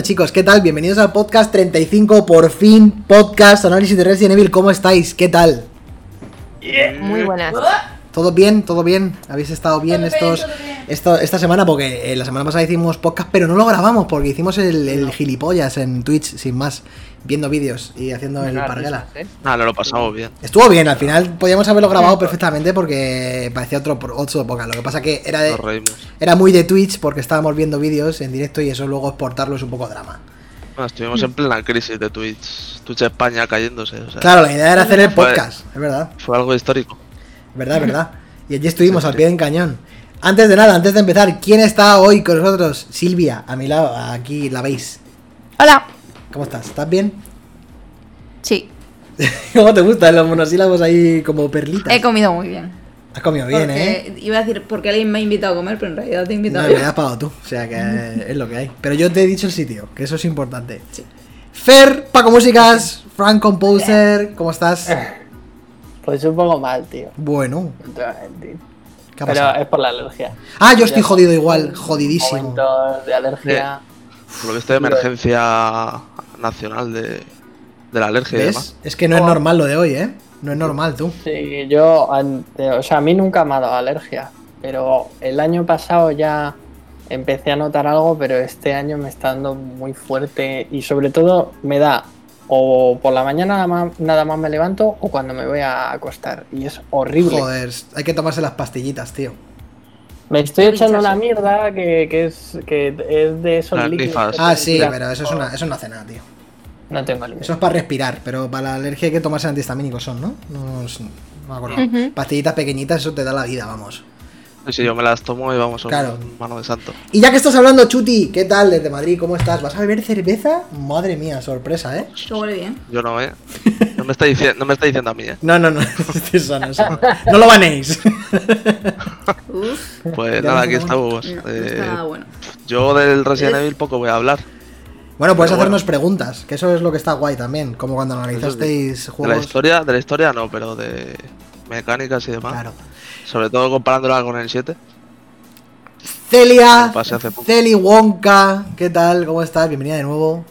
Chicos. ¿Qué tal? Bienvenidos al podcast 35, por fin, podcast, análisis de Resident Evil. ¿Cómo estáis? ¿Qué tal? Muy buenas. ¿Todo bien? ¿Todo bien? ¿Habéis estado bien estos esto- esta semana? Porque eh, la semana pasada hicimos podcast, pero no lo grabamos porque hicimos el, el gilipollas en Twitch, sin más, viendo vídeos y haciendo el parguela. Ah, no lo pasamos bien. Estuvo bien, al final podíamos haberlo grabado perfectamente porque parecía otro, otro podcast. Lo que pasa que era, de, Nos reímos. era muy de Twitch porque estábamos viendo vídeos en directo y eso luego exportarlo es un poco drama. Bueno, estuvimos en plena crisis de Twitch. Twitch España cayéndose. O sea, Claro, la idea era hacer el Fue- podcast, es verdad. Fue algo histórico. Verdad, verdad. Y allí estuvimos al pie del cañón. Antes de nada, antes de empezar, ¿quién está hoy con nosotros? Silvia, a mi lado, aquí la veis. Hola. ¿Cómo estás? ¿Estás bien? Sí, ¿Cómo te gustan los monosílabos ahí como perlitas? he comido muy bien. Has comido bien, Porque ¿eh? Iba a decir, porque alguien me ha invitado a comer, pero en realidad te he No, invitado me yo. has pagado tú, o sea que es lo que hay. Pero yo te he dicho el sitio, que eso es importante. Fer, Paco Músicas, Frank Composer, ¿cómo estás? Pues un poco mal, tío. Bueno, No te voy a mentir. ¿qué ha Pero es por la alergia. Ah, yo estoy jodido igual, jodidísimo. De alergia. Por lo visto de emergencia nacional de, de la alergia y ¿Ves? demás. Es que no es normal lo de hoy, ¿eh? No es normal, tú. Sí, yo, an- eh, o sea, a mí nunca me ha dado alergia. Pero el año pasado ya empecé a notar algo, pero este año me está dando muy fuerte. Y sobre todo me da o por la mañana nada más, nada más me levanto o cuando me voy a acostar. Y es horrible. Joder, hay que tomarse las pastillitas, tío. Me estoy echando una mierda que, que es, que es de esos Las líquidos. Ah, sí, pero eso, es una, eso no hace nada, tío. No tengo límite. Eso es para respirar, pero para la alergia hay que tomarse antihistamínicos, son, ¿no? No, no me acuerdo. Pastillitas pequeñitas, eso te da la vida, vamos. Y si yo me las tomo y vamos, Claro. mano de santo. Y ya que estás hablando, Chuti, ¿qué tal desde Madrid? ¿Cómo estás? ¿Vas a beber cerveza? Madre mía, sorpresa, ¿eh? Huele bien. Yo no, ¿eh? No me está, diciendo, no me está diciendo a mí, ¿eh? No, no, no, eso no, eso no. Lo banéis. Uf, Pues Ya nada, aquí está estamos. no, no Eh, está nada bueno. yo del Resident Es- Evil poco voy a hablar. Bueno, puedes Pero hacernos bueno. preguntas, que eso es lo que está guay también, como cuando sí. analizasteis De la juegos. historia, de la historia no, pero de mecánicas y demás. Claro. Sobre todo comparándola con el 7. Celia. Celi Wonka, ¿qué tal? ¿Cómo estás? Bienvenida de nuevo.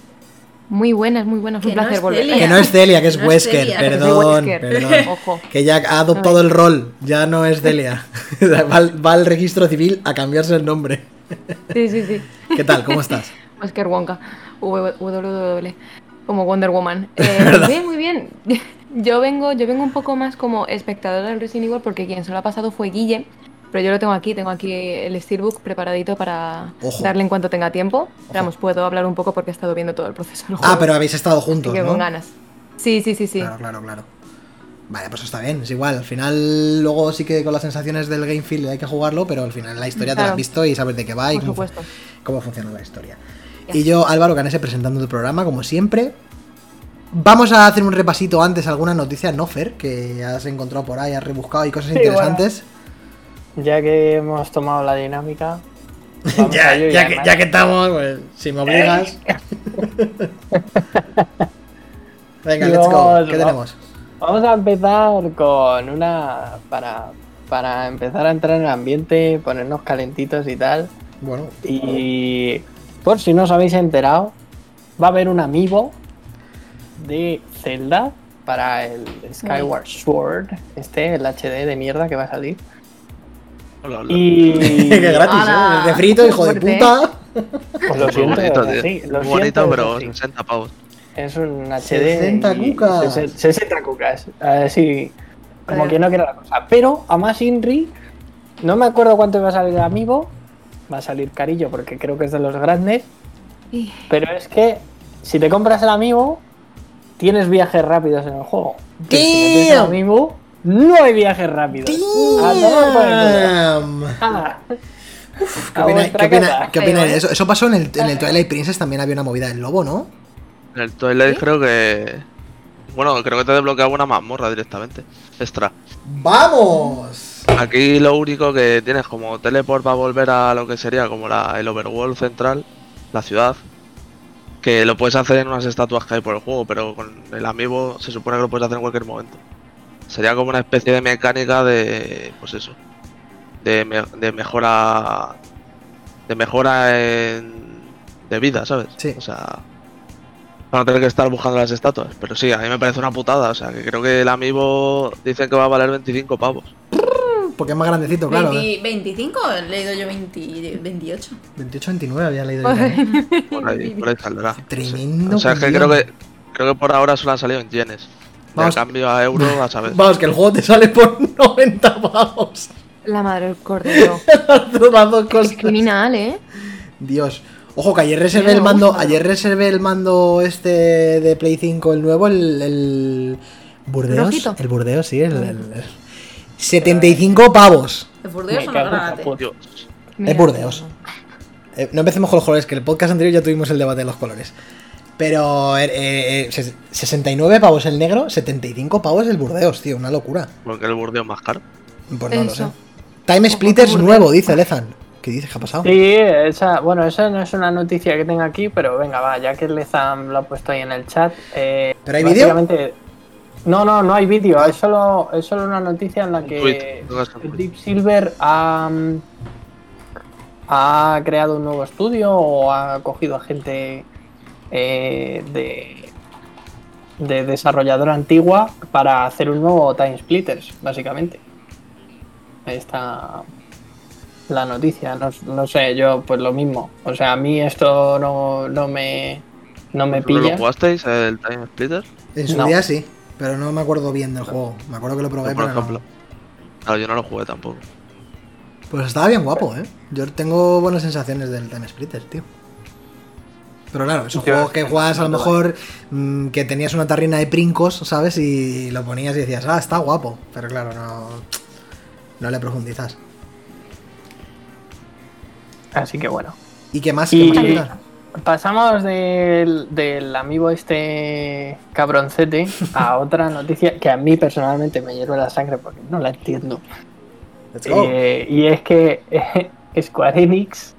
Muy buenas, muy buenas. Que Un no placer es volver. Celia. Que no es Celia, que es No es Wesker, Celia. perdón, Wesker. perdón. Ojo. Que ya ha adoptado el rol, ya no es Celia. va, al, va al registro civil a cambiarse el nombre. Sí, sí, sí. ¿Qué tal? ¿Cómo estás? Wesker Wonka. WWW. Como Wonder Woman. Eh, ¿Verdad? bien, muy bien. Yo vengo, yo vengo un poco más como espectadora del Resident Evil porque quien se lo ha pasado fue Guille. Pero yo lo tengo aquí, tengo aquí el Steelbook preparadito para Ojo. darle en cuanto tenga tiempo. Vamos, puedo hablar un poco porque he estado viendo todo el proceso del Ah, pero habéis estado juntos, que ¿no? con ganas. Sí, sí, sí, sí. Claro, claro, claro. Vale, pues está bien, es igual. Al final, luego sí que con las sensaciones del game feel hay que jugarlo, pero al final la historia te la has visto y sabes de qué va y cómo, funciona la historia. Ya. Y yo, Álvaro Canese, presentando tu programa, como siempre. Vamos a hacer un repasito antes, alguna noticia, ¿no, Fer? Que has encontrado por ahí, has rebuscado y cosas Sí, interesantes. Ya que hemos tomado la dinámica. ya, que, ya que estamos, pues, si me obligas. Venga, let's go. ¿Qué tenemos? Vamos a empezar con una. Para, para empezar a entrar en el ambiente, ponernos calentitos y tal. Bueno, Y por si no os habéis enterado, va a haber un amiibo de Zelda para el Skyward Sword, este, el HD de mierda que va a salir. Hola, hola. Y. qué gratis, ¡Hala! ¿eh? De frito, hijo de ¿eh? puta. Pues lo Muy siento, bonito, pero tío. sí, lo Muy bonito, siento, pero sí. 60 pavos. Es un HD. 60 y- cucas. 60 60 cucas. Así, como que no quiero la cosa. Pero a más Inri, no me acuerdo cuánto va a salir el amigo. Va a salir carillo porque creo que es de los grandes. Pero es que si te compras el amigo, tienes viajes rápidos en el juego. Pero si no hay viajes rápidos. A culo. Damn. Ah, ¿Qué a opina- vuestra qué opina- opináis de Feo, ¿eh? eso? Eso pasó en el, en el Twilight Princess, también había una movida del lobo, ¿no? En el Twilight ¿Sí? creo que. Bueno, creo que te desbloqueaba una mazmorra directamente. Extra. ¡Vamos! Aquí lo único que tienes como teleport para volver a lo que sería como la, el overworld central, la ciudad. Que lo puedes hacer en unas estatuas que hay por el juego, pero con el amiibo se supone que lo puedes hacer en cualquier momento. Sería como una especie de mecánica de. Pues eso. De, me- de mejora. De mejora en. de vida, ¿sabes? Sí. O sea, para no tener que estar buscando las estatuas. Pero sí, a mí me parece una putada. O sea, que creo que el amiibo dicen que va a valer 25 pavos. Porque es más grandecito, claro. ¿eh? 20 ¿25? He leído yo 20, 28. 28-29 había leído yo también. Por ahí, por ahí saldrá. Tremendo. O sea, es que creo que creo que por ahora solo han salido en yenes. Vamos. Cambio a euro, a saber. Vamos, que el juego te sale por 90 pavos. La madre del cordero. Las dos cosas. Es criminal, ¿eh? Dios. Ojo, que ayer reservé el mando. Ayer reservé el mando este de Play 5, el nuevo, el. el Burdeos. ¿Rojito? El Burdeos, sí, el. el- el- 75 pavos. ¿El Burdeos o no Granate? Mira, Burdeos. Eh, no empecemos con los colores, que el podcast anterior ya tuvimos el debate de los colores. Pero eh, eh, eh, ses- 69 pavos el negro, 75 pavos el Burdeos, tío, una locura. Porque el burdeo es más caro. Pues no lo sé. Time Splitters Burdeos. nuevo, dice Lezan. ¿Qué dices? ¿Qué ha pasado? Sí, esa, bueno, esa no es una noticia que tenga aquí, pero venga, va, ya que Lezam lo ha puesto ahí en el chat. eh, ¿Pero hay vídeo? No, no, no hay vídeo, es solo, es solo una noticia en la que. Deep Silver ha, ha creado un nuevo estudio o ha cogido a gente eh, de, de desarrolladora antigua para hacer un nuevo Time Splitters, básicamente. Ahí está la noticia, no, no sé, yo pues lo mismo. O sea, a mí esto no, no me, no me ¿Vosotros pilla. lo jugasteis, el Time Splitter? En su No. día sí, pero no me acuerdo bien del juego. Me acuerdo que lo probé, por pero no. ejemplo. Claro, yo no lo jugué tampoco. Pues estaba bien guapo, ¿eh? Yo tengo buenas sensaciones del Time Splitter, tío. Pero claro, esos Yo- juegos que juegas a lo mejor mm, que tenías una tarrina de princos, ¿sabes? Y lo ponías y decías, ah, está guapo. Pero claro, no, no le profundizas. Así que bueno. ¿Y qué más? Y- ¿Qué más? Pasamos del, del amigo este cabroncete a otra noticia que a mí personalmente me hierve la sangre porque no la entiendo. Eh, y es que eh, Square Enix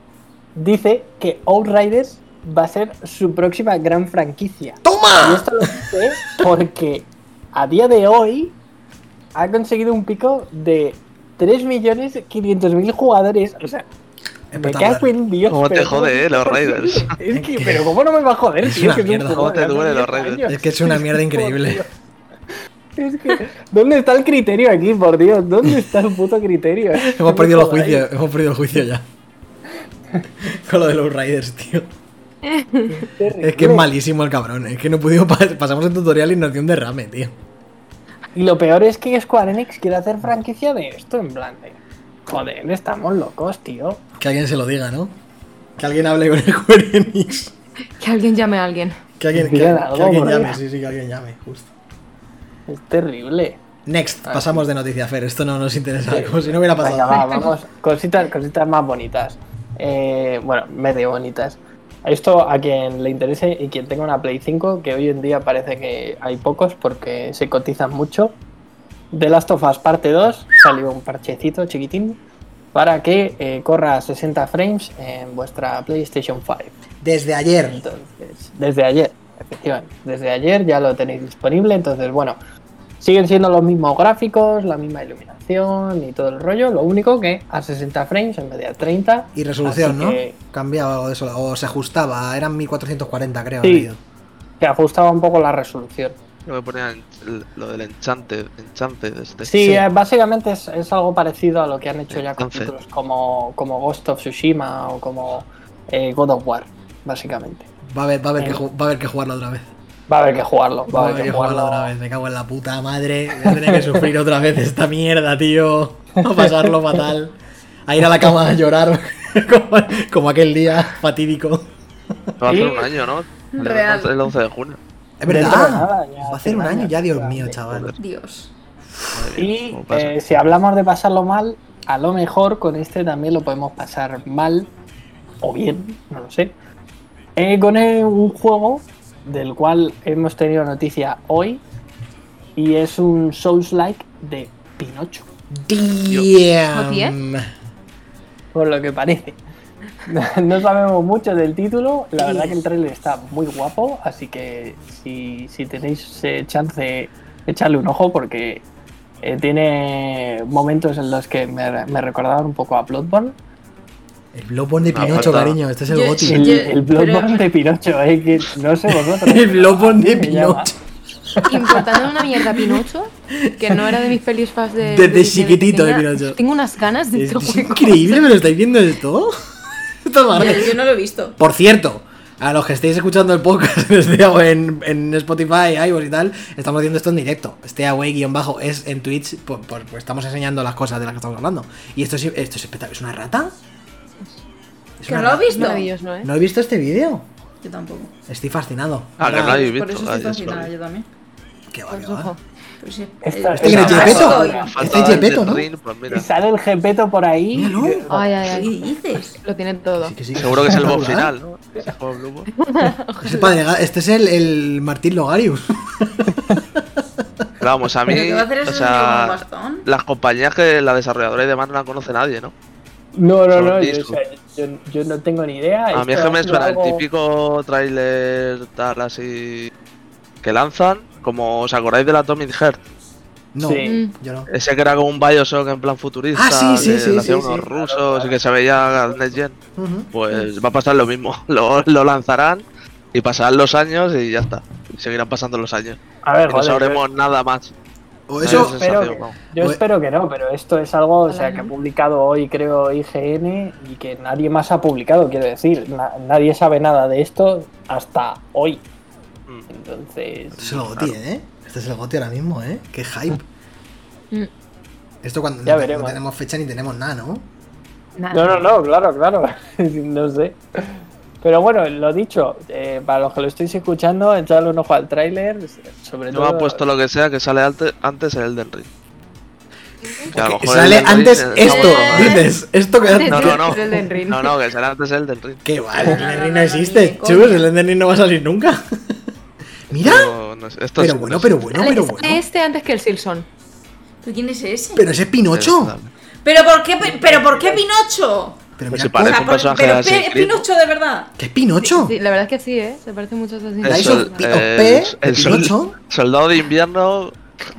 dice que Outriders va a ser su próxima gran franquicia. Y ¡Toma! esto lo sé porque a día de hoy ha conseguido un pico de 3.500.000 jugadores. O sea, me cago en Dios. ¿Cómo te jode, eh, los Raiders? Es que, pero ¿cómo no me va a joder, Es tío? una Que mierda. juego ¿Cómo te duele los 10 Raiders? años. Es que es una mierda increíble. Es que, ¿dónde está el criterio aquí, por Dios? ¿Dónde está el puto criterio? Hemos perdido el juicio, hemos perdido el juicio ya. Con lo de los Riders, tío. Es que es malísimo el cabrón. Es que no he podido pa- pasamos el tutorial y nos dio un derrame, tío. Y lo peor es que Square Enix quiere hacer franquicia de esto, en plan de... Joder, estamos locos, tío. Que alguien se lo diga, ¿no? Que alguien hable con el Square Enix. Que alguien llame a alguien. Que alguien, que, que alguien llame, sí, sí, que alguien llame, justo. Es terrible. Next, pasamos de noticia, Fer. Esto no nos interesa, como si no hubiera pasado. Venga, va, vamos. Cositas, cositas más bonitas. Eh, bueno, medio bonitas. Esto a quien le interese y quien tenga una Play 5, que hoy en día parece que hay pocos porque se cotizan mucho. The Last of Us Parte 2 salió un parchecito chiquitín para que eh, corra a 60 frames en vuestra PlayStation 5. Desde ayer. Entonces, desde ayer, efectivamente, desde ayer ya lo tenéis disponible. Entonces, bueno, siguen siendo los mismos gráficos, la misma iluminación y todo el rollo. Lo único que a 60 frames en vez de a 30. Y resolución, ¿no? que- Cambiaba eso, o se ajustaba, eran 1440, creo. Sí. Que ajustaba un poco la resolución. Yo en- el- lo del enchante, enchante de este. Sí, Sí. eh, básicamente es, es algo parecido a lo que han hecho ya con títulos como, como Ghost of Tsushima o como eh, God of War, básicamente. Va a haber, va a haber, que, Eh. va a haber que jugarlo otra vez. Va a haber que jugarlo, Va a haber que jugarlo otra vez. Me cago en la puta madre. Voy a tener que sufrir otra vez esta mierda, tío. A pasarlo fatal. A ir a la cama a llorar. como, como aquel día fatídico. Va a hacer un año, ¿no? Real. 11 El 11 de junio. Es Dentro de verdad. nada, ya Va a hace hacer un año ya, Dios mío, chaval. Dios. Y eh, si hablamos de pasarlo mal, a lo mejor con este también lo podemos pasar mal o bien, no lo sé. Eh, con un juego del cual hemos tenido noticia hoy y es un Souls-like de Pinocho, Damn. por lo que parece. No sabemos mucho del título, la verdad que el trailer está muy guapo, así que si, si tenéis eh, chance, echarle un ojo porque eh, tiene momentos en los que me, me recordaban un poco a Bloodborne. El Bloodborne de Pinocho, cariño. Este es el Goti. El, el Bloodborne de Pinocho, eh, que no sé vosotros. El Bloodborne de. Pinocho. Importando una mierda Pinocho, que no era de mis pelis fans de. Desde de- chiquitito de. Pinocho. Tengo unas ganas de Es, este es juego. increíble, ¿me lo estáis viendo esto? Esto es Yo, no lo he visto. Por cierto, a los que estéis escuchando el podcast desde en, en Spotify, iVoox y tal, estamos haciendo esto en directo. Este away guion bajo es en Twitch, por- por- pues estamos enseñando las cosas de las que estamos hablando. Y esto es, esto es espectacular. ¿Es una rata? ¿Es ¿Que una no lo rata? visto? Maravilloso, ¿eh? ¿No he visto este vídeo? Yo tampoco. Estoy fascinado. Ah, que Ahora- no Por visto. eso Ah, estoy lo fascinada, yo también. Qué va, qué va. Esta- es Gepetto? estoy- Falta Este es Gepetto, Elden ¿no? Pues. Y sale el Gepeto por ahí. Míralo. que- Ay, ay, ¿Qué ay. dices? Lo tiene todo. Sí que sí, Seguro que es el boss final, ¿no? Ese juego de Blue Este, padre, este es el, el Martín Logarius. Vamos, a mí. ¿Pero qué va a hacer o sea, las compañías que la desarrolladora y demás no la conoce nadie, ¿no? No, no, no. Yo, disco. o sea, yo, yo no tengo ni idea. A mí es que me el típico tráiler tal así que lanzan, como os acordáis del Atomic Heart, No, Sí. yo no. ese que era como un Bioshock en plan futurista, Ah, sí, sí, que sí, lo hacían sí, unos sí. rusos Claro, claro. y que se veía Next Gen, pues va a pasar lo mismo, lo, lo lanzarán y pasarán los años y ya está, y seguirán pasando los años, A ver, y no sabremos nada más. O eso, espero que-. Yo Oye. espero que no, pero esto es algo o sea, Ojalá que ha publicado hoy, creo, IGN y que nadie más ha publicado, quiero decir. Na- nadie sabe nada de esto hasta hoy. Mm. Entonces. Este es el Goti, ¿eh? Este es el Goti ahora mismo, ¿eh? Qué hype. Mm. Esto cuando Ya no, veremos. no tenemos fecha ni tenemos nada, ¿no? Nada. No, no, no, claro, claro. no sé. Pero bueno, lo dicho, eh, para los que lo estéis escuchando, echadle un ojo al tráiler. Sobre Yo todo. me ha puesto lo que sea que sale ante- antes el Elden Ring. Que a lo Que mejor sale antes esto, dices. Esto que Antes No, no, no. el Elden Ring. No, no, que sale antes el Elden Ring. Que vale, el No, Elden no, Ring no, no no, existe. Chus, el Elden Ring no va a salir nunca. Mira. No, no esto Pero bueno, no pero bueno, pero bueno. este antes que el Silson. ¿Pero quién es ese? Pero ese es Pinocho. ¿Pero por qué, pero por qué Pinocho? Pero Pues mira, si parece O sea, un personaje pero es Creed. Pinocho de verdad. ¿qué es Pinocho? Sí, la verdad es que sí, ¿eh? Se parece mucho a Assassin's of el- Pinocho. soldado de invierno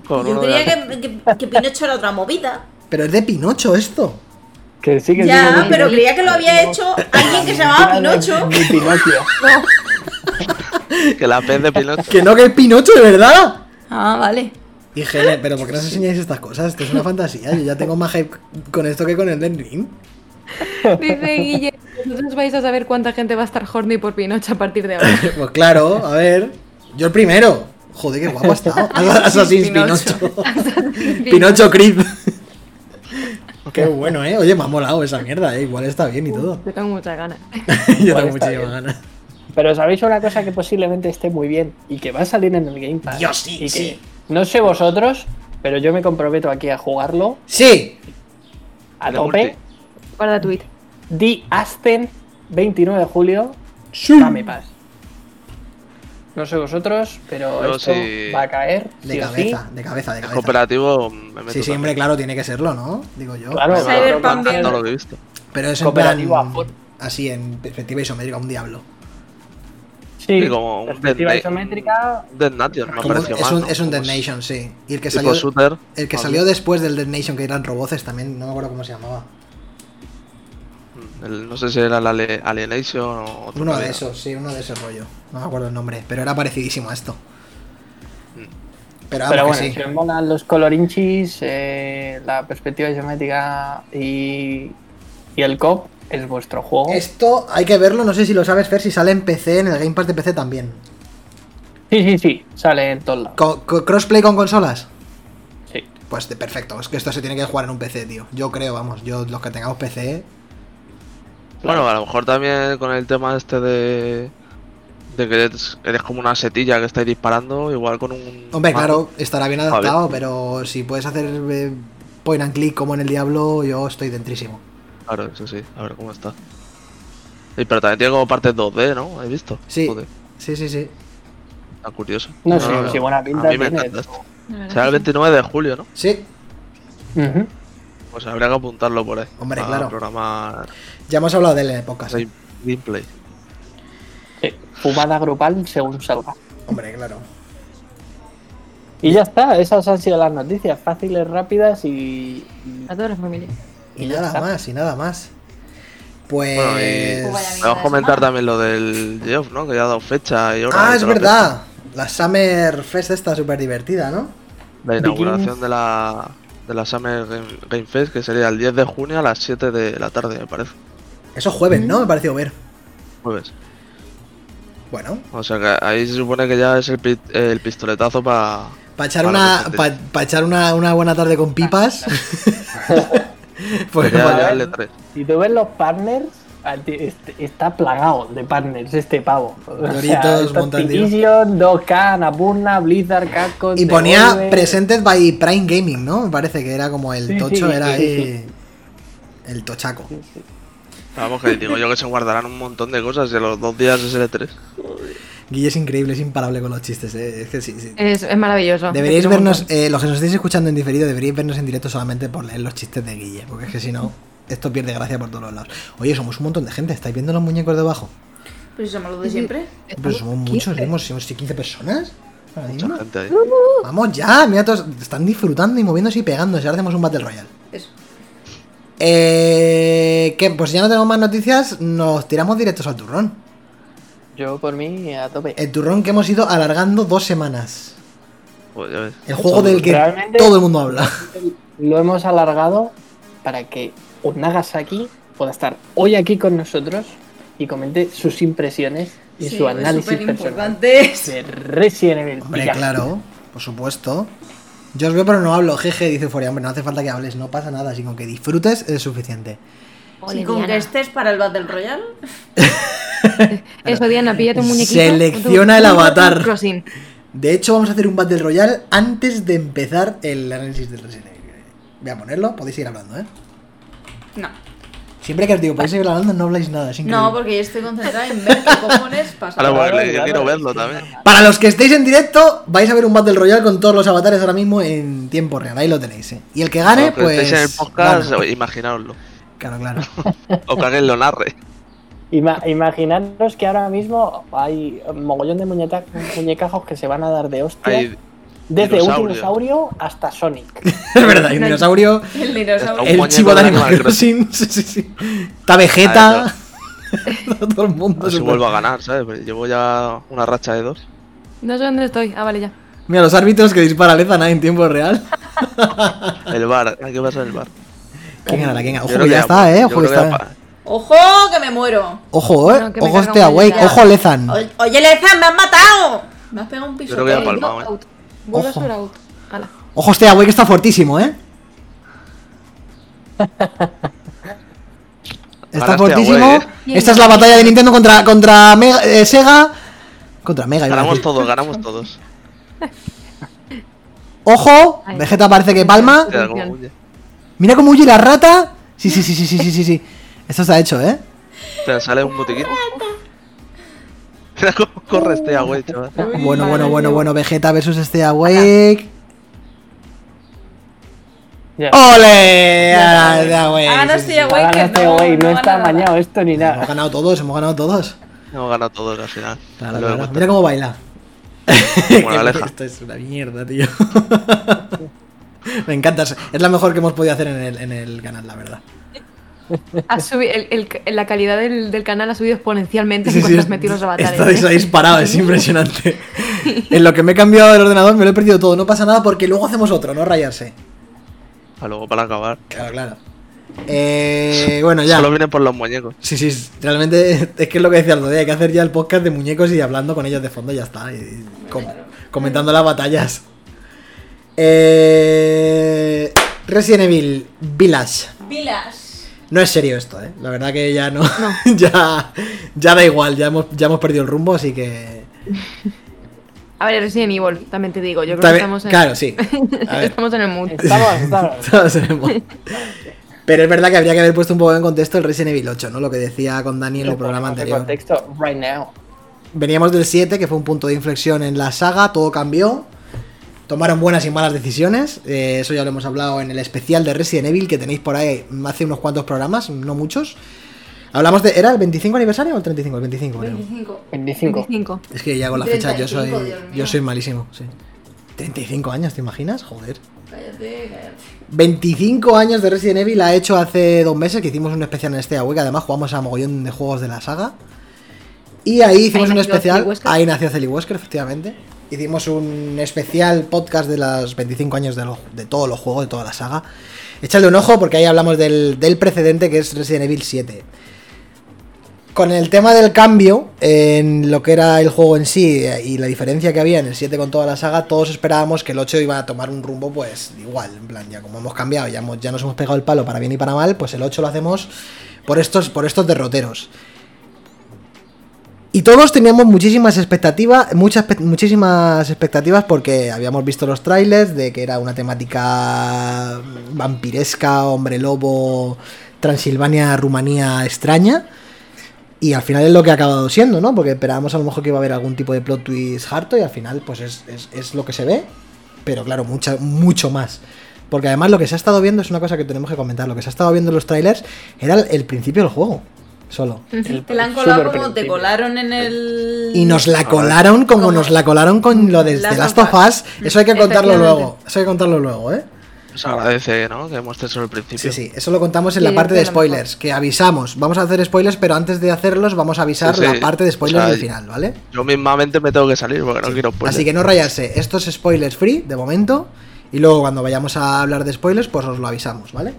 con Yo uno de creía que, que- que Pinocho era otra movida. Pero es de Pinocho esto. Que sí que Ya, pero creía que lo había hecho alguien que se llamaba Pinocho. Ni Pinocchio. Que la pez de Pinocho. Que no, que es Pinocho, de verdad. Ah, vale. Gene, pero ¿por qué nos enseñáis estas cosas? Esto es una fantasía. Yo ya tengo más hype con esto que con el Ring. Dice Guille, vosotros vais a saber cuánta gente va a estar horny por Pinocho a partir de ahora. Pues claro, a ver. Yo el primero. Joder, qué guapo ha estado. Assassin's Pinocho. Pinocho. Pinocho Creed. Qué bueno, eh. Oye, me ha molado esa mierda, eh. Igual está bien y todo. Yo tengo muchas ganas. Yo tengo muchísimas ganas. Pero sabéis una cosa que posiblemente esté muy bien y que va a salir en el Game Pass. Dios, sí, y que sí. no sé vosotros, pero yo me comprometo aquí a jugarlo Sí. a tope. Guarda tweet. The Aspen, 29 de julio, Sí. Game Pass. No sé vosotros, pero Yo esto sí. va a caer. De sí cabeza, sí. de cabeza, de cabeza. cooperativo me meto Sí, también. hombre, claro, tiene que serlo, ¿no? Digo yo. Claro, Cyberpunk. No lo he visto. Pero es en plan. Así, en perspectiva isométrica, un diablo. Sí, Sí, como un perspectiva Dead- isométrica. Dead Nation me Como- pareció es un, ¿no? es un Dead Nation, sí. Y el que salió. shooter. El que salió después del Dead Nation, que eran roboces también, no me acuerdo cómo se llamaba. Mm, el- no sé si era el Ali- Alienation o otro. Uno de esos, sí, uno de ese rollo. No me acuerdo el nombre, pero era parecidísimo a esto. Pero, Pero vamos bueno, si sí. os molan los colorinchis, eh, la perspectiva isométrica y, y el COP, es vuestro juego. Esto hay que verlo, no sé si lo sabes, Fer, si sale en PC, en el Game Pass de PC también. Sí, sí, sí, sale en todos lados. Co- co- ¿Crossplay con consolas? Sí. Pues de perfecto, es que esto se tiene que jugar en un PC, tío. Yo creo, vamos, yo los que tengamos PC. Bueno, a lo mejor también con el tema este de. de que eres, eres como una setilla que estáis disparando, igual con un. Hombre, mando. claro, estará bien adaptado, pero si puedes hacer eh, point and click como en el Diablo, yo estoy dentrísimo. Claro, eso sí, a ver cómo está. Sí, pero también tiene como partes 2D, ¿no? ¿Has visto? Sí. Joder, Sí, sí, sí. está curioso. No sé, si buena pinta A mí me tiene. encanta esto. La verdad Será el que sí. 29 de julio, ¿no? Sí. Pues habría que apuntarlo por ahí. Hombre, para claro. programar ya hemos hablado de él en épocas. game- gameplay. Sí, Fumada grupal según salga. Hombre, claro. Y ya está, esas han sido las noticias, fáciles, rápidas y. y- A toda la familia. Y nada está. más, y nada más. Pues. Bueno, y Pues vamos a comentar también lo del Geoff, ¿no? Que ya ha dado fecha y hora. ah, es verdad. La Summer Fest está súper divertida, ¿no? La inauguración de la, de la Summer Game, Fest, que sería el 10 de junio a las 7 de la tarde, me parece. Eso es jueves, ¿no? Me pareció ver. Jueves. Bueno, O sea que ahí se supone que ya es el, pi- el pistoletazo para. para echar, Para una, pa echar una, una buena tarde con pipas. pues ya, ya el E3. Si tú ves los partners, este- está plagado de partners este pavo. O sea, Doritos, está Mountain Dew. Activision, 2K, Annapurna, Blizzard, Capcom. Y ponía Devolver. Presented by Prime Gaming, ¿no? Me parece que era como el Sí, tocho, sí, era sí, ahí. El tochaco. Vamos, que digo yo que se guardarán un montón de cosas y a los dos días es el E E3. Guille es increíble, es imparable con los chistes, ¿eh? Es que sí, sí. Es, es maravilloso. Deberíais vernos, eh, los que nos estáis escuchando en diferido, deberíais vernos en directo solamente por leer los chistes de Guille, porque es que si no, esto pierde gracia por todos los lados. Oye, somos un montón de gente, ¿estáis viendo los muñecos debajo? Pues somos los de siempre. Pues somos muchos, somos, somos 15 personas. Ahí. Vamos ya, mira, todos están disfrutando y moviéndose y pegándose. Ahora hacemos un Battle Royale. Eso. Eh, ¿qué? Pues ya no tenemos más noticias, nos tiramos directos al turrón. Yo por mí a tope. El turrón que hemos ido alargando dos semanas. Pues ya ves. El juego del que Realmente- todo el mundo habla. Lo hemos alargado para que un Nagasaki pueda estar hoy aquí con nosotros y comente sus impresiones y Sí, su es análisis personal importante. de Resident Evil. Hombre, claro, por supuesto. Yo os veo pero no hablo, jeje, dice Furia. Hombre, no hace falta que hables, no pasa nada, sino que disfrutes es suficiente. Ole, Si con Diana. que estés para el Battle Royale. Eso, Diana, píllate un muñequito. Selecciona el avatar. Crossing. De hecho, vamos a hacer un Battle Royale antes de empezar el análisis del Resident Evil. Voy a ponerlo, podéis seguir hablando, ¿eh? No. Siempre que os digo, podéis seguir hablando, no habláis nada. No, porque yo estoy concentrada en ver qué cojones pasa. Ahora, pues, le- claro, quiero sí, verlo sí, también. sí. Para los que estéis en directo, vais a ver un Battle Royale con todos los avatares ahora mismo en tiempo real. Ahí lo tenéis, ¿eh? Y el que gane, que pues. estéis en el podcast, gana. imaginaoslo. Claro, claro. O que alguien lo narre. Ima- imaginaros que ahora mismo hay un mogollón de muñeca- muñecajos que se van a dar de hostia. Hay desde dinosaurio. un dinosaurio hasta Sonic. es verdad, hay un dinosaurio, El dinosaurio. El chivo de Animal Crossing. Sí, sí, sí. Está Vegeta. Todo el mundo. No se vuelvo a ganar, ¿sabes? Llevo ya una racha de dos. No sé dónde estoy. Ah, vale, ya. Mira, los árbitros que disparan Lezana en tiempo real. El bar, hay que pasar el bar. ¿Quién gana? ¿Quién gana? Yo Ojo, creo que ya que está, ¿eh? Ojo, que que está. pa- ¡Ojo, que me muero! Ojo, ¿eh? Bueno, que Ojo, este awake. Ojo, Lezan. O- Oye, Lezan, me has matado. Me has pegado un Yo piso. creo que Eh, palmado, ¿eh? out. A Ojo. out. Ojo, este awake está fortísimo, ¿eh? Está fortísimo. ¿eh? Esta es la batalla de Nintendo contra, contra Mega- eh, Sega. Contra Mega, a Ganamos todos, ganamos todos. Ojo. Vegeta parece que palma. Mira cómo huye. La rata. Sí, sí, sí, sí, sí, sí, sí, sí. Esto está hecho, ¿eh? Te sale un botiquín. Mira cómo corre este agua, chaval. Bueno, bueno, bueno, bueno. Vegeta versus este awake. ¡Ole! Ah, awake, no sí, estoy awake. Ha no- güey, no, está amañado esto ni Hemos nada. ganado todos, hemos ganado todos. Hemos ganado todos al final. Claro, claro. Mira cómo baila. Como la aleja. Esto es una mierda, tío. Me encanta. Es la mejor que hemos podido hacer en el, en el canal, la verdad. Ha subi- el- el- la calidad del, del canal ha subido exponencialmente Sí, en cuanto has metido los avatares. ha ¿eh? disparado, es impresionante. En lo que me he cambiado del ordenador me lo he perdido todo. No pasa nada porque luego hacemos otro, no rayarse. Para luego para acabar. Claro, claro. Eh, bueno, ya. Solo vienen por los muñecos. Sí, sí, realmente es que es lo que decía el otro día, hay que hacer ya el podcast de muñecos y hablando con ellos de fondo y ya está. y- y com- comentando las batallas. Eh, Resident Evil Village. Vilas. No es serio esto, ¿eh? La verdad que ya no. ya, ya da igual, ya hemos, ya hemos perdido el rumbo, así que. A ver, Resident Evil, también te digo. Yo creo También- que estamos en, Claro, sí. Estamos en el mood. Estamos, estamos. Todos tenemos. Pero es verdad que habría que haber puesto un poco en contexto el Resident Evil 8, ¿no? Lo que decía con Dani en el programa en anterior. contexto, right now. Veníamos del 7, que fue un punto de inflexión en la saga, todo cambió. Tomaron buenas y malas decisiones. eh, eso ya lo hemos hablado en el especial de Resident Evil que tenéis por ahí hace unos cuantos programas, no muchos. Hablamos de. ¿Era el 25 aniversario o el 35? El 25, creo. 25. 25. 25. Es que ya con la fecha yo soy. 35, Dios mío. Yo soy malísimo, sí. 35 años, ¿te imaginas? Joder. Cállate, cállate. 25 años de Resident Evil ha hecho hace dos meses que hicimos un especial en este Week. Además, jugamos a mogollón de juegos de la saga. Y ahí hicimos Ahí un especial. Ahí nació Celi Wesker, efectivamente. Hicimos un especial podcast de los 25 años de, los- de todos los juegos, de toda la saga. Échale un ojo porque ahí hablamos del, del precedente que es Resident Evil 7. Con el tema del cambio en lo que era el juego en sí eh, y la diferencia que había en el 7 con toda la saga, todos esperábamos que el 8 iba a tomar un rumbo pues igual, en plan, ya como hemos cambiado, ya, hemos- ya nos hemos pegado el palo para bien y para mal, pues el 8 lo hacemos por estos, por estos derroteros. Y todos teníamos muchísimas expectativas, muchas, muchísimas expectativas porque habíamos visto los trailers de que era una temática vampiresca, hombre lobo, Transilvania, Rumanía extraña. Y al final es lo que ha acabado siendo, ¿no? Porque esperábamos a lo mejor que iba a haber algún tipo de plot twist harto y al final pues es, es- es lo que se ve. Pero claro, mucha, mucho más. Porque además lo que se ha estado viendo es una cosa que tenemos que comentar. Lo que se ha estado viendo en los trailers era el principio del juego. Solo. El Te la han colado como te colaron en el. Y nos la colaron como nos la colaron con lo de Last The Last of Us. Eso hay que contarlo luego. Eso hay que contarlo luego, ¿eh? Se agradece, ¿no? Que muestres el principio. Sí, sí. Eso lo contamos en Sí, la parte de spoilers. Que avisamos. Vamos a hacer spoilers, pero antes de hacerlos vamos a avisar Sí, sí. la parte de spoilers O sea, del final, ¿vale? Yo mismamente me tengo que salir porque no quiero spoilers. Así que no rayarse. Esto es spoilers free de momento. Y luego cuando vayamos a hablar de spoilers, pues os lo avisamos, ¿vale?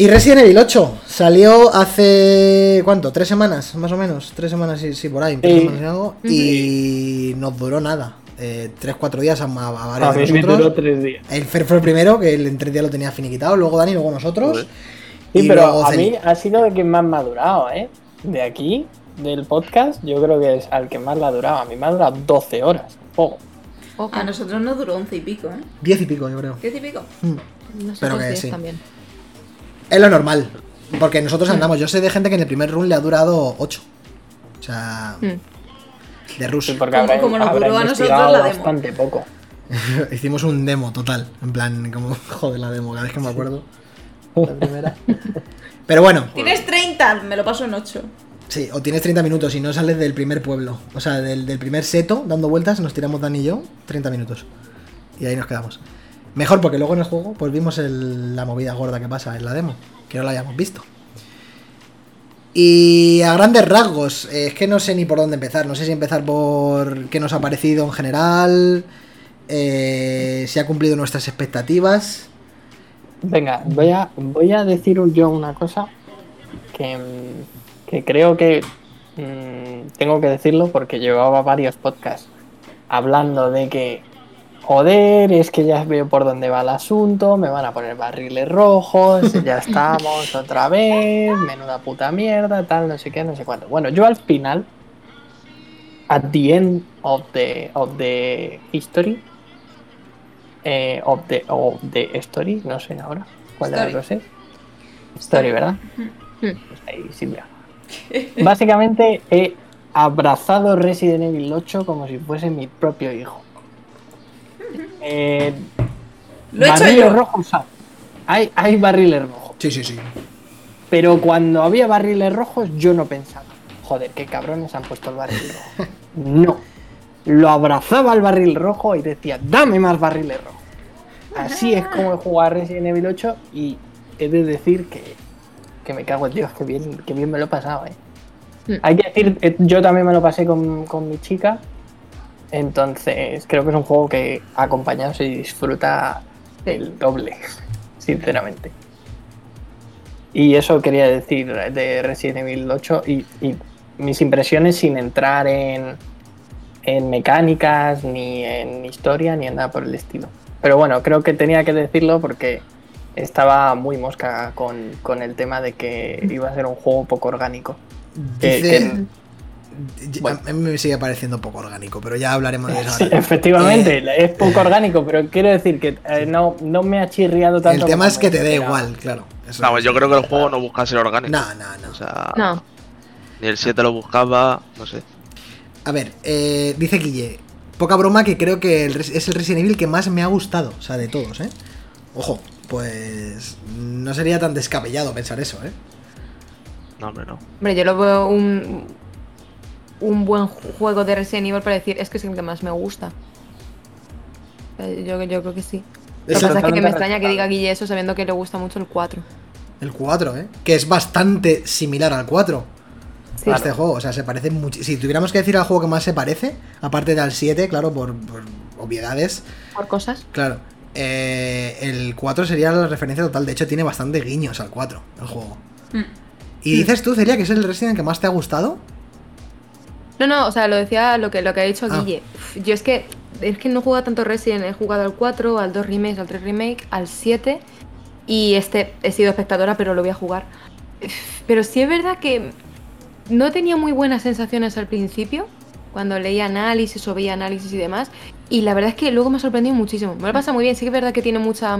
Y Resident Evil 8 salió hace. ¿Cuánto? ¿Tres semanas? Más o menos. Tres semanas, sí, sí por ahí. tres Sí. semanas y algo. Y nos duró nada. Eh, tres, cuatro días a, a A varios de mí me duró tres días. El Fer fue el primero, que el en tres días lo tenía finiquitado. Luego Dani, luego nosotros. Sí, y pero luego a mí ha sido el que más me ha durado, ¿eh? De aquí, del podcast, yo creo que es al que más le ha durado. A mí me ha durado 12 horas. Oh, Ojo. A nosotros nos duró once y pico, ¿eh? Diez y pico, yo creo. ¿Diez y pico? Mm. No sé pero que diez sí. también. Es lo normal. Porque nosotros andamos. Yo sé de gente que en el primer run le ha durado 8. O sea, Mm. de ruso. sí, porque Como- habrá, como nos duró a nosotros la demo. bastante poco. Hicimos un demo total. En plan, como joder la demo, cada vez que me acuerdo. La primera. Pero bueno, Tienes 30, me lo paso en 8. sí, o tienes 30 minutos y no sales del primer pueblo. O sea, del, del primer seto, dando vueltas, nos tiramos Dani y yo, 30 minutos. Y ahí nos quedamos. Mejor porque luego en el juego, pues vimos la movida gorda que pasa en la demo, que no la habíamos visto. Y a grandes rasgos, eh, es que no sé ni por dónde empezar. No sé si empezar por qué nos ha parecido en general, eh, si ha cumplido nuestras expectativas. Venga, voy a, voy a decir yo una cosa que, que creo que mm, tengo que decirlo porque llevaba varios podcasts hablando de que, joder, es que ya veo por dónde va el asunto, me van a poner barriles rojos, ya estamos otra vez, menuda puta mierda, tal, no sé qué, no sé cuánto. Bueno, yo al final, at the end of the, of the history, eh, of, the, of the story, no sé ahora cuál de las Story. dos es. Story, ¿verdad? Pues ahí, Silvia. Básicamente he abrazado Resident Evil 8 como si fuese mi propio hijo. Eh, Lo he hecho barriles yo. rojos hay. hay. Barriles rojos. Sí, sí, sí. Pero cuando había barriles rojos, yo no pensaba, joder, qué cabrones han puesto el barril rojo. No. Lo abrazaba al barril rojo y decía, dame más barriles rojos. Así es como he jugado a Resident Evil 8 y he de decir que, que me cago en Dios, que bien, que bien me lo he pasado, eh. Mm. Hay que decir, eh, yo también me lo pasé con, con mi chica. Entonces, creo que es un juego que acompañado se disfruta el doble, sinceramente. Y eso quería decir de Resident Evil 8 y, y mis impresiones sin entrar en, en mecánicas, ni en historia, ni en nada por el estilo. Pero bueno, creo que tenía que decirlo porque estaba muy mosca con, con el tema de que iba a ser un juego poco orgánico. Dice. que- bueno. A mí me sigue pareciendo poco orgánico, pero ya hablaremos de eso Sí, efectivamente, Eh, es poco orgánico, pero quiero decir que eh, no, no me ha chirriado tanto. el tema es que te dé esperaba. igual, claro. Eso Vamos, es. yo creo que el juego no busca ser orgánico. No, no, no. O sea, No. ni el 7 lo buscaba, no sé. A ver, eh, dice Guille, poca broma que creo que el es el Resident Evil que más me ha gustado, o sea, de todos, ¿eh? Ojo, pues no sería tan descabellado pensar eso, ¿eh? No, hombre, no. Hombre, yo lo veo un, un buen juego de Resident Evil para decir, es que es el que más me gusta. Eh, Yo, yo creo que sí. Es Lo que pasa es que me extraña que diga Guille eso sabiendo que le gusta mucho el 4. El 4, ¿eh? Que es bastante similar al 4. Sí. Este juego, o sea, se parece mucho. Si tuviéramos que decir al juego que más se parece, aparte del 7, claro, por, por obviedades, Por cosas. claro. eh, el 4 sería la referencia total. De hecho, tiene bastante guiños al 4, el juego. Mm. Y dices tú, Celia, que es el Resident que más te ha gustado. No, no, o sea, lo decía lo que, lo que ha dicho Ah. Guille. Yo es que es que no he jugado tanto Resident, he jugado al 4, al 2 remake, al 3 remake, al 7 y este he sido espectadora, pero lo voy a jugar. Pero sí es verdad que no tenía muy buenas sensaciones al principio, cuando leía análisis o veía análisis y demás, y la verdad es que luego me ha sorprendido muchísimo. Me lo pasa muy bien, sí que es verdad que tiene mucha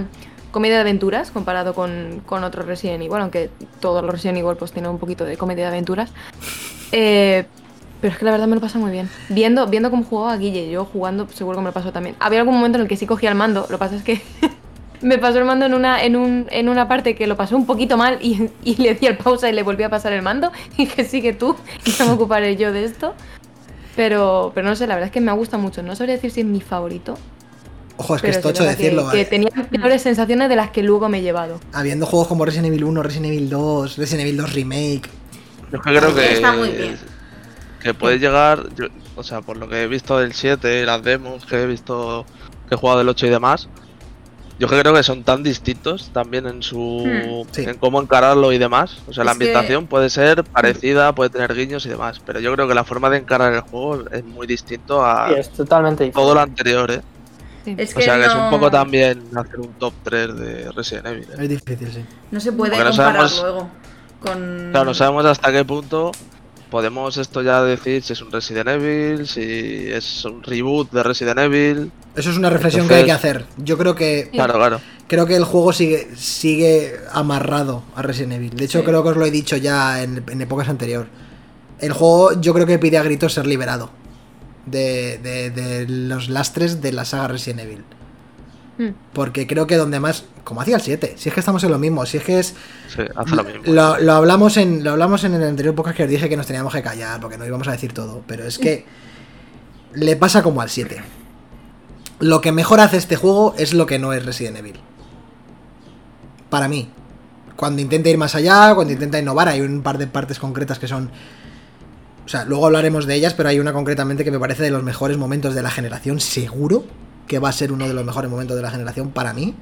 comedia de aventuras comparado con, con otros Resident Evil, aunque todos los Resident Evil pues tienen un poquito de comedia de aventuras. Eh, pero es que la verdad me lo pasa muy bien. Viendo, viendo cómo jugaba Guille, yo jugando seguro que me lo pasó también. Había algún momento en el que sí cogía el mando, lo que pasa es que me pasó el mando en una, en, un, en una parte que lo pasó un poquito mal y, y le di el pausa y le volví a pasar el mando y que sigue tú y ya me ocuparé yo de esto. Pero, pero no sé, la verdad es que me gusta mucho. No sabría decir si es mi favorito. Ojo, es que es sí tocho que- decirlo. Que, eh. tenía peores sensaciones de las que luego me he llevado. Habiendo juegos como Resident Evil 1, Resident Evil 2, Resident Evil 2 Remake. Yo es que creo que. Está muy bien. Que puede llegar. yo- o sea, por lo que he visto del 7, las demos que he visto. Que he jugado del 8 y demás. Yo creo que son tan distintos también en su. Hmm, sí. en cómo encararlo y demás. O sea, la que- ambientación puede ser parecida, puede tener guiños y demás. Pero yo creo que la forma de encarar el juego es muy distinto a Sí, es totalmente diferente. todo lo anterior, ¿eh? Sí. Es O sea, que es no, un poco también hacer un top 3 de Resident Evil. ¿eh? Es difícil, sí. no se puede Porque no comparar sabemos- luego con... Claro, no sabemos hasta qué punto podemos esto ya decir si es un Resident Evil, si es un reboot de Resident Evil. Eso es una reflexión que hay que hacer. Yo creo que. Claro, claro. creo que el juego sigue sigue amarrado a Resident Evil. De hecho, Sí. creo que os lo he dicho ya en, en épocas anteriores. El juego yo creo que pide a gritos ser liberado de, de- de los lastres de la saga Resident Evil. Mm. Porque creo que donde más, como hacía el 7, si es que estamos en lo mismo, si es que es Sí, hace lo mismo. Lo, lo hablamos en lo hablamos en el anterior podcast que os dije que nos teníamos que callar porque no íbamos a decir todo, pero es que le pasa como al 7. Lo que mejor hace este juego es lo que no es Resident Evil. Para mí. Cuando intenta ir más allá, cuando intenta innovar, hay un par de partes concretas que son... O sea, luego hablaremos de ellas, pero hay una concretamente que me parece de los mejores momentos de la generación, seguro que va a ser uno de los mejores momentos de la generación para mí.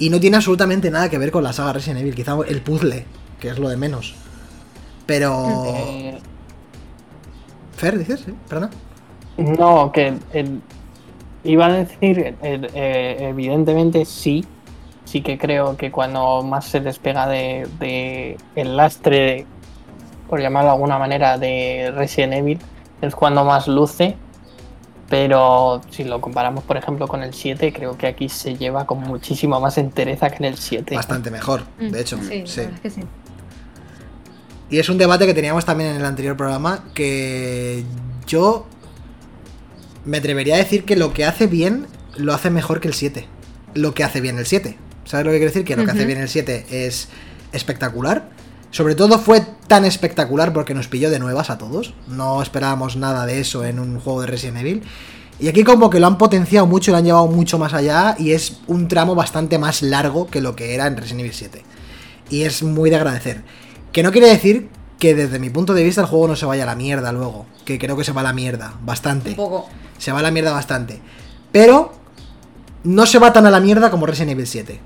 Y no tiene absolutamente nada que ver con la saga Resident Evil, quizá el puzzle, que es lo de menos. Pero... Eh, Fer, dices, ¿Sí? ¿Perdona? no, que el- iba a decir, el- eh, evidentemente sí, sí que creo que cuando más se despega de, de el lastre, por llamarlo de alguna manera, de Resident Evil, es cuando más luce. Pero si lo comparamos, por ejemplo, con el 7, creo que aquí se lleva con muchísima más entereza que en el 7. Bastante mejor, Mm, de hecho. Sí, la sí. verdad es que sí. Y es un debate que teníamos también en el anterior programa que yo me atrevería a decir que lo que hace bien lo hace mejor que el 7. Lo que hace bien el 7. ¿Sabes lo que quiero decir? Que lo que hace bien el 7 es espectacular. Sobre todo fue tan espectacular porque nos pilló de nuevas a todos. No esperábamos nada de eso en un juego de Resident Evil. Y aquí como que lo han potenciado mucho, lo han llevado mucho más allá y es un tramo bastante más largo que lo que era en Resident Evil 7. Y es muy de agradecer. Que no quiere decir que desde mi punto de vista el juego no se vaya a la mierda luego. Que creo que se va a la mierda, bastante. Un poco. Se va a la mierda bastante. Pero no se va tan a la mierda como Resident Evil 7.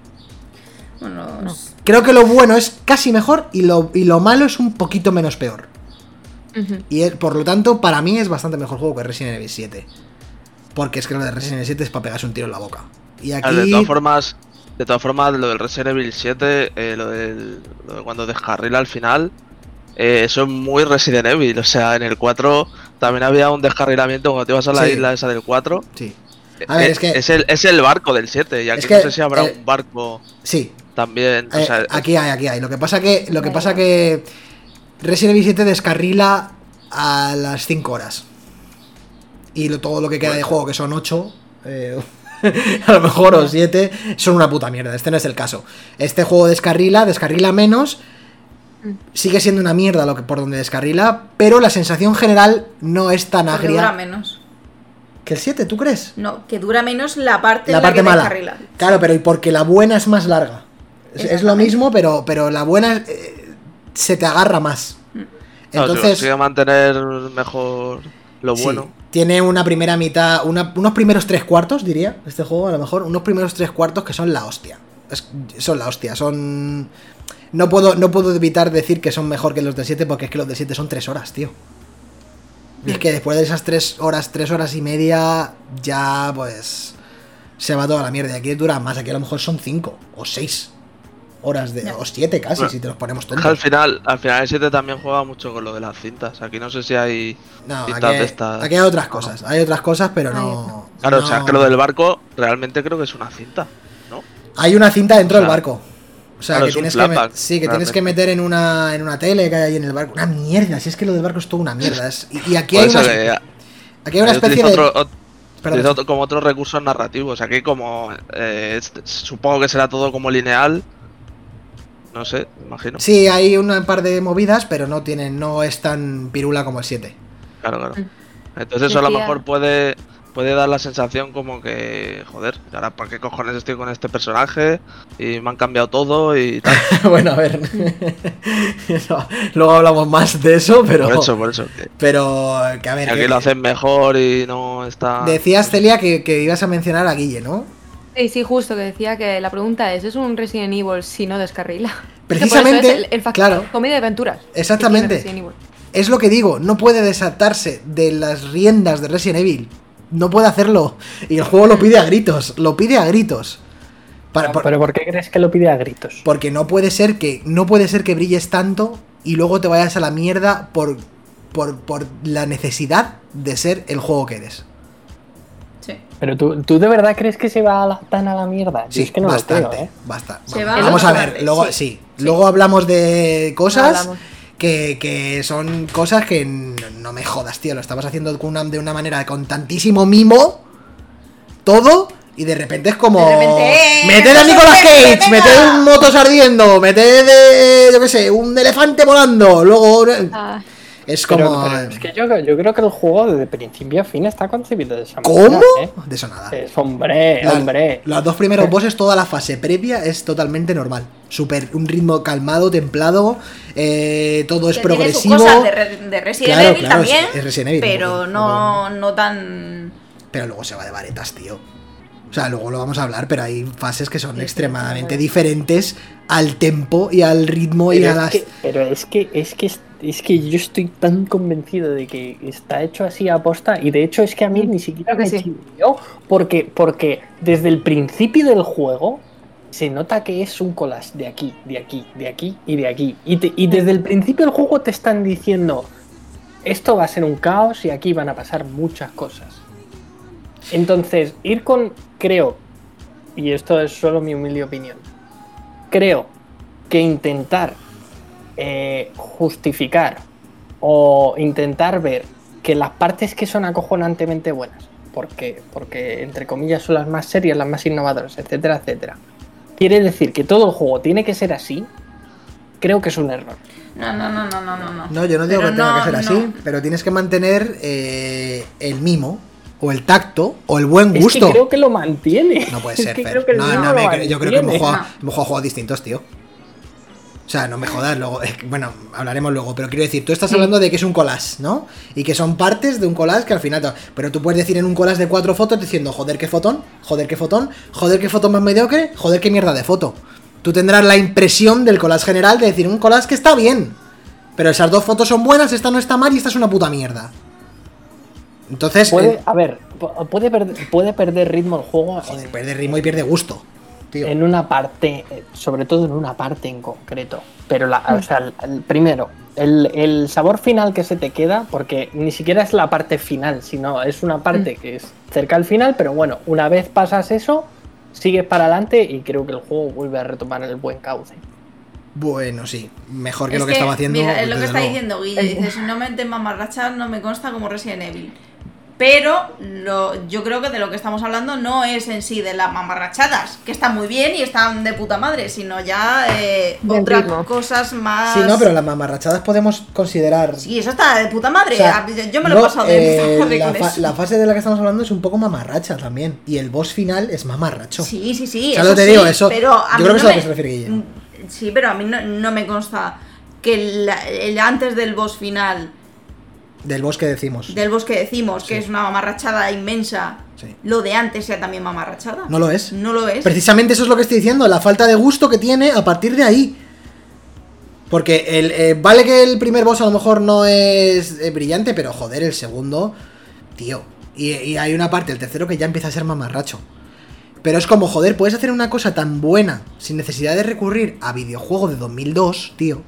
Bueno, No. Creo que lo bueno es casi mejor y lo, y lo malo es un poquito menos peor. Y es- por lo tanto, para mí es bastante mejor juego que Resident Evil 7. Porque es que lo de Resident Evil 7 es para pegarse un tiro en la boca. Y aquí... De todas formas, de todas formas, lo del Resident Evil 7, eh, lo, del, lo de cuando descarrila al final, eh, eso es muy Resident Evil. O sea, en el 4 también había un descarrilamiento cuando te ibas a la Sí. isla esa del 4. Sí. A ver, Eh, es que- es el, es el barco del 7, y aquí Es que, no sé si habrá eh, un barco Sí, también. O Eh, sea, aquí hay, aquí hay. Lo que pasa que, lo que pasa que Resident Evil 7 descarrila a las 5 horas. Y lo- todo lo que queda de juego, que son 8, a lo mejor o 7, son una puta mierda. Este no es el caso. Este juego descarrila, descarrila menos. Mm. Sigue siendo una mierda lo que por donde descarrila, pero la sensación general no es tan porque dura agria. menos. ¿Que el 7, tú crees? No, que dura menos la parte La en parte la que mala. descarrila. Claro, pero y porque la buena es más larga. Es, es lo mismo, pero, pero la buena eh, se te agarra más. Mm. Entonces, consigue mantener mejor lo sí, bueno. tiene una primera mitad, una- unos primeros tres cuartos, diría, este juego, a lo mejor, unos primeros tres cuartos que son la hostia. Es- son la hostia, son... No puedo, no puedo evitar decir que son mejor que los de 7 porque es que los de 7 son tres horas, tío. Y es que después de esas tres horas, tres horas y media, ya pues se va toda la mierda. Y aquí dura más, aquí a lo mejor son cinco o seis horas de. O siete casi, Bueno, si te los ponemos Es que al final, al final el 7 también juega mucho con lo de las cintas. Aquí no sé si hay No, aquí, cintas de hay- estas. aquí hay otras cosas, hay otras cosas, pero no. Claro, no- o sea, que lo del barco realmente creo que es una cinta, ¿no? Hay una cinta dentro O del barco. O sea, claro, que tienes que, me- flashback, sí, que tienes realmente. que meter en una, en una tele que hay ahí en el barco. Una mierda, si es que lo del barco es toda una mierda. es- y, y aquí hay una, que aquí hay una especie de. otro- ot- Perdón. utiliza otro- como otros recursos narrativos. Aquí como eh, es- supongo que será todo como lineal. No sé, imagino. Sí, hay un par de movidas, pero no tienen, no es tan pirula como el 7. Claro, claro. Entonces eso a lo mejor puede puede dar la sensación como que, joder, ¿y ahora para qué cojones estoy con este personaje y me han cambiado todo y tal. bueno, a ver. Eso, luego hablamos más de eso, pero. Por eso, por eso. Que, Pero, que a ver. que aquí que- lo hacen mejor y no está... Decías, Celia, que, que ibas a mencionar a Guille, ¿no? Sí, sí, justo, que decía que la pregunta es, ¿es un Resident Evil si no descarrila? Precisamente, es el, el factor claro. comedia de aventuras. Exactamente. Es lo que digo, no puede desatarse de las riendas de Resident Evil. No puede hacerlo. Y el juego lo pide a gritos. Lo pide a gritos. Para- por- Pero ¿por qué crees que lo pide a gritos? porque no puede ser que. No puede ser que brilles tanto y luego te vayas a la mierda por. por, por la necesidad de ser el juego que eres. Pero tú, ¿tú de verdad crees que se va a la, tan a la mierda? Sí, es que no bastante. lo creo, ¿eh? basta- Se Vamos, va vamos a ver, luego sí. sí. Luego hablamos de cosas Hablamos. que, que son cosas que no, no me jodas, tío. Lo estabas haciendo con una- de una manera con tantísimo mimo, todo, y de repente es como. De repente, ¡eh! meted a ¡Eso Nicolas Cage, venga! meted un motos ardiendo, meted, eh, yo qué sé, un elefante volando. Luego. Ah, Es como. pero es que yo, yo creo que el juego desde principio a fin está concebido de esa ¿Cómo? manera. ¿eh? De eso nada. Es, hombre, La- hombre. Los dos primeros bosses, toda la fase previa es totalmente normal. Super, un ritmo calmado, templado, eh, todo es Que tiene sus progresivo. cosas de, Re- de Resident Claro, Evil claro, también, es- es Resident Evil, pero no, no tan... Pero luego se va de varetas, tío. O sea, luego lo vamos a hablar, pero hay fases que son Sí, sí, extremadamente sí. diferentes al tempo y al ritmo y a las. que, pero es que es que es que yo estoy tan convencido de que está hecho así a posta y de hecho es que a mí Mm, ni siquiera me sí. porque porque desde el principio del juego se nota que es un collage de aquí, de aquí, de aquí y de aquí y, te- y desde el principio del juego te están diciendo esto va a ser un caos y aquí van a pasar muchas cosas. Entonces, ir con, creo, y esto es solo mi humilde opinión, creo que intentar eh, justificar o intentar ver que las partes que son acojonantemente buenas, porque, porque entre comillas son las más serias, las más innovadoras, etcétera, etcétera, quiere decir que todo el juego tiene que ser así, creo que es un error. No, no, no, no, no, no. no. No, yo no digo Pero que tenga no, que ser no. así, pero tienes que mantener eh, el mimo, o el tacto, o el buen Es gusto. que creo que lo mantiene. No puede Es ser, que Fer. creo que No, no, lo me- yo creo que hemos jugado, No. hemos jugado juegos distintos, tío. O sea, no me jodas luego. es que, bueno, hablaremos luego, pero quiero decir, tú estás hablando de que es un collage, ¿no? Y que son partes de un collage que al final. Pero tú puedes decir en un collage de cuatro fotos diciendo, joder, qué fotón, joder, qué fotón, joder, qué foto más mediocre, joder, qué mierda de foto. Tú tendrás la impresión del collage general de decir un collage que está bien. Pero esas dos fotos son buenas, esta no está mal y esta es una puta mierda. Entonces, Puede, eh, a ver, pu- puede, perder- puede perder ritmo el juego joder, en- pierde ritmo y pierde gusto. Tío. en una parte, eh, sobre todo en una parte en concreto. Pero, la, o sea, el, el primero, el, el sabor final que se te queda, porque ni siquiera es la parte final, sino es una parte que es cerca al final, pero bueno, una vez pasas eso, sigues para adelante y creo que el juego vuelve a retomar el buen cauce. Bueno, sí, mejor que Es lo que, estaba haciendo. Mira, es lo que está luego. diciendo Guille. Dice, si no meten mamarrachas, no me consta como Resident Evil. Pero lo, yo creo que de lo que estamos hablando no es en sí de las mamarrachadas, que están muy bien y están de puta madre, sino ya eh, otras ritmo. cosas más. Sí, no, pero las mamarrachadas podemos considerar. Sí, eso está de puta madre. O sea, yo me lo he pasado de eh, puta madre la, con fa- eso. la fase de la que estamos hablando es un poco mamarracha también. Y el boss final es mamarracho. Sí, sí, sí. Ya eso lo te sí, digo, eso- Pero a yo creo que no es a lo me- que se refiere Guille. Mm, Sí, pero a mí no, no me consta que el antes del boss final, Del boss que decimos. del boss que decimos, que Sí. es una mamarrachada inmensa, Sí. lo de antes sea también mamarrachada. No lo es. No lo es. Precisamente eso es lo que estoy diciendo, la falta de gusto que tiene a partir de ahí. Porque el, eh, vale que el primer boss a lo mejor no es eh, brillante, pero joder, el segundo, tío. Y, y hay una parte, el tercero, que ya empieza a ser mamarracho. Pero es como, joder, puedes hacer una cosa tan buena sin necesidad de recurrir a videojuego de 2002, tío.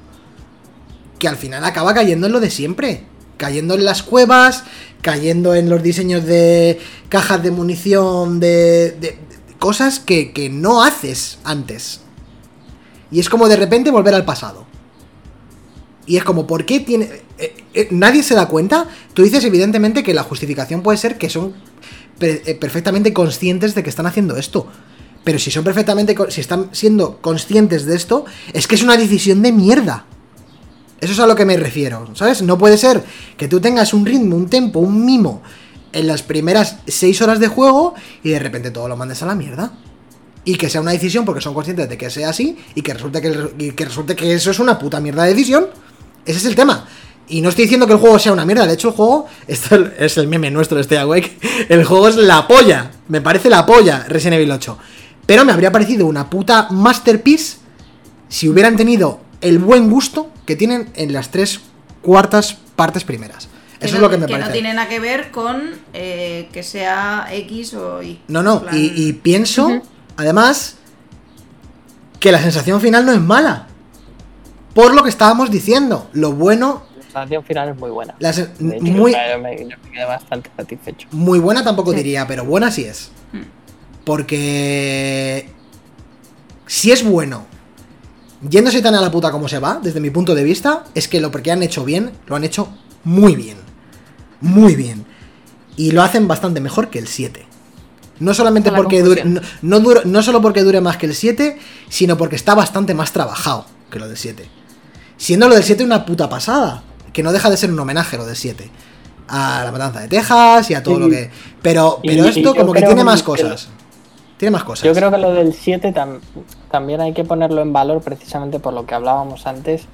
Que al final acaba cayendo en lo de siempre. Cayendo en las cuevas, cayendo en los diseños de cajas de munición, de, de- cosas que, que no haces antes. Y es como de repente volver al pasado. Y es como, ¿por qué tiene...? eh, eh, nadie se da cuenta. Tú dices evidentemente que la justificación puede ser que son eh, perfectamente conscientes de que están haciendo esto. Pero si son perfectamente... Si están siendo conscientes de esto, es que es una decisión de mierda. Eso es a lo que me refiero, ¿sabes? No puede ser que tú tengas un ritmo, un tempo, un mimo en las primeras 6 horas de juego y de repente todo lo mandes a la mierda. Y que sea una decisión porque son conscientes de que sea así y que resulte que, que resulte que eso es una puta mierda de decisión. Ese es el tema. Y no estoy diciendo que el juego sea una mierda, de hecho el juego, esto es el meme nuestro de Stay Awake, el juego es la polla, me parece la polla Resident Evil 8. Pero me habría parecido una puta masterpiece si hubieran tenido el buen gusto que tienen en las tres cuartas partes primeras. Eso no, es lo que me que parece. no tiene nada que ver con eh, que sea X o Y. No, no, plan- y, y pienso, además, que la sensación final no es mala. Por lo que estábamos diciendo, lo bueno, La sensación final es muy buena. la muy, yo me, yo me quedé bastante satisfecho. muy buena tampoco Sí. diría, pero buena sí es. Mm. Porque si es bueno, yéndose tan a la puta como se va, desde mi punto de vista, es que lo que han hecho bien, lo han hecho muy bien. Muy bien. Y lo hacen bastante mejor que el 7. No solamente porque dure, no, no dura- no solo porque dure más que el 7, sino porque está bastante más trabajado que lo del 7. Siendo lo del 7 una puta pasada. Que no deja de ser un homenaje lo del 7. A la matanza de Texas y a todo Sí. lo que. Pero, pero y esto como que tiene más que- cosas. Tiene más cosas. Yo creo que lo del 7 tam- también hay que ponerlo en valor precisamente por lo que hablábamos antes.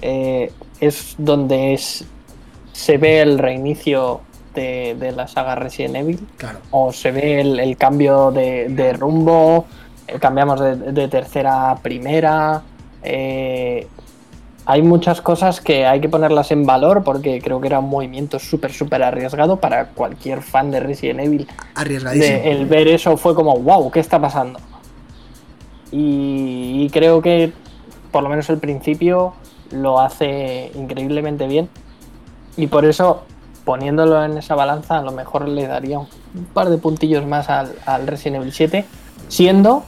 Eh, es donde es, se ve el reinicio de, de la saga Resident Evil. Claro. O se ve el, el cambio de, de rumbo. eh, cambiamos de, de tercera a primera. eh, hay muchas cosas que hay que ponerlas en valor porque creo que era un movimiento súper, súper arriesgado para cualquier fan de Resident Evil Arriesgadísimo. de- el ver eso fue como, wow, ¿qué está pasando? Y, y creo que por lo menos el principio lo hace increíblemente bien. Y por eso, poniéndolo en esa balanza, a lo mejor le daría un, par de puntillos más al, al Resident Evil 7, siendo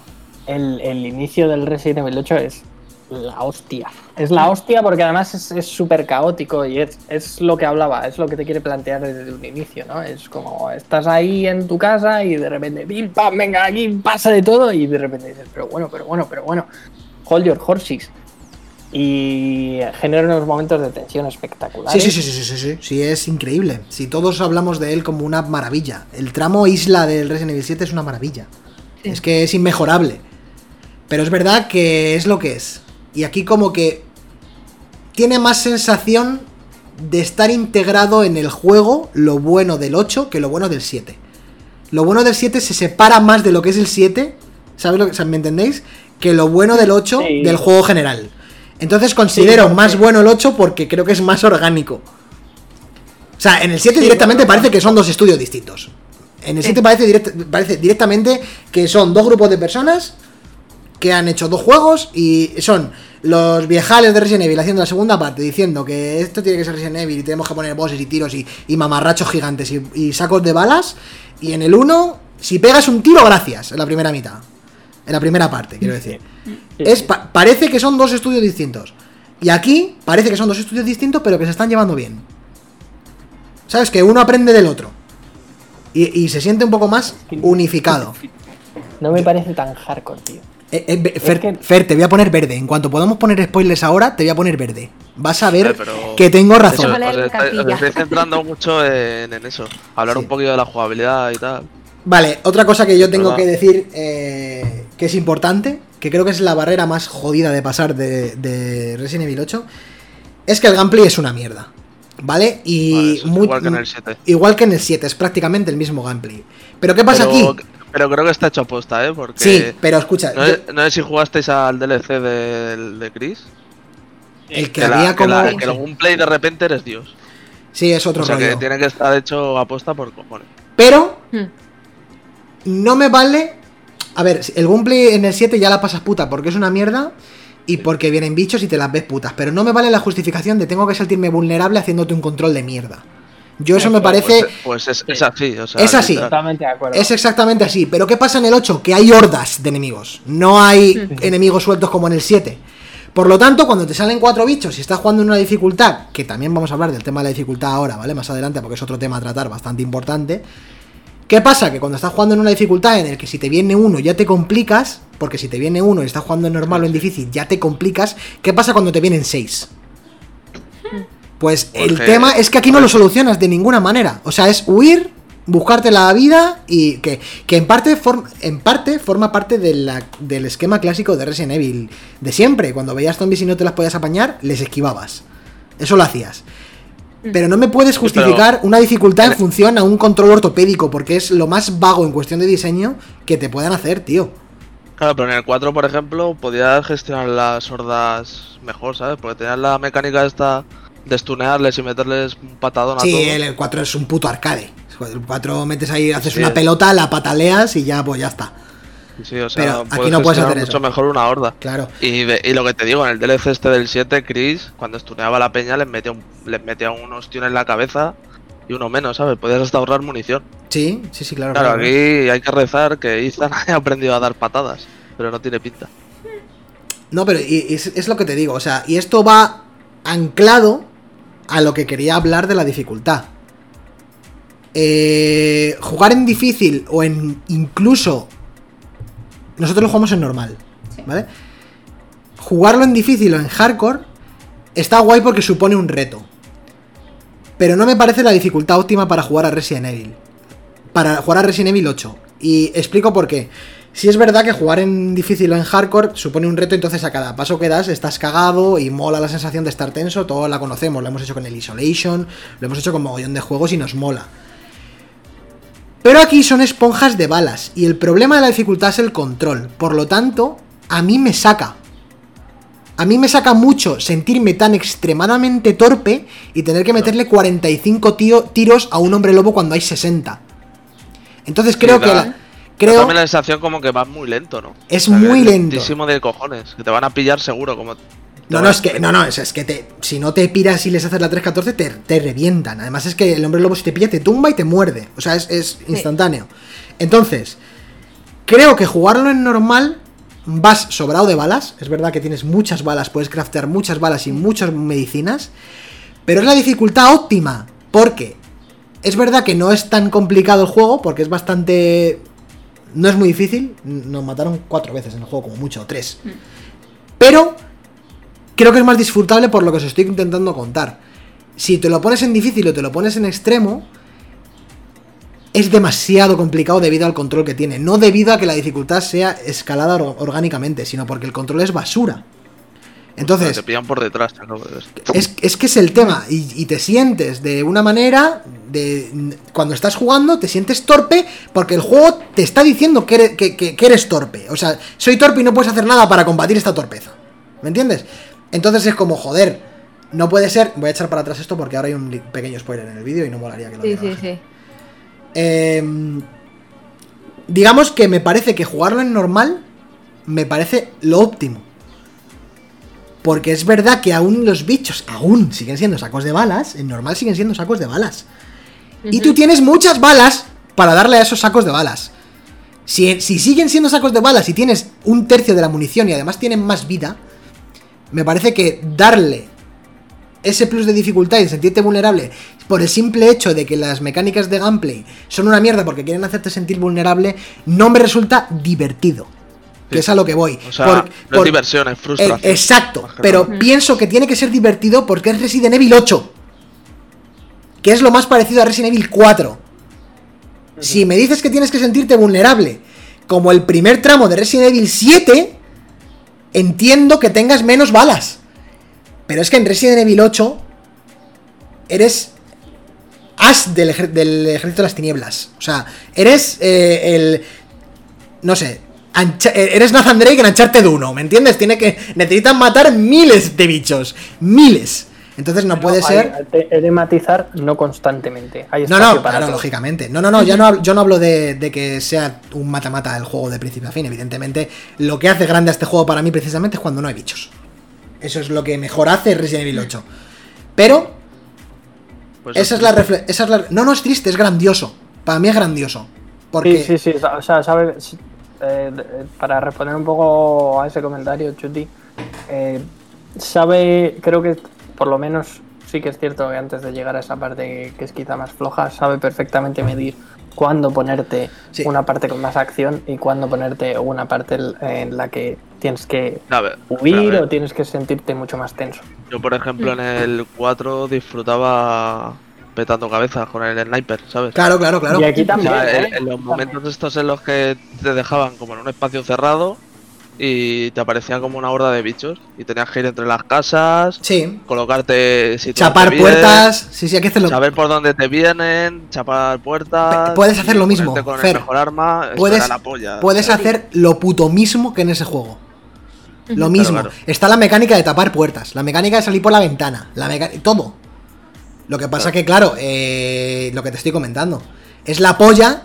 el, el inicio del Resident Evil 8 es la hostia. Es la hostia porque además es- súper caótico y es, es lo que hablaba, es lo que te quiere plantear desde un inicio, ¿no? Es como estás ahí en tu casa y de repente, pim, pam, venga, aquí pasa de todo y de repente dices, pero bueno, pero bueno, pero bueno, hold your horses. Y genera unos momentos de tensión espectaculares. sí, sí, sí, sí, sí, sí, sí, es increíble. Si todos hablamos de él como una maravilla. El tramo isla del Resident Evil 7 es una maravilla. Sí. Es que es inmejorable. Pero es verdad que es lo que es. Y aquí como que tiene más sensación de estar integrado en el juego lo bueno del 8 que lo bueno del 7. Lo bueno del 7 se separa más de lo que es el 7, ¿sabes lo que, o sea, ¿me entendéis? Que lo bueno del 8 Sí. del juego general. Entonces considero más bueno el 8 porque creo que es más orgánico. O sea, en el 7 Sí, directamente bueno, parece que son dos estudios distintos. En el Sí. 7 parece, direct- parece directamente que son dos grupos de personas que han hecho dos juegos y son los viejales de Resident Evil haciendo la segunda parte diciendo que esto tiene que ser Resident Evil y tenemos que poner bosses y tiros y, y mamarrachos gigantes y, y sacos de balas. Y en el 1, si pegas un tiro, gracias, en la primera mitad. En la primera parte, quiero decir. Es, pa- parece que son dos estudios distintos. Y aquí parece que son dos estudios distintos, pero que se están llevando bien. ¿Sabes? Que uno aprende del otro. Y, y se siente un poco más unificado. No me parece tan hardcore, tío. Eh, eh, Fer, que- Fer, te voy a poner verde. En cuanto podamos poner spoilers ahora, te voy a poner verde. Vas a ver Eh, pero- que tengo Eso, razón. Vale, os, estáis, os cartilla. estáis centrando mucho en, en eso. Hablar Sí. un poquito de la jugabilidad y tal. Vale, otra cosa que yo tengo ¿Verdad? que decir eh, que es importante, que creo que es la barrera más jodida de pasar de, de Resident Evil 8, es que el gameplay es una mierda. ¿Vale? Y Vale, eso es muy- igual que en el 7. igual que en el 7, es prácticamente el mismo gameplay. Pero ¿qué pasa pero, aquí? Pero creo que está hecho aposta, ¿eh? Porque Sí, pero escucha, no, yo- sé- no sé si jugasteis al DLC de, de Chris. el que Que, la- había que como... la- que el gameplay de repente eres Dios. Sí, es otro O sea que tiene que estar hecho aposta por cojones. Pero Hmm. no me vale. A ver, el gameplay en el 7 ya la pasas puta porque es una mierda y porque vienen bichos y te las ves putas. Pero no me vale la justificación de tengo que sentirme vulnerable haciéndote un control de mierda. Yo eso me parece. Pues, pues es, es así. O sea, Es así. Totalmente de acuerdo. Es exactamente así. Pero ¿qué pasa en el 8? Que hay hordas de enemigos. No hay enemigos sueltos como en el 7. Por lo tanto, cuando te salen cuatro bichos y estás jugando en una dificultad, que también vamos a hablar del tema de la dificultad ahora, ¿vale? Más adelante, porque es otro tema a tratar bastante importante. ¿Qué pasa? Que cuando estás jugando en una dificultad en el que si te viene uno ya te complicas, porque si te viene uno y estás jugando en normal o en difícil ya te complicas, ¿qué pasa cuando te vienen seis? Pues el tema es que aquí no lo solucionas de ninguna manera. O sea, es huir, buscarte la vida y que, que en, parte form- en parte forma parte de la- del esquema clásico de Resident Evil de siempre. Cuando veías zombies y no te las podías apañar, les esquivabas. Eso lo hacías. Pero no me puedes pero- justificar una dificultad en función a un control ortopédico, porque es lo más vago en cuestión de diseño que te puedan hacer, tío. Claro, pero en el 4, por ejemplo, podías gestionar las hordas mejor, ¿sabes? Porque tenías la mecánica esta de stunearles y meterles un patadón a Sí, el, el 4 es un puto arcade. El 4 metes ahí, haces Sí. una pelota, la pataleas y ya, pues ya está. Sí, o sea, pero aquí no puedes hacer mucho eso. mejor una horda. Claro. Y, lo que te digo, en el DLC este del 7, Chris, cuando stuneaba a la peña, les metía, un, les metía unos tiros en la cabeza y uno menos, ¿sabes? Podías hasta ahorrar munición. Sí, sí, sí, claro. Claro, claro. aquí hay que rezar que Ethan haya aprendido a dar patadas, pero no tiene pinta. No, pero es lo que te digo, o sea, y esto va anclado a lo que quería hablar de la dificultad. Eh, jugar en difícil o en incluso... Nosotros lo jugamos en normal, ¿vale? Jugarlo en difícil o en hardcore está guay porque supone un reto. Pero no me parece la dificultad óptima para jugar a Resident Evil. Para jugar a Resident Evil 8. Y explico por qué. Si es verdad que jugar en difícil o en hardcore supone un reto, entonces a cada paso que das estás cagado y mola la sensación de estar tenso, todos la conocemos, lo hemos hecho con el Isolation, lo hemos hecho con mogollón de juegos y nos mola. Pero aquí son esponjas de balas y el problema de la dificultad es el control, por lo tanto, a mí me saca. A mí me saca mucho sentirme tan extremadamente torpe y tener que meterle 45 tío- tiros a un hombre lobo cuando hay 60. Entonces creo que la- Creo también la sensación como que vas muy lento, ¿no? Es O sea, muy lento. lentísimo de cojones, que te van a pillar seguro, como... No, no, es que, no, no, es, es que te, si no te piras y les haces la 314, te, te revientan. Además es que el hombre lobo si te pilla te tumba y te muerde. O sea, es, es instantáneo. Entonces, creo que jugarlo en normal vas sobrado de balas. Es verdad que tienes muchas balas, puedes craftear muchas balas y muchas medicinas. Pero es la dificultad óptima. Porque es verdad que no es tan complicado el juego, porque es bastante... No es muy difícil. Nos mataron cuatro veces en el juego, como mucho, o tres. Pero creo que es más disfrutable por lo que os estoy intentando contar. Si te lo pones en difícil o te lo pones en extremo, es demasiado complicado debido al control que tiene. No debido a que la dificultad sea escalada or- orgánicamente, sino porque el control es basura. Entonces, Te pillan por detrás, ¿no? es, es que es el tema. Y, y te sientes de una manera. De, cuando estás jugando, te sientes torpe porque el juego te está diciendo que eres, que- que- que eres torpe. O sea, soy torpe y no puedes hacer nada para combatir esta torpeza. ¿Me entiendes? Entonces es como, joder, no puede ser. Voy a echar para atrás esto porque ahora hay un pequeño spoiler en el vídeo y no molaría que lo Sí, sí, sí. Eh, digamos que me parece que jugarlo en normal me parece lo óptimo. Porque es verdad que aún los bichos aún siguen siendo sacos de balas, en normal siguen siendo sacos de balas. Y tú tienes muchas balas para darle a esos sacos de balas. Si, si siguen siendo sacos de balas y tienes un tercio de la munición y además tienen más vida, me parece que darle ese plus de dificultad y de sentirte vulnerable por el simple hecho de que las mecánicas de gameplay son una mierda porque quieren hacerte sentir vulnerable, no me resulta divertido. Que Sí. es a lo que voy. O sea, Por- no por- es diversión, es eh, exacto, pero pienso que tiene que ser divertido porque es Resident Evil 8. Que es lo más parecido a Resident Evil 4. Si me dices que tienes que sentirte vulnerable, como el primer tramo de Resident Evil 7, entiendo que tengas menos balas. Pero es que en Resident Evil 8 eres as del, ejer- del ejército de las tinieblas. O sea, eres eh, el... No sé. Ancha- eh, eres Nathan Drake en Uncharted 1, ¿me entiendes? Tiene que... Necesitan matar miles de bichos. Miles. Entonces no puede hay- ser... He de matizar no constantemente. Hay No, no, para claro, todo. lógicamente. No, no, no, ya no hablo- yo no hablo de, de que sea un mata-mata el juego de principio a fin. Evidentemente, lo que hace grande a este juego para mí precisamente es cuando no hay bichos. Eso es lo que mejor hace Resident Evil 8. Pero, Pues esa es la esa es la- No, no es triste, es grandioso. Para mí es grandioso. Porque... Sí, sí, sí. O sea, ¿sabes? Eh, de- para responder un poco a ese comentario, Chuti, eh, sabe, creo que por lo menos sí que es cierto que antes de llegar a esa parte que es quizá más floja, sabe perfectamente medir cuándo ponerte Sí. una parte con más acción y cuándo ponerte una parte en- la que tienes que A ver, huir o tienes que sentirte mucho más tenso. Yo, por ejemplo, en el 4 disfrutaba petando cabezas con el sniper, ¿sabes? Claro, claro, claro. Y aquí O también. sea, ¿eh? en los momentos estos en los que te dejaban como en un espacio cerrado y te aparecía como una horda de bichos y tenías que ir entre las casas, Sí. colocarte, situarte Chapar puertas. Sí, sí, hay que hacerlo. saber por dónde te vienen, chapar puertas. Puedes hacer lo mismo, con Fer. el mejor arma, Puedes, la polla. puedes hacer lo puto mismo que en ese juego. Lo mismo. claro. Está la mecánica de tapar puertas, la mecánica de salir por la ventana, la meca- todo. Lo que pasa que, claro, eh, lo que te estoy comentando, es la polla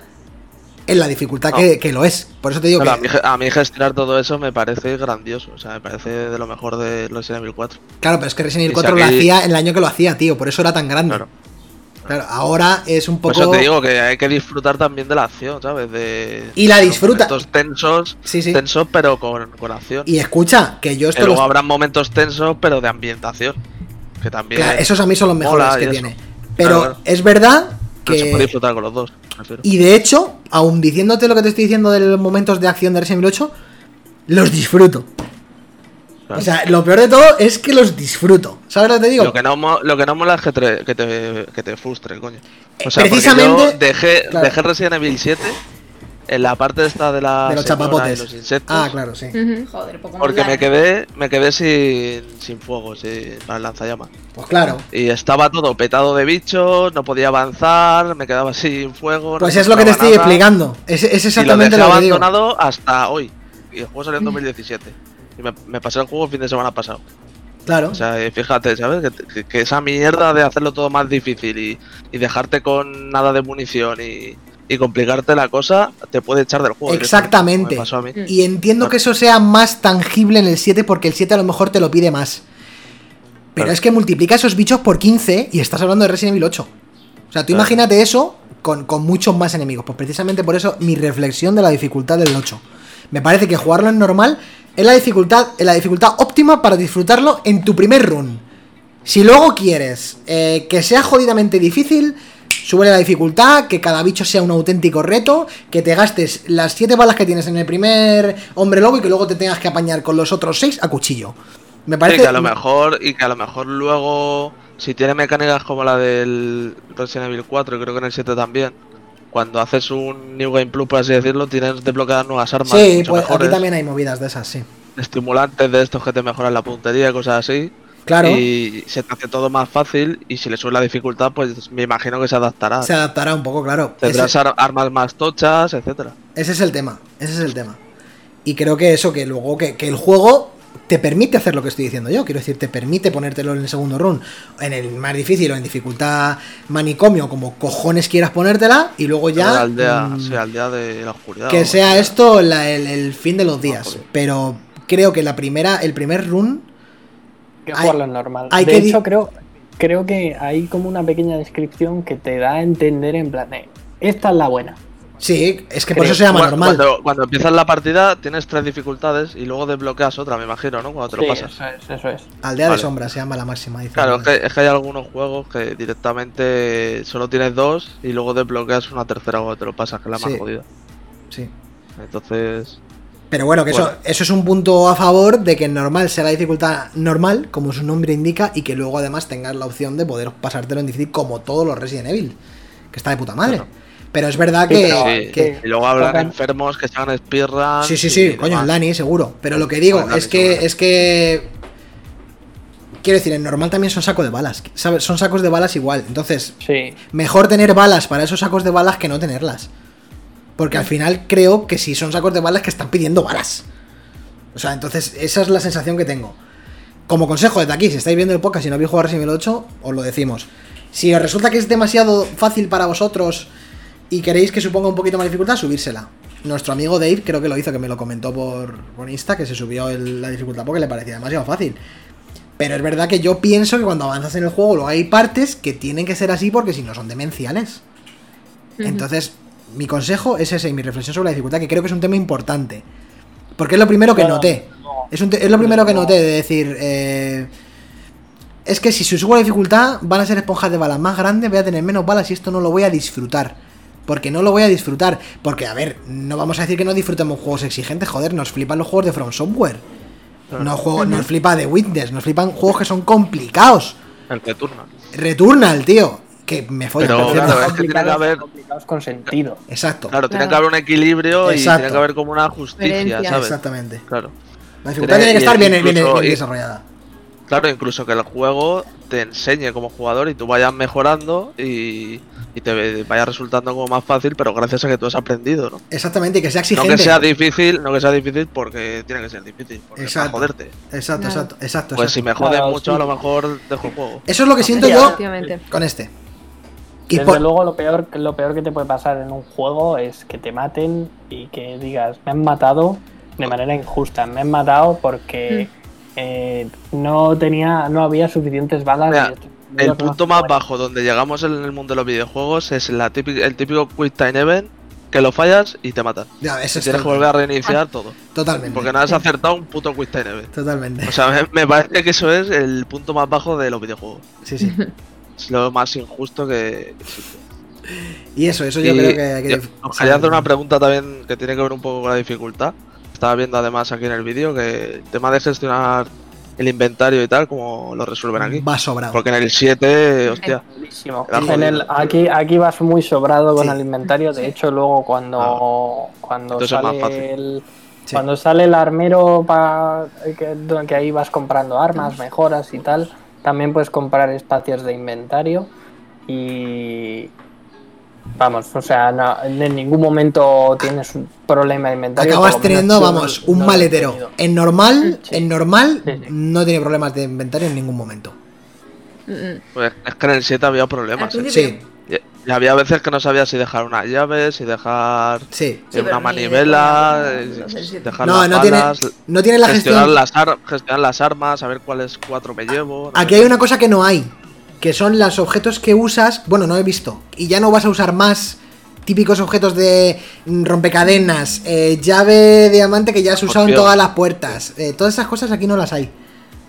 en la dificultad No. que, que lo es. Por eso te digo Pero a, que, a mí gestionar todo eso me parece grandioso, o sea, me parece de lo mejor de Resident Evil 4. claro, pero es que Resident Evil Y si 4 lo hacía en el año que lo hacía, tío, por eso era tan grande. Claro. Claro, ahora es un Por poco... eso te digo que hay que disfrutar también de la acción, ¿sabes? De, Y la los disfruta. Momentos tensos, Sí, sí. tensos pero con, con acción. Y escucha, que yo esto lo... luego habrá momentos tensos pero de ambientación. Que también Claro, esos a mí son los mejores que tiene. Pero Claro, es verdad pero se puede que... disfrutar con los dos. Y de hecho, aun diciéndote lo que te estoy diciendo de los momentos de acción de Resident Evil 8, los disfruto. Claro. O sea, lo peor de todo es que los disfruto. ¿Sabes lo que te digo? Lo que no, lo que no mola es que te, que te, que te frustre, coño. O sea, Precisamente- yo dejé, claro. dejé Resident Evil 7 en la parte esta de la de los chapapotes. y los insectos. Ah, claro, sí. Joder, poco más Porque me quedé, me quedé sin, sin fuego, sin, para el lanzallamas. Pues claro. Y estaba todo petado de bichos, no podía avanzar, me quedaba sin fuego. no Pues es lo que te estoy nada, explicando. Es, es Y lo exactamente dejé lo, que digo. abandonado hasta hoy. Y el juego salió en 2017. Y me, me pasé el juego el fin de semana pasado. Claro. O sea, y fíjate, ¿sabes? Que, que- que esa mierda de hacerlo todo más difícil y, y dejarte con nada de munición y, y complicarte la cosa, te puede echar del juego. Exactamente. mí. Y entiendo que eso sea más tangible en el 7 porque el 7 a lo mejor te lo pide más. Pero Claro. es que multiplica esos bichos por 15 y estás hablando de Resident Evil 8. O sea, tú Claro. imagínate eso con, con muchos más enemigos. Pues precisamente por eso mi reflexión de la dificultad del 8. Me parece que jugarlo en normal es la dificultad, es la dificultad óptima para disfrutarlo en tu primer run. Si luego quieres eh, que sea jodidamente difícil, sube la dificultad, que cada bicho sea un auténtico reto, que te gastes las 7 balas que tienes en el primer hombre lobo y que luego te tengas que apañar con los otros 6 a cuchillo. Me parece que a lo mejor, y que a lo mejor luego, si tiene mecánicas como la del Resident Evil 4, y creo que en el 7 también, cuando haces un New Game Plus, por así decirlo, tienes desbloqueadas nuevas armas Sí, pues aquí mejores, también hay movidas de esas, sí. estimulantes de estos que te mejoran la puntería y cosas así. Claro, Y se te hace todo más fácil y si le sube la dificultad, pues me imagino que se adaptará. se adaptará un poco, claro. Tendrás ar- armas más tochas, etcétera. ese es el tema, ese es el tema. Y creo que eso, que luego que, que el juego te permite hacer lo que estoy diciendo yo. Quiero decir, te permite ponértelo en el segundo run, en el más difícil o en dificultad manicomio, como cojones quieras ponértela, y luego La ya. aldea, mm, sí, aldea de la oscuridad. que sea esto la- el, el fin de los días. Pero creo que la primera, el primer run. Que Hay- jugarlo en normal. hay de que hecho, creo, creo que hay como una pequeña descripción que te da a entender en plan esta es la buena. Sí, es que por eso se llama Cuando- normal. Cuando, cuando empiezas la partida tienes tres dificultades y luego desbloqueas otra, me imagino, ¿no? Cuando te lo pasas. eso es, eso es. Aldea de sombra se llama la máxima. dice Claro, es que, es que hay algunos juegos que directamente solo tienes dos y luego desbloqueas una tercera cuando te lo pasas, que es la Sí. más jodida. Sí. Entonces, Pero bueno, que Eso, Bueno. eso es un punto a favor de que en normal sea la dificultad normal, como su nombre indica, y que luego además tengas la opción de poder pasártelo en difícil como todos los Resident Evil. Que está de puta madre. Pero es verdad Sí, que. pero- sí. que- Y luego Tocan- enfermos que se hagan speedruns. Sí, sí, y sí, coño, el Dani, seguro. Pero lo que digo es que, seguro. es que. Quiero decir, en normal también son sacos de balas. ¿sabes? Son sacos de balas igual. Entonces, Sí, mejor tener balas para esos sacos de balas que no tenerlas. Porque al final creo que si son sacos de balas que están pidiendo balas. O sea, entonces esa es la sensación que tengo. Como consejo desde aquí, si estáis viendo el podcast y no habéis jugado Resident Evil 8, os lo decimos. Si os resulta que es demasiado fácil para vosotros y queréis que suponga un poquito más dificultad, subírsela. Nuestro amigo Dave creo que lo hizo, que me lo comentó por, por Insta, que se subió el- la dificultad porque le parecía demasiado fácil. Pero es verdad que yo pienso que cuando avanzas en el juego luego hay partes que tienen que ser así porque si no son demenciales. Entonces, mi consejo es ese y mi reflexión sobre la dificultad, que creo que es un tema importante. Porque es lo primero que noté. no. Es, un es lo primero que No. noté de decir... eh, es que si se subo la dificultad, van a ser esponjas de balas más grandes, voy a tener menos balas y esto no lo voy a disfrutar. Porque no lo voy a disfrutar. Porque, a ver, no vamos a decir que no disfrutemos juegos exigentes, joder, nos flipan los juegos de From Software. No juego, nos flipa The Witness, nos flipan juegos que son complicados. El Returnal. Returnal, tío. Que me folla, Pero, claro, es que tiene que haber- complicados con sentido. Exacto. Claro, tiene Claro. que haber un equilibrio y Exacto. tiene que haber como una justicia. Exactamente. Claro. La dificultad Tiene- tiene que estar bien, bien- incluso- bien y- desarrollada. Claro, incluso que el juego te enseñe como jugador y tú vayas mejorando y, y te vaya resultando como más fácil, pero gracias a que tú has aprendido, ¿no? Exactamente, y que sea No exigente. que sea difícil, no que sea difícil porque tiene que ser difícil, porque es para Exacto. joderte. Exacto, exacto, exacto. Pues si exacto. me jode Claro, mucho, sí. a lo mejor dejo el juego. Eso es lo que siento yo con este. Y Desde por- luego lo peor, lo peor que te puede pasar en un juego es que te maten y que digas, me han matado de manera injusta, me han matado porque eh, no tenía, no había suficientes balas. Mira, y esto- El punto más bajo donde llegamos en el mundo de los videojuegos es la típica- el típico Quick Time Event que lo fallas y te matan. Ya, eso Y es tienes que volver a reiniciar todo. Totalmente. Porque no has acertado un puto Quick Time Event. Totalmente. O sea, me, me parece que eso es el punto más bajo de los videojuegos. Sí, sí. Es lo más injusto que existe. Y eso, eso yo creo que hay que. yo os quería hacer una pregunta también que tiene que ver un poco con la dificultad. Estaba viendo además aquí en el vídeo que el tema de gestionar el inventario y tal, como lo resuelven aquí. Va sobrado. Porque en el 7, hostia, En el- aquí, aquí vas muy sobrado con Sí. el inventario. De hecho, luego cuando, cuando es más sale el, Sí. cuando sale el armero para que, que ahí vas comprando armas, mejoras y tal, también puedes comprar espacios de inventario y vamos, o sea, no- en ningún momento tienes un problema de inventario. Acabas teniendo, vamos, un no maletero. En normal, Sí. en normal, Sí, sí. no tiene problemas de inventario en ningún momento. Pues es que en el 7 había problemas. ¿eh? Sí, Y, había veces que no sabía si dejar una llave, si dejar sí. eh, Sí, pero una manivela, eh, del siete. dejar No, las no tiene, balas, no tiene la gestionar, gestión. las ar- gestionar las armas, saber cuáles cuatro me llevo. no Aquí hay una cosa que no hay, que son los objetos que usas, bueno, no he visto, y ya no vas a usar más típicos objetos de mm, rompecadenas, eh, llave de diamante que ya has usado en todas las puertas, eh, todas esas cosas aquí no las hay.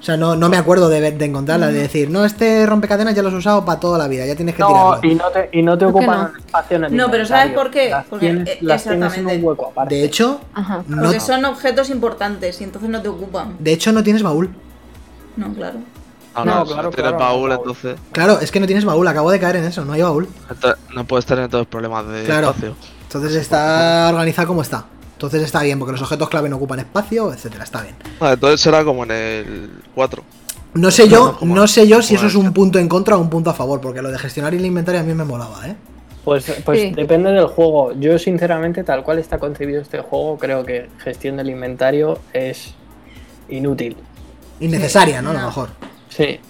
O sea, no, no me acuerdo de, de encontrarlas, de decir, no, este rompecadenas ya lo has usado para toda la vida, ya tienes que No, tirarlo. y no te, y no te ¿Por qué ocupan no? espacio en el No, pero ¿sabes por qué? Las Porque, tienes, eh, las tienes en exactamente. un hueco aparte. De hecho, Ajá. no, Porque son objetos importantes y entonces no te ocupan. de hecho no tienes baúl. No, claro. Ah, No, no, si claro, no tienes claro, baúl, no, entonces, Claro, es que no tienes baúl, acabo de caer en eso, no hay baúl. no puedes tener todos problemas de Claro. espacio. Entonces está organizado como está. Entonces está bien, porque los objetos clave no ocupan espacio, etcétera, está bien. Ah, entonces será como en el 4. No sé yo, No, como- no sé yo si eso es este. un punto en contra o un punto a favor, porque lo de gestionar el inventario a mí me molaba, ¿eh? Pues, pues Sí. depende del juego. Yo, sinceramente, tal cual está concebido este juego, creo que gestión del inventario es inútil. Innecesaria, ¿no? A lo mejor. Sí.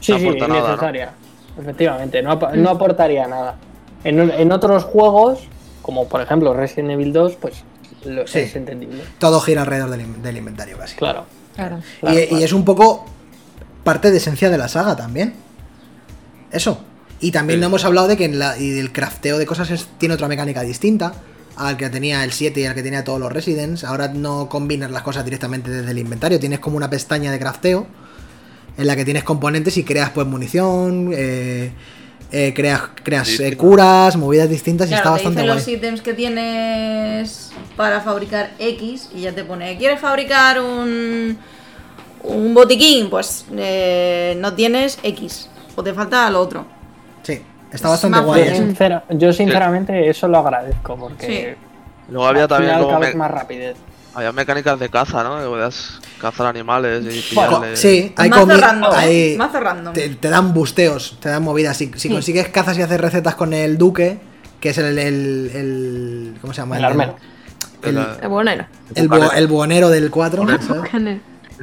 Sí, No sí, aporta nada, ¿no? innecesaria. Efectivamente, no, ap- no aportaría nada. En, en otros juegos, como por ejemplo Resident Evil 2, pues lo, Sí. es entendible. Todo gira alrededor del, in- del inventario casi. Claro. Claro. claro, y, y claro. es un poco parte de esencia de la saga también. Eso. Y también Sí. no hemos hablado de que en la, y el crafteo de cosas es- tiene otra mecánica distinta al que tenía el 7 y al que tenía todos los Residents. Ahora no combinas las cosas directamente desde el inventario, tienes como una pestaña de crafteo en la que tienes componentes y creas pues munición, eh, eh, creas, eh, curas, movidas distintas y está te bastante dice guay. los ítems que tienes para fabricar X y ya te pone, ¿quieres fabricar un, un botiquín? Pues eh, no tienes X o te falta lo otro. Sí, está Es bastante guay Yo, sincera- yo sinceramente eso lo agradezco porque Luego había también como cada me- vez más rapidez. Había mecánicas de caza, ¿no? Que podías cazar animales y Co- pillarles. Sí, hay Mazo comi- random, hay- Mazo random. te, te dan busteos, te dan movidas. Si, si consigues cazas y haces recetas con el duque, que es el, el, el- ¿cómo se llama? El armero. El, El- bueno, el, bu- el buhonero del 4, Bucanero.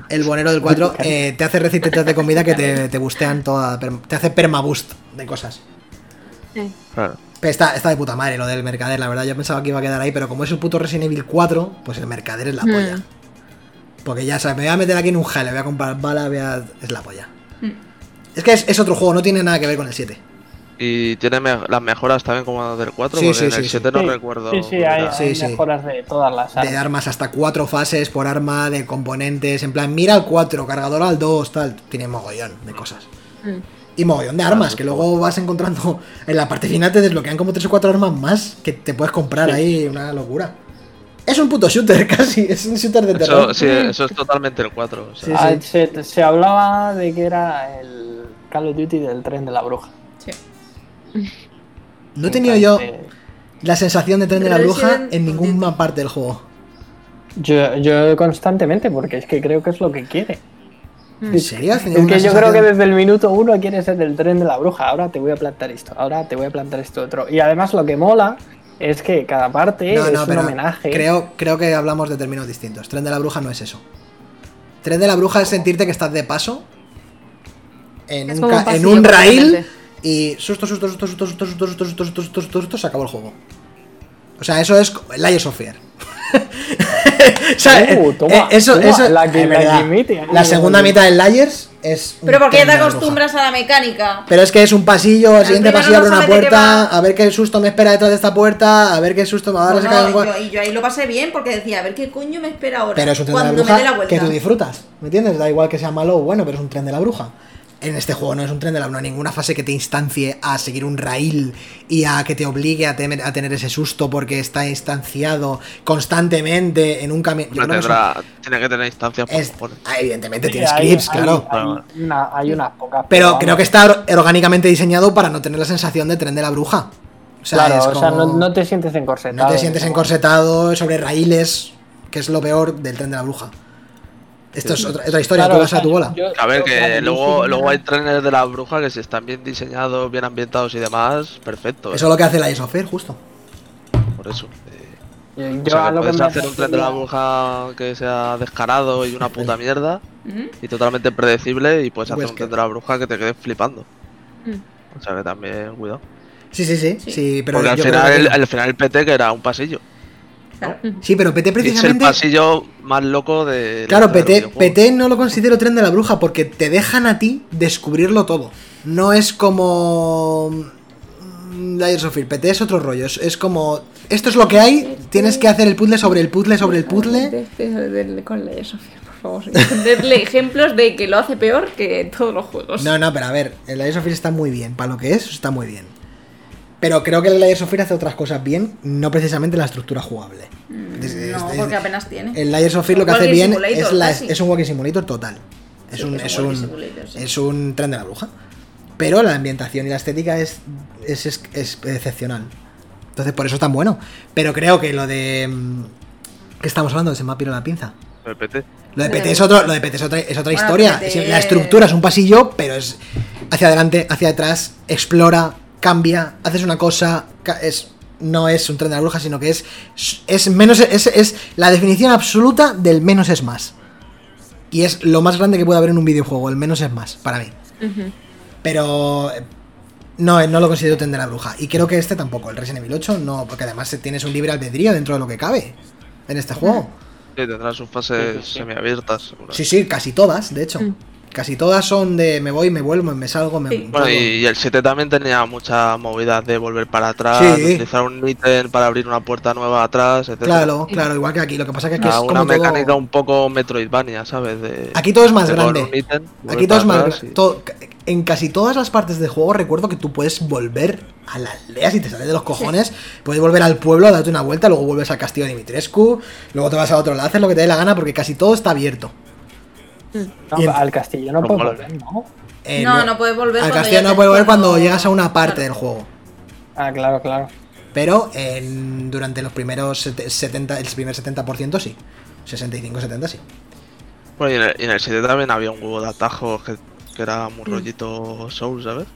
El buhonero del 4 eh, te hace recetas de comida que te, te bustean toda. Te hace permaboost de cosas. Sí. Claro. Pero está, está de puta madre lo del mercader, la verdad. Yo pensaba que iba a quedar ahí, pero como es el puto Resident Evil 4, pues el mercader es la Hmm. polla. Porque ya sabes, me voy a meter aquí en un jale, voy a comprar bala, voy a... es la polla. Mm. Es que es, es otro juego, no tiene nada que ver con el 7. Y tiene me- las mejoras también como del 4, Sí, porque sí, en sí, el sí. 7 no Sí, recuerdo. Sí, sí, hay, mejoras de todas las De armas. armas hasta cuatro fases por arma, de componentes, en plan, mira al 4, cargador al 2, tal. Tiene mogollón de cosas. Mm. Y mogollón de armas, que luego vas encontrando. En la parte final te desbloquean como 3 o 4 armas más que te puedes comprar ahí, una locura. Es un puto shooter casi, es un shooter de terror. Eso, sí, eso es totalmente el 4. o sea, Sí, Ah, se, se hablaba de que era el Call of Duty del tren de la bruja. Sí. No he tenido yo la sensación de tren de la bruja en ninguna parte del juego. Yo, yo constantemente, porque es que creo que es lo que quiere. ¿En serio? ¿Has tenido Es que yo creo que desde el minuto uno quiere ser el tren de la bruja. Ahora te voy a plantar esto, ahora te voy a plantar esto otro. Y además lo que mola es que cada parte No, es no, un homenaje. Creo, creo que hablamos de términos distintos. Tren de la bruja no es eso. Tren de la bruja es sentirte que estás de paso en un, ca- en pasillo, un rail y susto, susto, susto, susto, susto, susto, susto, susto, susto, susto, susto, susto, se acabó el juego. O sea, eso es Layers of Fear. o sea, Uh, eh, toma, eh, eso, toma, eso la que- la verdad. La segunda mitad del Layers es. un Pero porque te bruja. acostumbras a la mecánica. Pero es que es un pasillo, al siguiente pasillo abre no una puerta, a ver qué susto me espera detrás de esta puerta, a ver qué susto me va a dar cada y, yo, y yo ahí lo pasé bien porque decía, a ver qué coño me espera ahora. Pero es un tren de la cuando me dé la bruja vuelta. que tú disfrutas, ¿me entiendes? Da igual que sea malo o bueno, pero es un tren de la bruja. En este juego no es un tren de la hay ninguna fase que te instancie a seguir un rail y a que te obligue a, temer- a tener ese susto porque está instanciado constantemente en un camino. Tiene que tener instancias por es- ah, evidentemente Sí, hay- clips, hay- claro. Hay, una- hay unas pocas. Pero creo que está or- orgánicamente diseñado para no tener la sensación de tren de la bruja. O sea, claro, es o sea, no, como- no te sientes encorsetado. No te sientes como- encorsetado sobre raíles, que es lo peor del tren de la bruja. Esto es otra, otra historia, Claro, tú vas a sea, tu bola. yo- A ver, que luego, sí, luego hay trenes de la bruja que si están bien diseñados, bien ambientados y demás, perfecto. ¿eh? Eso es lo que hace la Ice of Fear, justo. Por eso. eh, Yo, o sea, a que lo que puedes hacer un tren de la bruja que sea descarado y una puta mierda y totalmente predecible y puedes hacer un tren de la bruja que te quedes flipando. Mm. O sea que también, cuidado. Sí, sí, sí. Sí, Sí. pero Porque al final, que el, no. al final el PT que era un pasillo. Sí, pero PT Es el precisamente. pasillo más loco de. la Claro, PT. PT no lo considero tren de la bruja porque te dejan a ti descubrirlo todo. No es como. mm, Layers of Fear. PT es otro rollo. Es, es como. Esto es lo que hay. Tienes que hacer el puzzle sobre el puzzle sobre el puzzle. Con la Sofía, por favor. Darle ejemplos de que lo hace peor que todos los juegos. No, no, pero a ver, el Layers of Fear está muy bien. Para lo que es, está muy bien. Pero creo que el Layers of Fear hace otras cosas bien, no precisamente la estructura jugable. Mm, No, es- porque apenas tiene. El Layers of Fear lo que hace bien es, la- es un walking simulator total. Es, Sí, un, es un es, un, simulator, sí. es un tren de la bruja. Pero la ambientación y la estética es, es, es- es excepcional. Entonces por eso es tan bueno. Pero creo que lo de... mm, ¿Qué estamos hablando? Se me ha pirado la pinza. El PT. Lo de PT es, otro, lo de PT es otra, es otra Bueno, historia. PT La estructura es un pasillo, pero es hacia adelante, hacia atrás, explora, cambia, haces una cosa. ca- Es, no es un tren de la bruja, sino que es, es menos es, es la definición absoluta del menos es más. Y es lo más grande que puede haber en un videojuego, el menos es más, para mí. Pero eh, no, no lo considero tren de la bruja. Y creo que este tampoco, el Resident Evil 8, no, porque además tienes un libre albedrío dentro de lo que cabe en este juego. Sí, tendrá sus fases Sí, sí, sí. semiabiertas. seguro. Sí, sí, casi todas, de hecho. Mm. Casi todas son de me voy, me vuelvo, me salgo, me. Sí. Bueno, y, y el 7 también tenía muchas movidas de volver para atrás, Sí. de utilizar un ítem para abrir una puerta nueva atrás, etc. Claro, claro, igual que aquí. Lo que pasa que aquí es una como mecánica todo... un poco Metroidvania, ¿sabes? De, Aquí todo es más grande. ítem, Aquí todo es más atrás gra- y- todo- En casi todas las partes del juego recuerdo que tú puedes volver a la aldea si te sales de los cojones. Puedes volver al pueblo a darte una vuelta, luego vuelves al castillo de Dimitrescu, luego te vas a otro lado, haces lo que te dé la gana porque casi todo está abierto. No, Y al castillo no No puedes volver, ¿no? Eh, no, no puedes volver. Al cuando castillo no puedes volver cuando cuando- llegas a una parte Claro. del juego. Ah, claro, claro. Pero en- durante los primeros sete- 70, el primer 70% sí. 65-70 sí. Bueno, y en, el, y en el 7 también había un huevo de atajos que, que era Mm. muy rollito Soul, ¿sabes?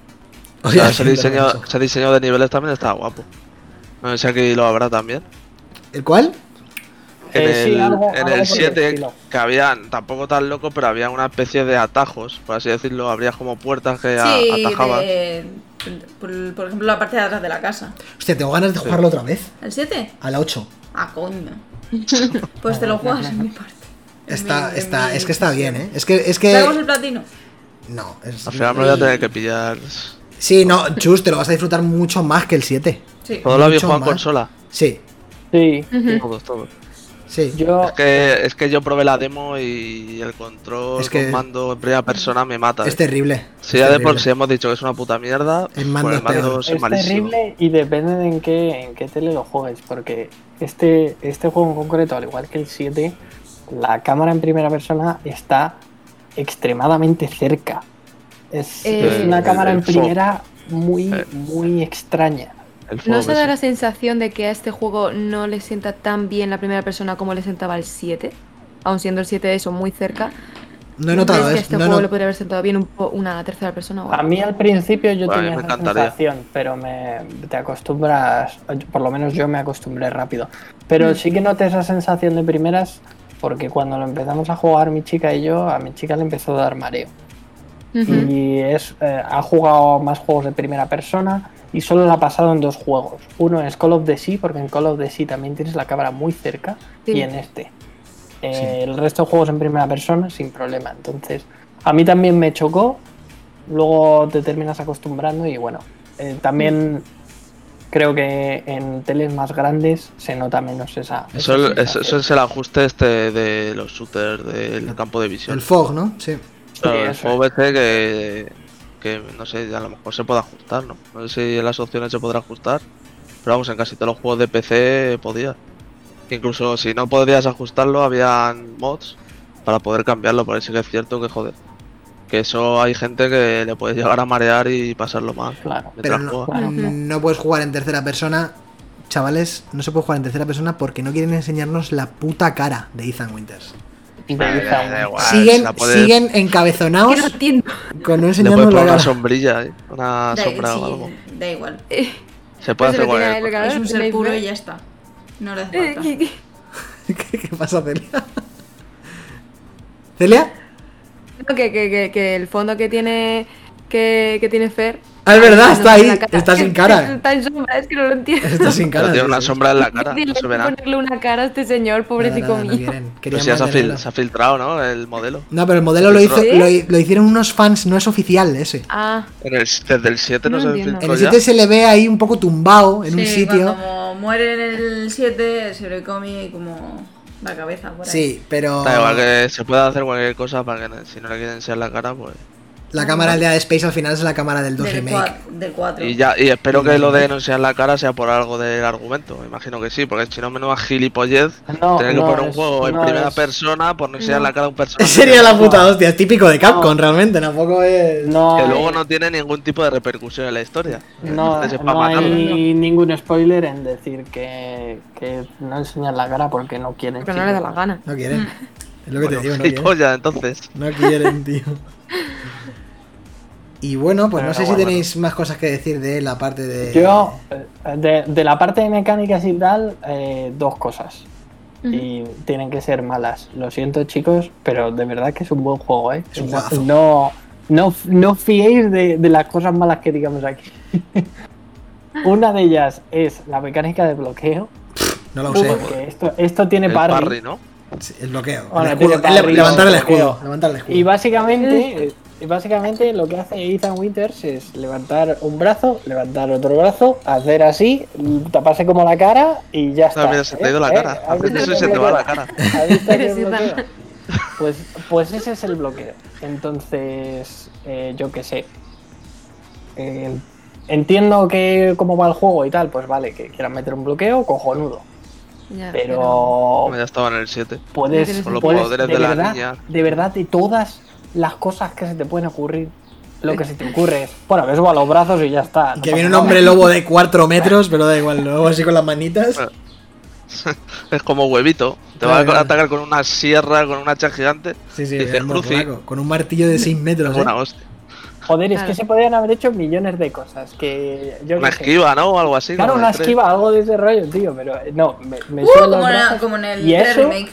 O sea, ese diseño, ese diseño de niveles también estaba guapo. No sé si aquí lo habrá también. ¿El cuál? En Eh, sí, el, algo- en algo el por el 7, estilo. que habían, tampoco tan loco, pero había una especie de atajos, por así decirlo. Habría como puertas que a- Sí, atajabas. de- por, por ejemplo, la parte de atrás de la casa. Hostia, tengo ganas de jugarlo otra vez. ¿El 7? A la 8. Ah, coño. Pues te lo juegas en mi parte. Está, en está, mi es que está bien, ¿eh? Es que, es que. ¿Sabemos el platino? No, es. Al final me lo voy a tener que pillar. Sí, no, Chus, te lo vas a disfrutar mucho más que el 7. Sí. Todo lo habéis jugado en consola. Sí, Sí, Todos, todos. Sí. yo Es que, es que yo probé la demo y el control Es que- con mando en primera persona me mata. Es eh. terrible. Si es ya de por sí hemos dicho que es una puta mierda, El mando pues es peor. es, es malísimo. terrible y depende de en qué, en qué tele lo juegues, porque este, este juego en concreto, al igual que el 7, la cámara en primera persona está extremadamente cerca. Es, Eh, es una el- cámara el en primera muy, Eh. muy extraña. El ¿No se da la sensación de que a este juego no le sienta tan bien la primera persona como le sentaba el 7? Aun siendo el 7 eso muy cerca. No he notado, ¿Crees que ¿eh? este No, juego no- le podría haber sentado bien un una tercera persona? o A mí al principio yo Bueno, tenía esa sensación, pero me, te acostumbras, por lo menos yo me acostumbré rápido. Pero sí que noté esa sensación de primeras porque cuando lo empezamos a jugar mi chica y yo, a mi chica le empezó a dar mareo. Y es, eh, ha jugado más juegos de primera persona y solo la ha pasado en dos juegos. Uno es Call of the Sea, porque en Call of the Sea también tienes la cámara muy cerca, Sí. y en este. Eh, El resto de juegos en primera persona sin problema. Entonces, a mí también me chocó, luego te terminas acostumbrando y bueno, eh, también creo que en teles más grandes se nota menos esa... Eso, esa es- eso- eso sensación. es el ajuste este de los shooters del campo de visión. El fog, ¿no? Sí. Claro, Sí, el fuego BC que, que no sé, a lo mejor se puede ajustar, ¿no? No sé si en las opciones se podrá ajustar, pero vamos, en casi todos los juegos de PC podía. Incluso si no podrías ajustarlo, habían mods para poder cambiarlo, por eso sí que es cierto que joder. Que eso hay gente que le puede llegar a marear y pasarlo mal Claro. Pero no, no puedes jugar en tercera persona. Chavales, no se puede jugar en tercera persona porque no quieren enseñarnos la puta cara de Ethan Winters. Y me da igual, siguen puedes- siguen encabezonados Que no entiendo. con no Le puedes enseñarnos poner la una cara. sombrilla, ¿eh? Una Da, sombra sí, o algo. da igual. Se puede Pero hacer se cualquier el cosa. Es un ser puro y ya está. No le hace Eh, falta. ¿Qué, qué pasa, Celia? ¿Celia? que, que, que, que el fondo que tiene que, que tiene Fer. Ah, es verdad, no está ahí, está sin cara. Está en sombra, es que no lo entiendo. Está sin cara. Tiene una sombra en la cara, no se verá. ponerle una cara a este señor, pobrecito Nada, nada, no mío. quieren. Pero si ya se ha, fil- se ha filtrado, ¿no? El modelo. No, pero el modelo lo, hizo, lo, lo hicieron unos fans, no es oficial ese. Ah, el, desde el 7 no, No se entiendo. En filtró el ya. 7 se le ve ahí un poco tumbado en un Sí, sitio. Cuando muere en el 7, se le come como la cabeza por ahí. Sí, pero Da igual que se pueda hacer cualquier cosa para que si no le quieren enseñar la cara, pues. La cámara del Dead Space al final es la cámara del 2 Del, remake. cua- del 4. Y ya, y espero que lo de no enseñar la cara sea por algo del argumento. Me imagino que sí, porque si no, menuda gilipollez. No, tener que poner un juego en no primera es- persona por no enseñar la cara a un personaje. Sería la puta No. hostia, es típico de Capcom realmente, tampoco es... No, Que luego no tiene ningún tipo de repercusión en la historia. no, es no matarlo. hay ningún spoiler en decir que, que no enseñan la cara porque no quieren. porque no le da la gana. No quieren. Es lo que Bueno, te digo, no quieren. gilipollas, entonces. No quieren, tío. Y bueno, pues no sé si tenéis más cosas que decir de la parte de... Yo, eh, de, de la parte de mecánicas y tal, eh, dos cosas. Y tienen que ser malas. Lo siento, chicos, pero de verdad que es un buen juego, ¿eh? Es un no, no, no, no fiéis de, de las cosas malas que digamos aquí. Una de ellas es la mecánica de bloqueo. No lo sé. Porque esto, esto tiene El parry. parry, ¿no? Sí, el bloqueo. Bueno, el escudo. tiene para Le- arriba, levantar el bloqueo. escudo. Levantar el escudo. Y básicamente, y básicamente lo que hace Ethan Winters es levantar un brazo, levantar otro brazo, hacer así, taparse como la cara y ya está. No, mira, se te ha ido la ¿Eh? cara. ¿Eh? ¿Has Haces visto eso y el se te va la cara. Pues, pues ese es el bloqueo. Entonces, eh, yo qué sé. Eh, entiendo que cómo va el juego y tal, pues vale, que quieran meter un bloqueo, cojonudo. Ya, Pero ya estaba en el 7. puedes, puedes- poderes de de la verdad, niña. de verdad, de todas las cosas que se te pueden ocurrir, lo que se te ocurre es, bueno, que suba los brazos y ya está. Y no que viene un hombre lobo de 4 metros, pero da igual, luego así con las manitas. Bueno. Es como huevito. Te Claro, va a claro. atacar con una sierra, con un hacha gigante. Sí, sí, morlaco, con un martillo de 6 metros. Es ¿eh? una hostia. Joder, es que se podrían haber hecho millones de cosas. Que yo Una esquiva, ¿no? O algo así. Claro, una esquiva, algo de ese rollo, tío, pero eh, no, me, me Uh, como, en- como en el y 3 eso, remake.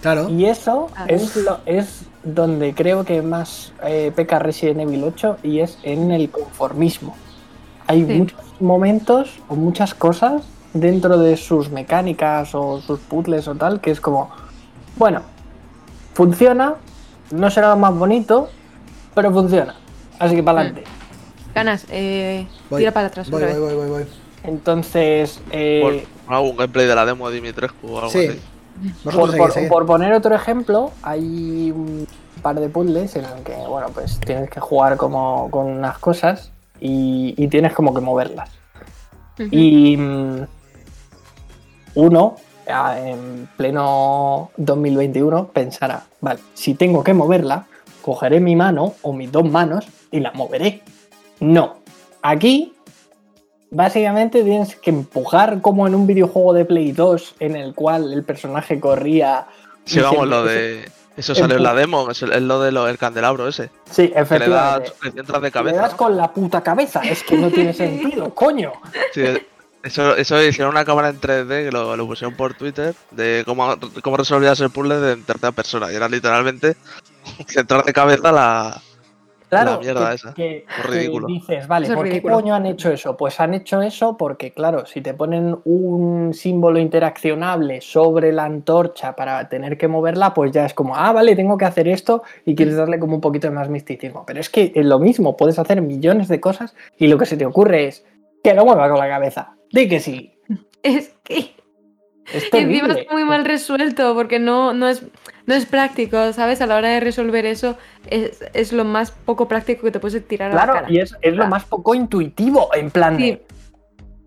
Claro. Y eso Ah. es, lo, es donde creo que más eh, peca Resident Evil 8 y es en el conformismo. Hay Sí. muchos momentos o muchas cosas dentro de sus mecánicas o sus puzzles o tal que es como, bueno, funciona, no será lo más bonito, pero funciona. Así que para adelante. Ganas, eh, Voy, tira para atrás Voy, otra voy, vez. voy, voy, voy. Entonces, eh, Por algún gameplay de la demo de Dimitrescu o algo Sí. así. Por, poner otro ejemplo, hay un par de puzzles en el que, bueno, pues tienes que jugar como con unas cosas y, y tienes como que moverlas. Y mm, uno, ah, en pleno 2021, pensará, vale, si tengo que moverla, cogeré mi mano o mis dos manos y la moveré. No. Aquí, básicamente tienes que empujar como en un videojuego de Play 2 en el cual el personaje corría. Sí, vamos, se- lo de. Eso salió en la demo, es, lo del candelabro ese. Sí, Que le das, efectivamente. de Le cabeza. con la puta cabeza, es que no tiene sentido, coño. Sí, eso, eso hicieron una cámara en 3D que lo, lo pusieron por Twitter de cómo, cómo resolvías el puzzle de tercera persona. Y era literalmente centrar de cabeza la. Claro, La mierda que, esa. que- Es que ridículo. dices, vale, es ¿por qué coño han hecho eso? Pues han hecho eso porque, claro, si te ponen un símbolo interaccionable sobre la antorcha para tener que moverla, pues ya es como, ah, vale, tengo que hacer esto y quieres darle como un poquito de más misticismo. Pero es que es lo mismo, puedes hacer millones de cosas y lo que se te ocurre es que lo mueva con la cabeza. Di que sí. Es que Es y encima está muy mal resuelto porque no, no, es, no es práctico, ¿sabes? A la hora de resolver eso es, es lo más poco práctico que te puedes tirar a la Claro, cara. y es, es lo más poco intuitivo, en plan de,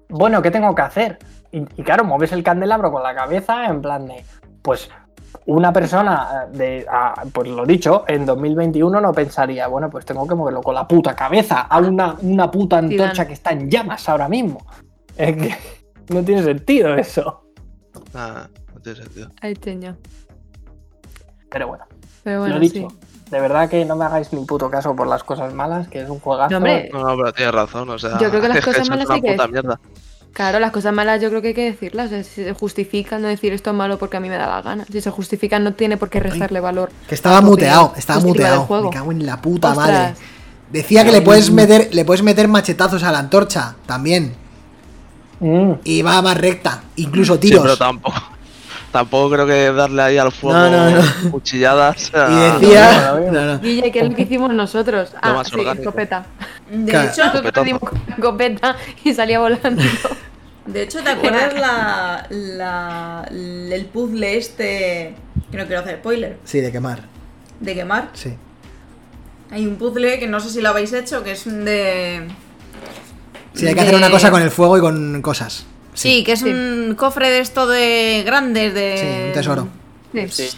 bueno, ¿qué tengo que hacer? Y, y claro, mueves el candelabro con la cabeza en plan de, pues una persona eh, de, ah, pues lo dicho, en 2021 no pensaría, bueno, pues tengo que moverlo con la puta cabeza a una, una puta antorcha que está en llamas ahora mismo. Es que no tiene sentido eso. Nada, no tiene sentido. Ay, teño. Pero bueno, Pero bueno, lo dicho. sí. De verdad que no me hagáis ni puto caso por las cosas malas, que es un juegazo. No, hombre, No, no, pero tienes razón, o sea. Yo creo que las cosas malas sí que mierda. Claro, las cosas malas yo creo que hay que decirlas. o sea, si se justifican, no decir esto es malo porque a mí me da la gana. Si se justifican, no tiene por qué restarle valor. Que estaba muteado, estaba muteado. Me cago en la puta Ostras. madre. Decía que le puedes meter, le puedes meter machetazos a la antorcha también. Mm. Y va más recta. Incluso Sí, tiros. pero tampoco. Tampoco creo que darle ahí al fuego No, no, no. cuchilladas. y decía. no. Guille, ¿qué es lo que hicimos nosotros? Ah, sí, escopeta. De Claro. hecho, Nosotros dimos escopeta y salía volando. de hecho, ¿te acuerdas la, la, el puzzle este? Que no quiero hacer spoiler. Sí, de quemar. De quemar. Sí. Hay un puzzle que no sé si lo habéis hecho, que es de. Sí, hay que de- hacer una cosa con el fuego y con cosas. Sí, que es Sí. un cofre de esto de grandes, de. Sí, un tesoro. Sí. Sí.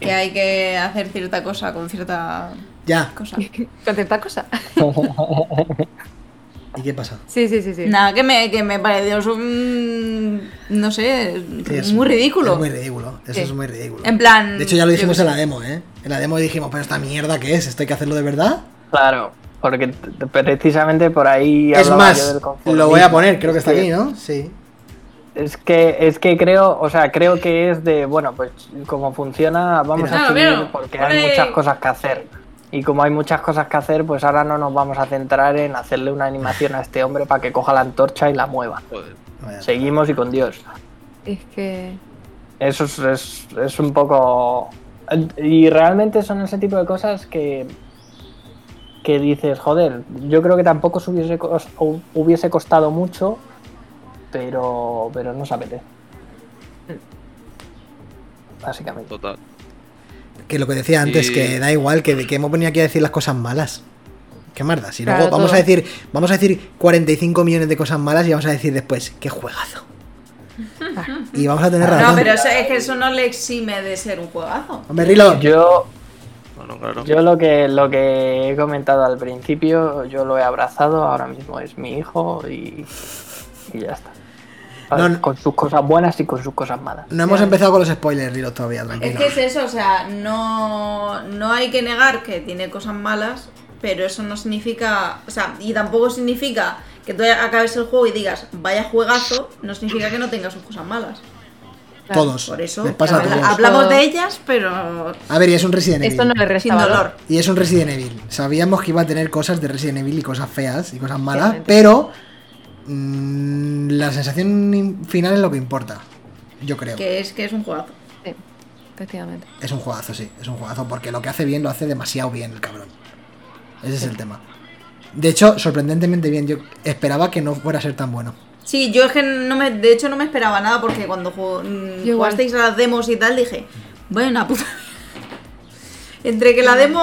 Que hay que hacer cierta cosa con cierta Ya. cosa. Con cierta cosa. ¿Y qué pasa? Sí, sí, sí, sí. Nada, que me, que me pareció un. No sé, es- muy ridículo. Es muy ridículo. Eso Sí. es muy ridículo. En plan. De hecho, ya lo dijimos en la demo, ¿eh? En la demo dijimos, pero esta mierda, ¿qué es? ¿Esto hay que hacerlo de verdad? Claro, porque t- precisamente por ahí Es yo más, del lo voy a poner, creo que está Sí. aquí, ¿no? Sí. Es que, es que creo, o sea, creo que es de, bueno, pues como funciona, vamos Mira. a seguir porque hay muchas cosas que hacer. Y como hay muchas cosas que hacer, pues ahora no nos vamos a centrar en hacerle una animación a este hombre para que coja la antorcha y la mueva. Joder. Seguimos y con Dios. Es que. Eso es, es, es un poco... Y realmente son ese tipo de cosas que que dices, joder, yo creo que tampoco se hubiese, hubiese costado mucho, pero, pero no se apetece. Básicamente. Total. Que lo que decía antes, Y- que da igual, que, que hemos venido aquí a decir las cosas malas. ¿Qué más da? Si Claro, luego vamos todo. a decir, vamos a decir 45 millones de cosas malas y vamos a decir después, qué juegazo. y vamos a tener razón. No, pero eso, es que eso no le exime de ser un juegazo. Hombre, Rilo, Yo, Claro. yo lo que lo que he comentado al principio, yo lo he abrazado, ahora mismo es mi hijo y, y ya está. No, no. Con sus cosas buenas y con sus cosas malas. no hemos empezado con los spoilers, Rilo, todavía, Es que es eso, o sea, no, no hay que negar que tiene cosas malas, pero eso no significa, o sea, y tampoco significa que tú acabes el juego y digas, vaya juegazo, no significa que no tenga sus cosas malas. Claro. Todos. Por eso Les pasa a todos. hablamos de ellas, pero A ver, y es un Resident Esto no Evil. le resta sin valor. dolor. Y es un Resident Evil. Sabíamos que iba a tener cosas de Resident Evil y cosas feas y cosas malas, pero mm, la sensación in- final es lo que importa. Yo creo. Que es que es un juegazo. Sí, efectivamente. Es un juegazo, sí, es un juegazo, porque lo que hace bien lo hace demasiado bien el cabrón. Ese es el tema. De hecho, sorprendentemente bien, yo esperaba que no fuera a ser tan bueno. Sí, yo es que no me, de hecho no me esperaba nada porque cuando mm, jugasteis a las demos y tal dije, buena puta. Entre que la demo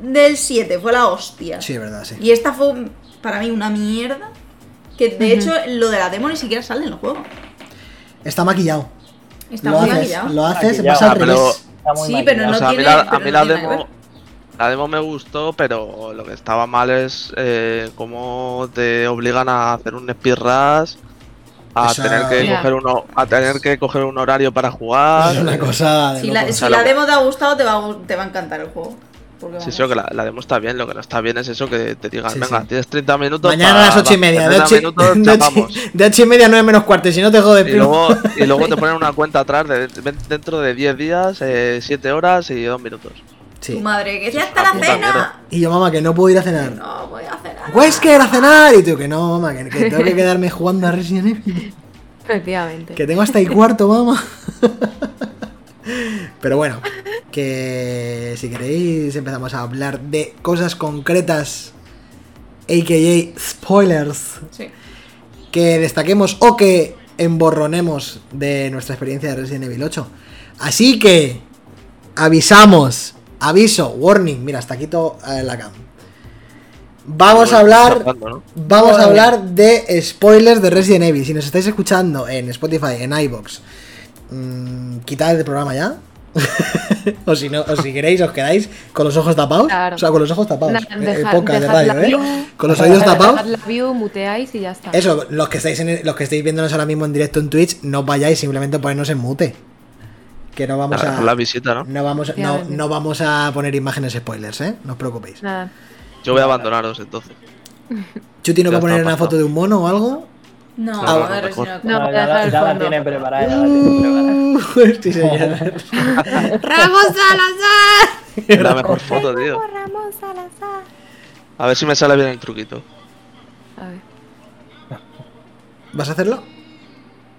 del 7 fue la hostia Sí, es verdad, sí. y esta fue para mí una mierda, que de hecho lo de la demo ni siquiera sale en el juego. Está maquillado. Está lo muy haces, maquillado. lo haces, Maquillado. pasa al Ah, pero- revés. Sí, pero no o sea, a mí tiene- la, a mí no la tiene demo, la demo me gustó, pero lo que estaba mal es eh, cómo te obligan a hacer un speedrush, a Esa- tener que coger uno, a tener que coger un horario para jugar. Es una cosa de Si la, si demo te ha gustado, te va, te va a encantar el juego. Sí, sí, que la, la demo está bien, lo que no está bien es eso que te digan, Sí, venga, sí. tienes 30 minutos. Mañana pa- a las ocho y pa- media. De 30 ocho, minutos, de ocho- chapamos. de ocho y media a nueve menos cuarto. Si no te jodes, Y primo. luego, y luego te ponen una cuenta atrás de dentro de 10 días, 7 horas y 2 minutos. Tu Sí. madre, que ya Es está la cena. mierda. Y yo, mamá, que no puedo ir a cenar. No voy a cenar. Wesker a cenar. Y tú, que no, mamá, que, que tengo que quedarme jugando a Resident Evil. Efectivamente. Que tengo hasta ahí cuarto, mamá. Pero bueno, que si queréis empezamos a hablar de cosas concretas, a.k.a. spoilers, Sí. que destaquemos o que emborronemos de nuestra experiencia de Resident Evil 8. Así que avisamos, aviso, warning, mira, hasta quito eh, la cam. Vamos a hablar. Vamos a hablar de spoilers de Resident Evil. Si nos estáis escuchando en Spotify, en iBox, mmm, quitad el programa ya. o si no, o si queréis, os quedáis con los ojos tapados. Claro. O sea, con los ojos tapados. Nada, Eh, dejad- podcast de radio, ¿eh? view. Con los oídos tapados. La view, muteáis y ya está. Eso, los que estáis en, los que estáis viéndonos ahora mismo en directo en Twitch, no vayáis, simplemente ponernos en mute. Que no vamos La, a. la visita, ¿no? No vamos, no, Efectivamente. no vamos a poner imágenes spoilers, ¿eh? No os preocupéis. Nada. Yo voy a abandonaros entonces. Chuti no va a poner una foto de un mono o algo. No, No, a no, no- No, No, a ya, la, ya la tiene preparada, ya la tiene preparada. sí, señor. ¡Ramos Salazar! La mejor foto, tío. Ramos Salazar. A ver si me sale bien el truquito. A ver. ¿Vas a hacerlo?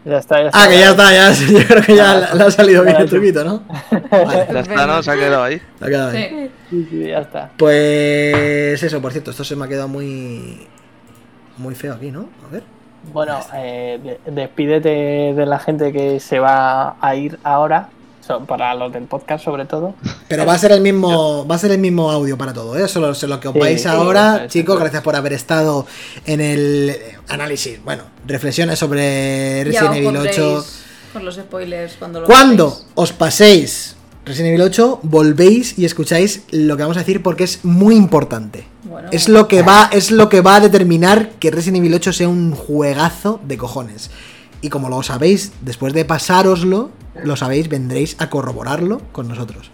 Ya está, ya está. Ah, que ya está, ya. Yo creo que ya le ha salido bien el truquito, ¿no? Vale, Ya está, ¿no? Se ha quedado ahí. ha quedado bien. Sí. Sí, sí, ya está. Pues eso, por cierto, esto se me ha quedado muy. Muy feo aquí, ¿no? A ver. Bueno, eh, de- despídete de la gente que se va a ir ahora, so- para los del podcast sobre todo. Pero va a ser el mismo, va a ser el mismo audio para todo, ¿eh? Solo se lo que os vais sí, ahora, chicos, gracias por haber estado en el análisis, bueno, reflexiones sobre Resident Evil pondréis 8. con los spoilers cuando lo Cuando os paséis Resident Evil 8, volvéis y escucháis lo que vamos a decir porque es muy importante. Bueno, Es lo que va, es lo que va a determinar que Resident Evil 8 sea un juegazo de cojones. Y como lo sabéis, después de pasároslo, lo sabéis, vendréis a corroborarlo con nosotros.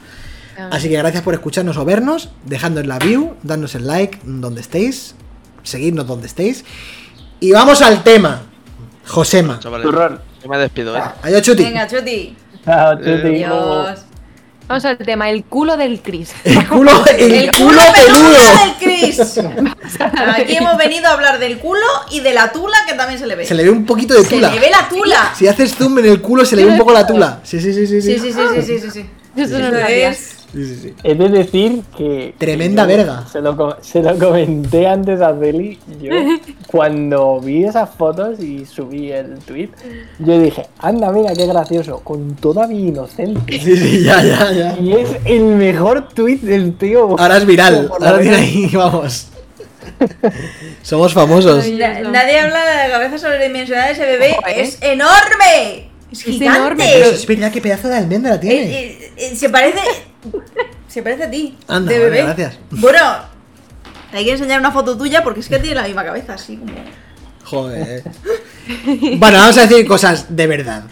Así que gracias por escucharnos o vernos, dejadnos la view, dadnos el like donde estéis, seguidnos donde estéis. Y vamos al tema. Josema. Chavales, yo me despido, ¿eh? Adiós, Chuti. Venga, Chuti. Chao, Chuti. Adiós. Vamos al tema, el culo del Chris. El culo, el, El culo culo peludo del Chris. Aquí hemos venido a hablar del culo y de la tula que también se le ve. Se le ve un poquito de Se tula. le ve la tula. Si haces zoom en el culo se le ve un poco la tula. Sí, sí, sí, sí. Sí, sí. sí, sí, sí, sí, sí, sí. Eso no Eso lo sabía. es. Sí, sí, sí. He de decir que. Tremenda que verga. Se lo, co- se lo comenté antes a Celi. Yo, cuando vi esas fotos y subí el tweet, yo dije, anda, mira qué gracioso, con toda mi inocencia. Sí, sí, ya, ya, ya. Y es el mejor tweet del tío. Ahora es viral. Ahora tiene ahí, vamos. Somos famosos. Ay, nadie habla de la cabeza sobredimensionada de ese bebé. ¿eh? Es enorme. Es Es gigante. enorme, Pero es verdad que pedazo de almendra tiene. Eh, eh, eh, se parece. Se parece a ti. Anda, de vale, bebé. gracias. Bueno, hay que enseñar una foto tuya porque es que tiene la misma cabeza, así como. Joder. Bueno, vamos a decir cosas de verdad.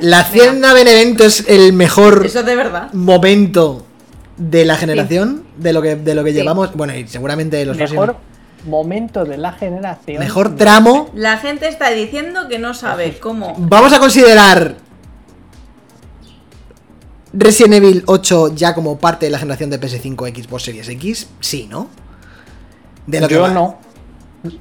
La Hacienda Benevento es el mejor Eso es de verdad. momento de la generación, de lo que, de lo que Sí. llevamos. Bueno, y seguramente los Mejor próximos- momento de la generación. Mejor tramo. La gente está diciendo que no sabe cómo. Vamos a considerar Resident Evil 8 ya como parte de la generación de PS5 Xbox Series X. Sí, ¿no? De lo que Yo va. no.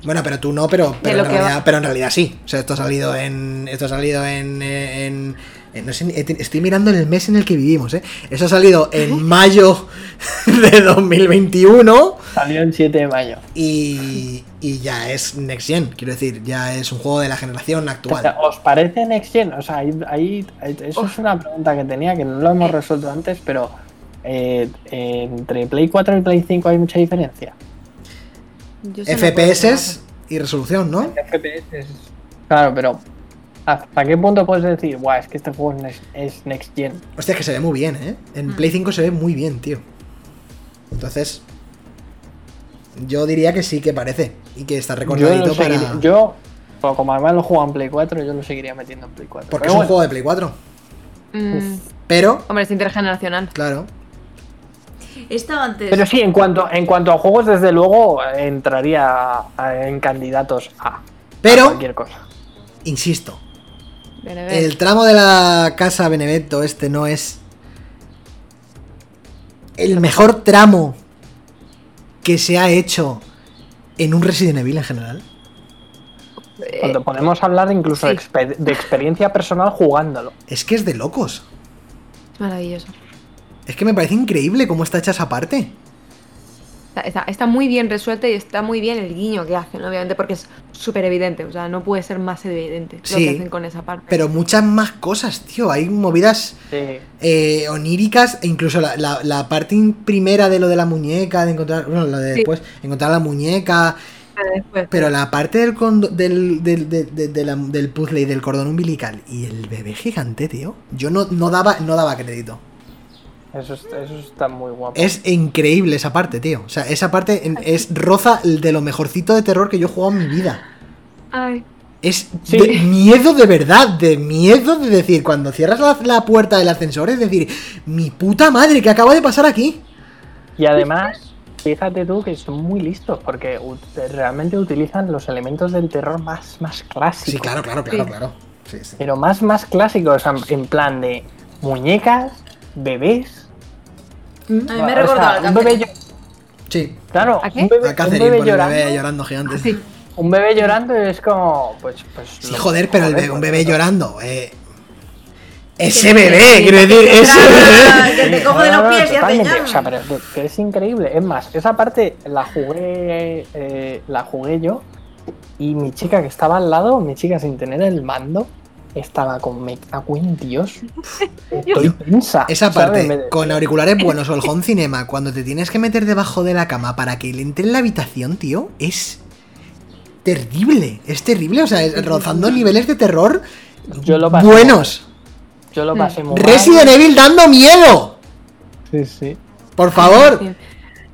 Bueno, pero tú no, pero, pero, en realidad, va. pero en realidad sí. O sea, esto ha salido en. Esto ha salido en. eh, en- en- no sé, ni- eh, estoy mirando en el mes en el que vivimos, ¿eh? Eso ha salido en mayo de 2021 Salió el 7 de mayo. y, y ya es Next Gen. Quiero decir, ya es un juego de la generación O actual. sea, ¿Os parece Next Gen? O sea, ahí, ahí- eso es una pregunta que tenía que no lo hemos resuelto antes, pero eh, eh, entre Play 4 y Play 5 hay mucha diferencia. No FPS y resolución, ¿no? FPS. Claro, pero ¿hasta qué punto puedes decir, Buah, es que este juego es next, es next Gen? Hostia, es que se ve muy bien, ¿eh? En Play 5 se ve muy bien, tío. Entonces, yo diría que sí que parece. Y que está Yo, recordadito lo para. seguiría- yo, pues como además lo juego en Play 4, yo lo seguiría metiendo en Play 4. Porque Pero es un bueno, juego de Play 4. Mm, Pero, hombre, es intergeneracional. claro. Estaba antes. Pero sí, en cuanto, en cuanto a juegos, desde luego eh, entraría a- en candidatos a, a cualquier cosa. Insisto, Benevento. el tramo de la casa Benevento este no es el mejor tramo que se ha hecho en un Resident Evil en general. Eh, Cuando podemos hablar incluso de, sí. de experiencia personal jugándolo. Es que es de locos. es maravilloso. Es que me parece increíble cómo está hecha esa parte. Está, está- está muy bien resuelta y está muy bien el guiño que hacen, obviamente, porque es súper evidente. O sea, no puede ser más evidente lo Sí, que hacen con esa parte. Pero muchas más cosas, tío. Hay movidas Sí. eh, oníricas e incluso la, la- la parte primera de lo de la muñeca, de encontrar, bueno, la de Sí. después, encontrar la muñeca, Pero después, pero la parte del, condo- del, del, de- de- de la- del puzzle y del cordón umbilical y el bebé gigante, tío, yo no, no, daba, no daba crédito. Eso, es- eso está muy guapo. Es increíble esa parte, tío. O sea, esa parte es roza de lo mejorcito de terror que yo he jugado en mi vida. Ay, Es Sí. de miedo de verdad, de miedo de decir, cuando cierras la, la puerta del ascensor, es decir, mi puta madre, ¿qué acaba de pasar aquí? Y además, fíjate tú que son muy listos porque realmente utilizan los elementos del terror más, más clásicos. Sí, claro, claro, claro, Sí. claro. Sí, sí. Pero más, más clásicos, en plan de muñecas, bebés. A mí O me sea, recordaba al un bebé, Sí. Claro, ¿A qué? un bebé, A un bebé llorando. bebé llorando gigante. Sí, sí. Un bebé llorando es como, pues, pues. lo- joder, pero el bebé- un pues, bebé llorando. Eh, ese bebé, que- quiero decir, ese bebé. Que te coge de No, no, los no, pies y hace. O sea, pero que es increíble. Es más, esa parte la jugué, eh, la jugué yo y mi chica que estaba al lado, mi chica sin tener el mando, estaba con me cago en Dios. Estoy tensa. Esa ¿sabes? parte, Me- con auriculares buenos o el home cinema, cuando te tienes que meter debajo de la cama para que él entre en la habitación, tío, es terrible. Es terrible, o sea, es rozando niveles de terror Yo lo pasé buenos. Yo lo pasé muy mal. Resident Evil dando miedo. Sí, sí. Por favor.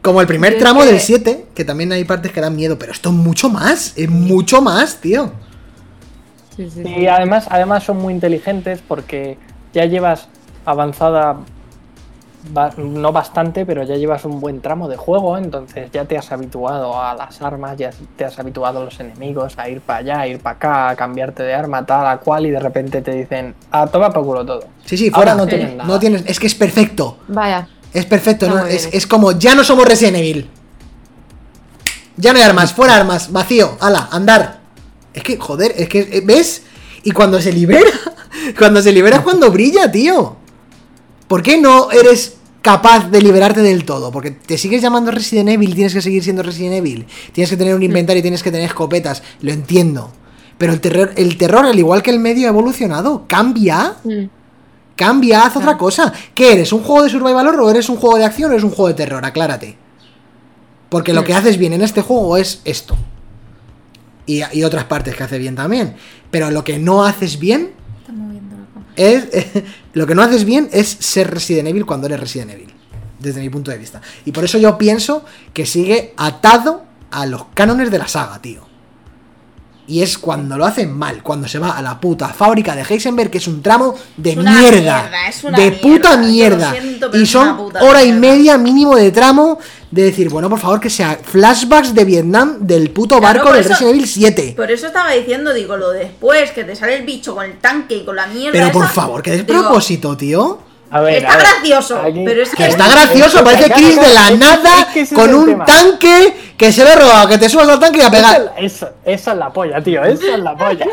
Como el primer tramo del 7, que también hay partes que dan miedo, pero esto es mucho más, es mucho más, tío. Sí, sí, sí. Y además, además son muy inteligentes porque ya llevas avanzada no bastante, pero ya llevas un buen tramo de juego, entonces ya te has habituado a las armas, ya te has habituado a los enemigos, a ir para allá, a ir para acá, a cambiarte de arma, tal, a cual, y de repente te dicen, a toma por culo todo. Sí, sí, Ahora fuera. no Sí. tienes nada. No tienes, es que es perfecto. Vaya. Es perfecto, ¿no? Es, es como, ya no somos Resident Evil. Ya no hay armas, fuera armas, vacío, ala, andar. Es que, joder, es que, eh, ¿ves? Y cuando se libera, cuando se libera es cuando brilla, tío. ¿Por qué no eres capaz de liberarte del todo? Porque te sigues llamando Resident Evil, tienes que seguir siendo Resident Evil. Tienes que tener un inventario, tienes que tener escopetas, lo entiendo. Pero el terror, el terror, al igual que el medio, ha evolucionado. Cambia. Mm. Cambia, haz otra cosa. ¿Qué eres? ¿Un juego de survival horror o eres un juego de acción o eres un juego de terror? Aclárate. Porque lo que haces bien en este juego es esto. Y, y otras partes que hace bien también. Pero lo que no haces bien Está moviendo es. lo que no haces bien es ser Resident Evil cuando eres Resident Evil. Desde mi punto de vista. Y por eso yo pienso que sigue atado a los cánones de la saga, tío. Y es cuando lo hacen mal, cuando se va a la puta fábrica de Heisenberg, que es un tramo de mierda. mierda, es una de mierda. puta mierda. siento, y son hora y media mínimo de tramo de decir, bueno, por favor, que sea flashbacks de Vietnam del puto Claro, barco por de eso- Resident Evil 7. Por eso estaba diciendo, digo, lo después, que te sale el bicho con el tanque y con la mierda. Pero por favor, que despropósito, tío. A ver, Está a ver, gracioso, aquí- pero es Que está gracioso, es- parece es- Chris de la nada es que con un tema. tanque que se lo he robado, que te subas al tanque y a pegar. esa es la polla, tío. Esa es la polla.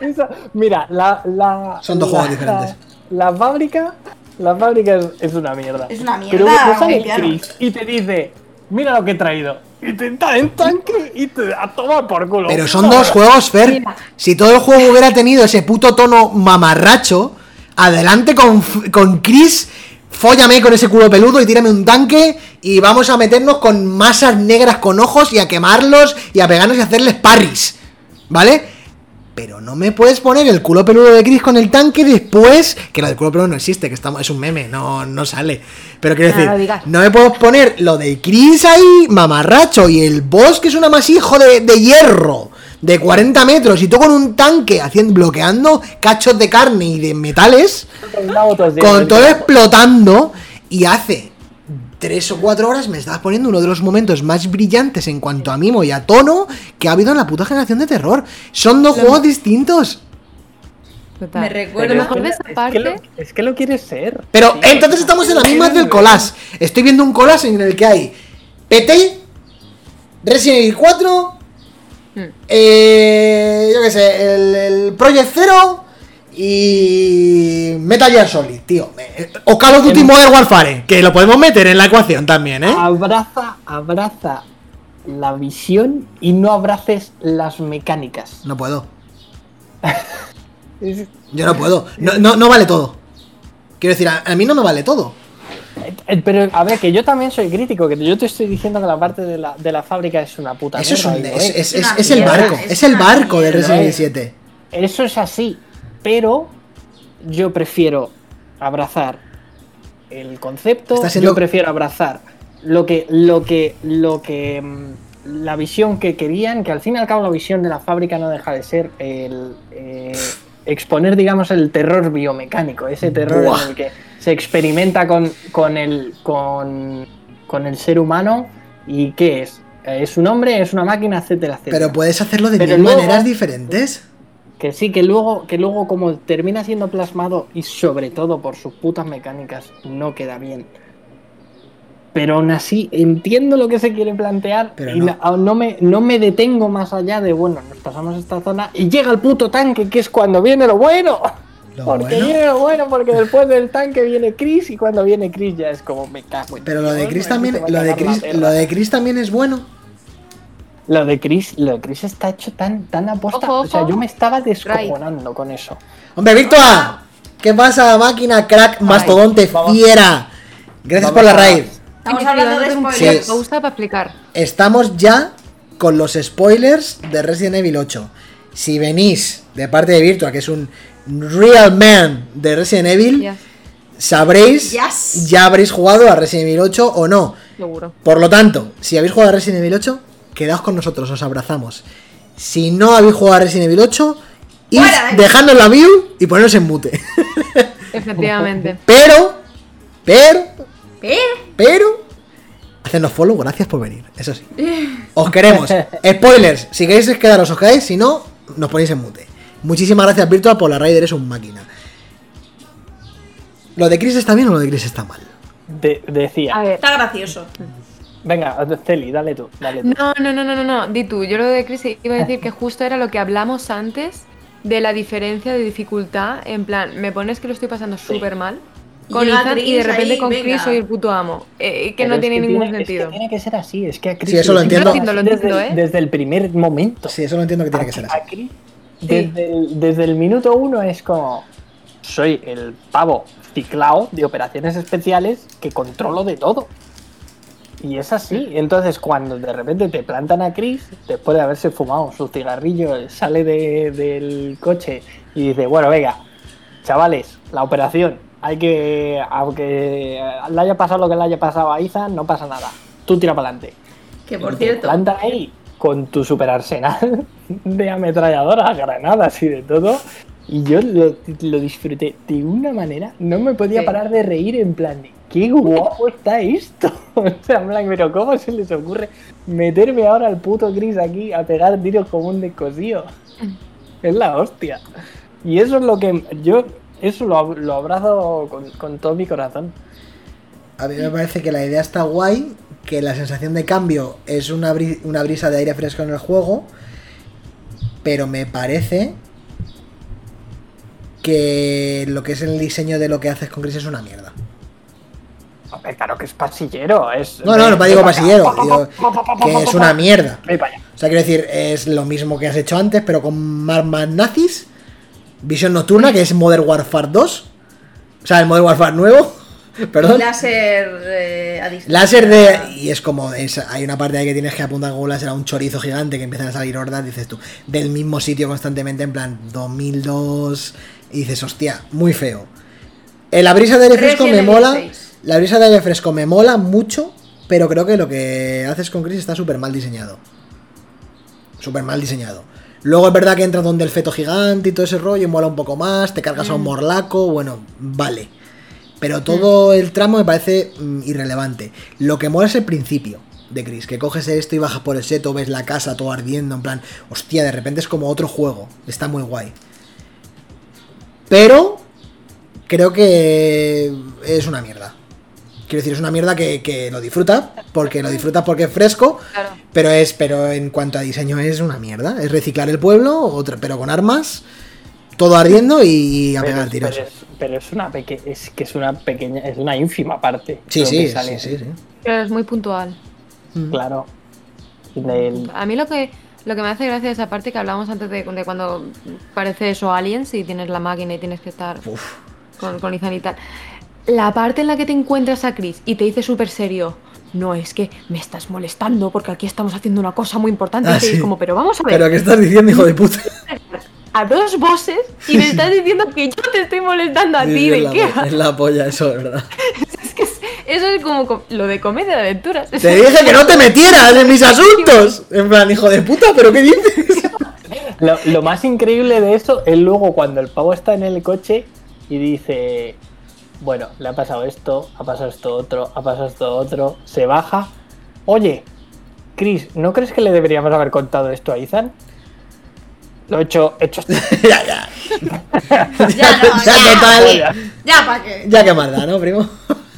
Esa- mira, la, la. Son dos la- juegos diferentes. La, fábrica. La fábrica es, es una mierda. Es una Pero mierda, te sale. Chris y te dice: Mira lo que he traído. Y te da en tanque y te a tomar por culo. Pero son dos juegos, Fer. Mira. Si todo el juego hubiera tenido ese puto tono mamarracho, adelante con, con Chris, fóllame con ese culo peludo y tírame un tanque y vamos a meternos con masas negras con ojos y a quemarlos y a pegarnos y a hacerles parries. ¿Vale? Pero no me puedes poner el culo peludo de Chris con el tanque después. Que lo del culo peludo no existe, que estamos, es un meme, no, no sale. Pero quiero No decir, no me puedo poner lo de Chris ahí, mamarracho, y el boss que es un amasijo de, de hierro de 40 metros, y tú con un tanque haciendo, bloqueando cachos de carne y de metales, con todo explotando, y hace tres o cuatro horas me estabas poniendo uno de los momentos más brillantes en cuanto a mimo y a tono que ha habido en la puta generación de terror. Son dos juegos distintos. Total. Me esa Es que, parte. lo, es que lo quieres ser. Pero Sí. entonces estamos en la misma del collage. Estoy viendo un collage en el que hay PT, Resident Evil 4, Mm. eh, yo qué sé, el, el Project Zero y Metal Gear Solid, tío. Eh, O Call of Duty Modern Warfare, que lo podemos meter en la ecuación también, ¿eh? Abraza, abraza la visión y no abraces las mecánicas. No puedo. Yo no puedo. No, no, no vale todo. Quiero decir, a, a mí no me vale todo. Eh, Pero a ver, que yo también soy crítico, que yo te estoy diciendo que la parte de la, de la fábrica es una puta Eso es, un- es el barco. es Es el barco de mierda. Resident Evil 7. Eso es así, pero yo prefiero abrazar el concepto, siendo- yo prefiero abrazar lo que, lo que, lo que, mm, la visión que querían, que al fin y al cabo la visión de la fábrica no deja de ser el eh, exponer, digamos, el terror biomecánico, ese terror Buah. en el que se experimenta con, con el, con, con el ser humano y qué es. Es un hombre, es una máquina, etcétera, etcétera. Pero puedes hacerlo de Pero mil luego- maneras diferentes. Que sí, que luego, que luego como termina siendo plasmado y sobre todo por sus putas mecánicas no queda bien. Pero aún así entiendo lo que se quiere plantear Pero y no. no, no me, no me detengo más allá de, bueno, nos pasamos esta zona y llega el puto tanque, que es cuando viene lo bueno. Lo porque bueno. viene lo bueno, porque después del tanque viene Chris y cuando viene Chris ya es como me cago en Pero lo de Chris también, lo de Chris, lo de Chris también es bueno. Lo de Chris, lo de Chris está hecho tan, tan aposta. Ojo, O sea, yo me estaba descojonando con eso. Hombre, Virtua, ¿qué pasa, máquina, crack, mastodonte, vamos. fiera? Gracias Vamos por la raid. Estamos hablando de spoilers. Sí. Pausa para explicar. Estamos ya con los spoilers de Resident Evil 8. Si venís de parte de Virtua, que es un real man de Resident Evil, sabréis, Yes. ya habréis jugado a Resident Evil 8 o no. seguro. Por lo tanto, si habéis jugado a Resident Evil 8, quedaos con nosotros, os abrazamos. Si no habéis jugado a Resident Evil 8, id dejadnos la view y poneros en mute. Efectivamente. Pero, pero, Pero. Pero, hacednos follow, gracias por venir, eso sí. Os queremos. Spoilers, si queréis quedaros, os quedáis, si no, nos ponéis en mute. Muchísimas gracias, Virtual, por la Raider, es un máquina. ¿Lo de Chris está bien o lo de Chris está mal? De- decía. A ver. Está gracioso. Venga, Celi, dale tú, dale tú. No, no, no, no, no, no, di tú. Yo lo de Chris iba a decir que justo era lo que hablamos antes de la diferencia de dificultad. En plan, me pones que lo estoy pasando súper mal con Ethan y Chris de repente ahí, con venga. Chris soy el puto amo. Eh, que Pero no tiene ningún tiene- es que sentido. tiene que ser así, es que a Chris Sí, eso lo entiendo. Lo ¿eh? desde el primer momento. Sí, eso lo entiendo que tiene que ser así. a Chris, desde, el, desde el minuto uno es como soy el pavo ciclao de operaciones especiales que controlo de todo. Y es así. Entonces, cuando de repente te plantan a Chris, después de haberse fumado su cigarrillo, sale de- del coche y dice: Bueno, venga, chavales, la operación. Hay que. Aunque le haya pasado lo que le haya pasado a Ethan, no pasa nada. Tú tira para adelante. Que por Y te cierto. plantan ahí con tu super arsenal de ametralladoras, granadas y de todo. Y yo lo, lo disfruté de una manera, no me podía Sí. parar de reír en plan de qué guapo está esto. o sea, en plan, pero ¿cómo se les ocurre meterme ahora al puto Chris aquí a pegar tiros como un descosío? Es la hostia. Y eso es lo que yo, eso lo, lo abrazo con, con todo mi corazón. A mí me parece que la idea está guay, que la sensación de cambio es una, bri- una brisa de aire fresco en el juego, pero me parece que lo que es el diseño de lo que haces con Chris es una mierda. Hombre, Claro que es pasillero, es... No, no, no digo pasillero, pa, pa, digo que es una mierda. O sea, quiero decir, es lo mismo que has hecho antes, pero con más, más nazis. Visión nocturna, que es Modern Warfare 2. O sea, el Modern Warfare nuevo. Perdón. Láser eh, a distancia. Láser de. Y es como. Es, hay una parte ahí que tienes que apuntar con un láser a un chorizo gigante que empiezan a salir hordas, dices tú. Del mismo sitio constantemente, en plan 2002. Y dices, hostia, muy feo. Eh, la brisa de aire fresco me mola. Evil 6. La brisa de aire fresco me mola mucho. Pero creo que lo que haces con Chris está súper mal diseñado. Súper mal diseñado. Luego es verdad que entras donde el feto gigante y todo ese rollo, mola un poco más, te cargas a un morlaco, bueno, vale. Pero todo el tramo me parece mm, irrelevante. Lo que mola es el principio de Chris, que coges esto y bajas por el seto, ves la casa todo ardiendo, en plan, hostia, de repente es como otro juego, está muy guay. Pero creo que es una mierda. Quiero decir, es una mierda que, que lo disfruta, porque lo disfrutas porque es fresco, Claro. pero es, pero en cuanto a diseño es una mierda. Es reciclar el pueblo, otra, pero con armas, todo ardiendo y a Pero, pegar tiros. pero es, pero es una peque es que es una pequeña, es una ínfima parte. Sí, sí, que sí, sale. sí, sí. Pero es muy puntual. Claro. Del- A mí lo que lo que me hace gracia de esa parte que hablábamos antes de, de cuando parece eso Aliens y tienes la máquina y tienes que estar Uf. con, con Ethan y tal. La parte en la que te encuentras a Chris y te dice súper serio, no, es que me estás molestando porque aquí estamos haciendo una cosa muy importante. Ah, y te dices como, pero vamos a ver, Pero ¿qué estás diciendo, hijo de puta? a dos bosses y me estás diciendo que yo te estoy molestando a Sí, ti. sí, ¿De es, la, qué? es la polla, eso, es verdad. Es que es- eso es como co- lo de comedia de aventuras. Te dije que no te metieras en mis asuntos. En plan, hijo de puta, ¿pero qué dices? Lo, lo más increíble de eso es luego cuando el pavo está en el coche y dice, bueno, le ha pasado esto, ha pasado esto otro, ha pasado esto otro, se baja. Oye, Chris, ¿no crees que le deberíamos haber contado esto a Ethan? Lo he hecho, he hecho ya, ya. Ya no, ya, ya. total. Ya, ¿para qué? Ya que más da, ¿no, primo?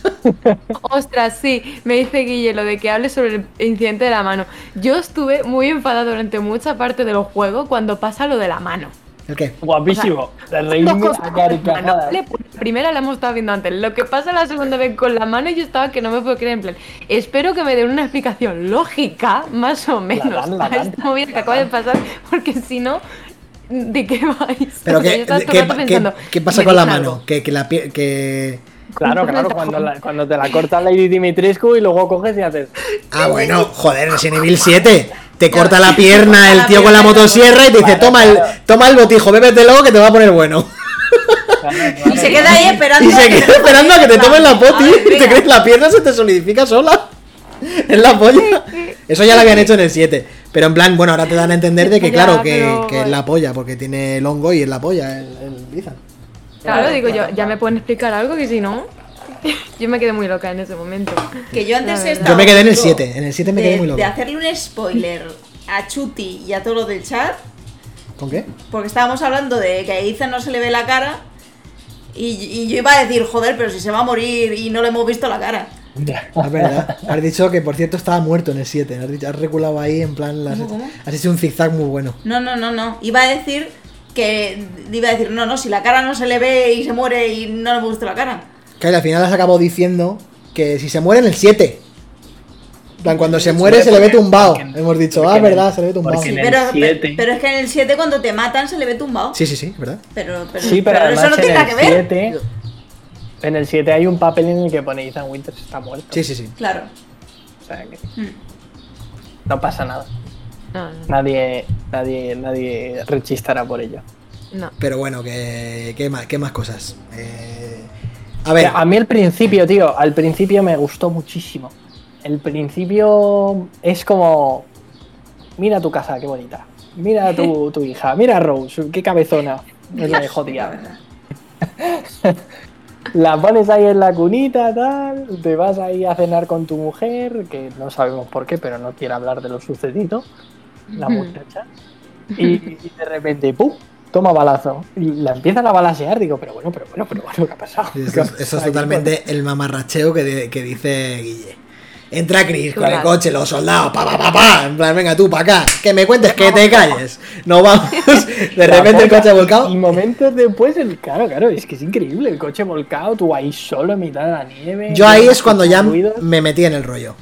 Ostras, sí, me dice Guille lo de que hable sobre el incidente de la mano. Yo estuve muy enfadada durante mucha parte del juego cuando pasa lo de la mano. ¿El qué? guapísimo. De Dos reírme cosas a con la mano, carcajadas. ¿vale? Pues La primera la hemos estado viendo antes. Lo que pasa la segunda vez con la mano, yo estaba que no me puedo creer. En plan, espero que me den una explicación lógica, más o menos, dan, la a dan, esta movida que acaba de pasar, porque si no, ¿de qué vais? ¿Pero O sea, yo qué, pensando, pasa ¿me con la mano? Que, que la pie- que... Claro, claro, cuando, la- cuando te la corta Lady Dimitrescu y luego coges y haces. Ah, bueno, joder, Resident Evil 7. Te corta la pierna corta el la tío con la motosierra y te dice, Claro, toma el, toma el botijo, bébetelo que te va a poner bueno. Y se queda ahí esperando. Y se queda esperando a que te tomen la poti A ver, y te crees la pierna se te solidifica sola. Es la polla. Eso ya lo habían hecho en el 7. Pero en plan, bueno, ahora te dan a entender de que Ya, claro, que, pero- que es la polla, porque tiene el hongo y es la polla el, el. Claro, digo yo, ya me pueden explicar algo que si no. Yo me quedé muy loca en ese momento. Que yo antes estado Yo me quedé en el a punto 7, en el 7 me quedé de- muy loco. De hacerle un spoiler a Chuti y a todo lo del chat, ¿Con qué? porque estábamos hablando de que a Ethan no se le ve la cara. Y, y yo iba a decir, joder, pero si se va a morir y no le hemos visto la cara. Es verdad. Has dicho que por cierto estaba muerto en el 7. Has, dicho- has reculado ahí en plan. las-. Has hecho un zigzag muy bueno. No, no, no, no. Iba a decir que. Iba a decir, no, no, si la cara no se le ve y se muere y no le hemos visto la cara. Que al final has acabado diciendo que si se muere en el 7. En plan, cuando se muere se le ve tumbado. Hemos dicho, ah, el- verdad, se le ve tumbado. Sí, en el Pero, siete. pero es que en el 7 cuando te matan se le ve tumbado. sí, sí, ¿verdad? Pero, pero, Sí, pero, eso no en tiene nada que ver. 7 en el 7 hay un papel en el que pone Ethan Winters está muerto. Sí, sí, sí. Claro. O sea que Mm. no pasa nada. No, no, Nadie, nadie, nadie rechistará por ello. no. Pero bueno, que, ¿qué, más, qué más cosas? Eh, a ver, A mí el principio, tío, al principio me gustó muchísimo. El principio es como. Mira tu casa, qué bonita. Mira tu, tu hija, mira a Rose, qué cabezona. Es la jodida. La pones ahí en la cunita, tal. Te vas ahí a cenar con tu mujer, que no sabemos por qué, pero no quiere hablar de lo sucedido. La muchacha. Y, y de repente, ¡pum! Toma balazo. Y la empiezan a balasear. Digo, pero bueno, pero bueno, pero bueno, ¿qué ha pasado? Eso, es- eso es totalmente el mamarracheo que, de- que dice Guille. Entra Chris con el coche, los soldados, pa, pa, pa, pa. En plan, venga tú, pa' acá. Que me cuentes, que te calles. No vamos. De repente el coche volcado. Y momentos después, el, claro, claro, es que es increíble. El coche volcado, tú ahí solo en mitad de la nieve. Yo ahí es cuando ya ruidos. me metí en el rollo.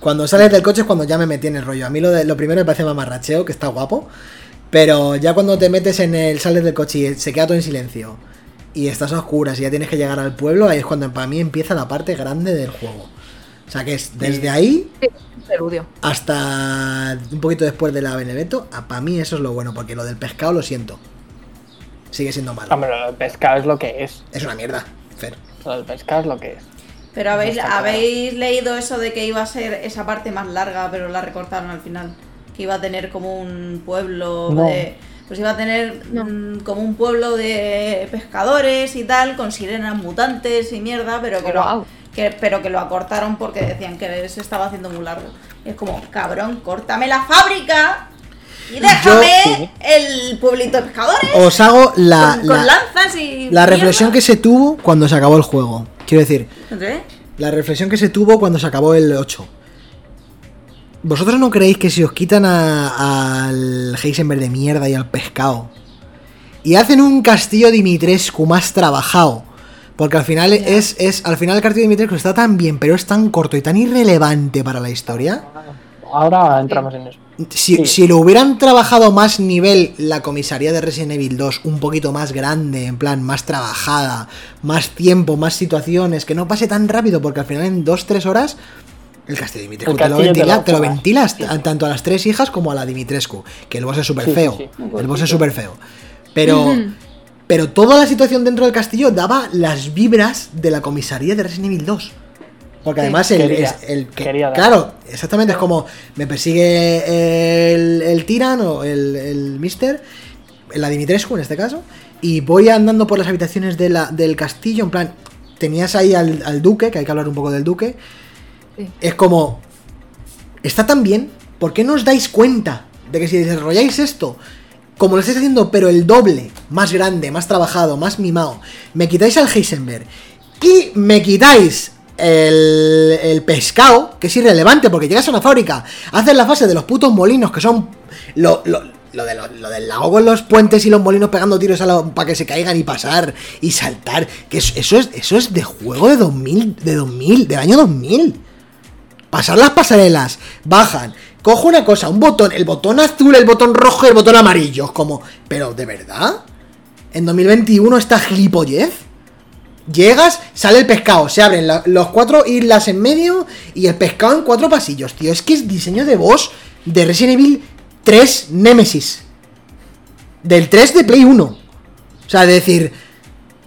Cuando sales del coche es cuando ya me metí en el rollo. A mí lo, de, lo primero me parece mamarracheo, que está guapo. Pero ya cuando te metes en el. sales del coche y se queda todo en silencio. Y estás a oscuras y ya tienes que llegar al pueblo, ahí es cuando para mí empieza la parte grande del juego. O sea que es desde ahí hasta un poquito después de la Benevento. Para mí eso es lo bueno, porque lo del pescado lo siento. Sigue siendo malo. Hombre, lo del pescado es lo que es. Es una mierda, Fer. Lo del pescado es lo que es. Pero habéis, habéis leído eso de que iba a ser esa parte más larga, pero la recortaron al final. Que iba a tener como un pueblo No. de. Pues iba a tener No. mm, como un pueblo de pescadores y tal, con sirenas mutantes y mierda, pero que, Guau. lo, que, pero que lo acortaron porque decían que se estaba haciendo muy largo. Y es como, cabrón, córtame la fábrica y déjame el pueblito de pescadores Os hago la, con, con la, lanzas y. la mierda. reflexión que se tuvo cuando se acabó el juego. Quiero decir, ¿Eh? La reflexión que se tuvo cuando se acabó el 8. ¿Vosotros no creéis que si os quitan al Heisenberg de mierda y al pescado y hacen un castillo Dimitrescu más trabajado? Porque al final es, es al final el castillo Dimitrescu está tan bien, pero es tan corto y tan irrelevante para la historia. Ahora entramos en eso. Si, Sí. si lo hubieran trabajado más nivel la comisaría de Resident Evil 2, un poquito más grande, en plan, más trabajada, más tiempo, más situaciones, que no pase tan rápido, porque al final en 2-3 horas el castillo de Dimitrescu El te lo, ventila, te ventilas sí, sí. a- tanto a las tres hijas como a la Dimitrescu, que el boss es súper feo. El boss es súper feo. Pero, pero toda la situación dentro del castillo daba las vibras de la comisaría de Resident Evil 2. Porque además el, Quería, el que- claro, exactamente, es como me persigue el, el tirano, el, el mister, la Dimitrescu en este caso, y voy andando por las habitaciones de la- del castillo, en plan, tenías ahí al, al duque, que hay que hablar un poco del duque, Es como, está tan bien, ¿por qué no os dais cuenta de que si desarrolláis esto, como lo estáis haciendo, pero el doble, más grande, más trabajado, más mimado, me quitáis al Heisenberg y me quitáis el, el pescado, que es irrelevante porque llegas a una fábrica, haces la fase de los putos molinos, que son lo, de lo del lago con los puentes y los molinos pegando tiros para que se caigan y pasar y saltar, que eso, eso es eso es de juego de 2000, de 2000, del año 2000. Pasar las pasarelas, bajan, cojo una cosa, un botón, el botón azul, el botón rojo el botón amarillo. Es como, pero ¿de verdad? ¿En 2021 está gilipollez? Llegas, sale el pescado, se abren la- los cuatro islas en medio y el pescado en cuatro pasillos, tío. Es que es diseño de boss de Resident Evil 3 Nemesis. Del 3 de Play 1. O sea, de decir,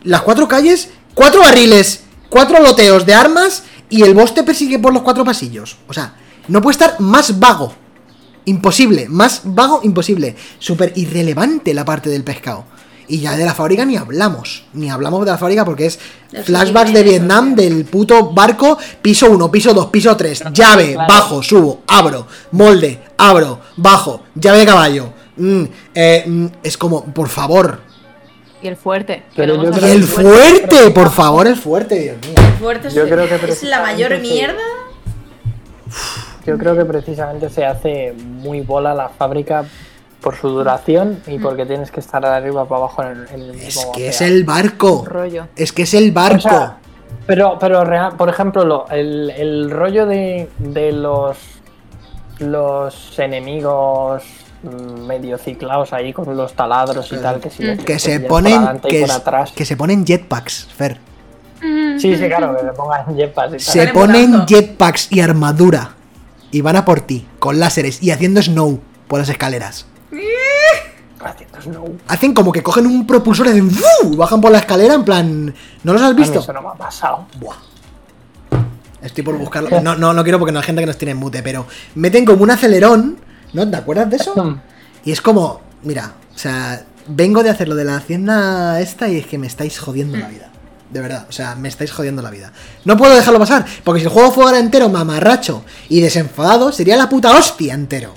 las cuatro calles, cuatro barriles, cuatro loteos de armas y el boss te persigue por los cuatro pasillos. O sea, no puede estar más vago. Imposible, más vago imposible. Súper irrelevante la parte del pescado. Y ya de la fábrica ni hablamos. Ni hablamos de la fábrica porque es Los flashbacks de Vietnam del puto barco. Piso 1, piso 2, piso 3. Llave, claro. bajo, subo, abro. Molde, abro, bajo. Llave de caballo. Mm, eh, mm, es como, por favor. Y el fuerte. Pero Y el del fuerte, por favor, el fuerte, Dios mío. Yo creo que es la mayor mierda. Yo creo que precisamente se hace muy bola la fábrica por su duración y porque tienes que estar de arriba para abajo en el, en el Es que es el barco. rollo. Es que es el O barco. sea, pero, pero real- por ejemplo, lo- el, el rollo de, de los los enemigos mm, medio ciclados ahí con los taladros y tal que, si les- que se ponen adelante y que, por es- atrás. que se ponen jetpacks, Fer. Sí, sí, claro, que le pongan jetpacks y tal. Se ponen jetpacks y armadura y van a por ti con láseres y haciendo snow por las escaleras. Haciendo snow. Hacen como que cogen un propulsor y hacen ¡fu! bajan por la escalera en plan, ¿no los has A mí visto? eso no me ha pasado. Buah. Estoy por buscarlo. No, no, no quiero porque no hay gente que nos tiene en mute, pero meten como un acelerón, ¿no? ¿Te acuerdas de eso? Y es como, mira, o sea, vengo de hacer lo de la hacienda esta y es que me estáis jodiendo la vida. De verdad, o sea, me estáis jodiendo la vida. No puedo dejarlo pasar, porque si el juego fuera entero mamarracho y desenfadado, sería la puta hostia entero.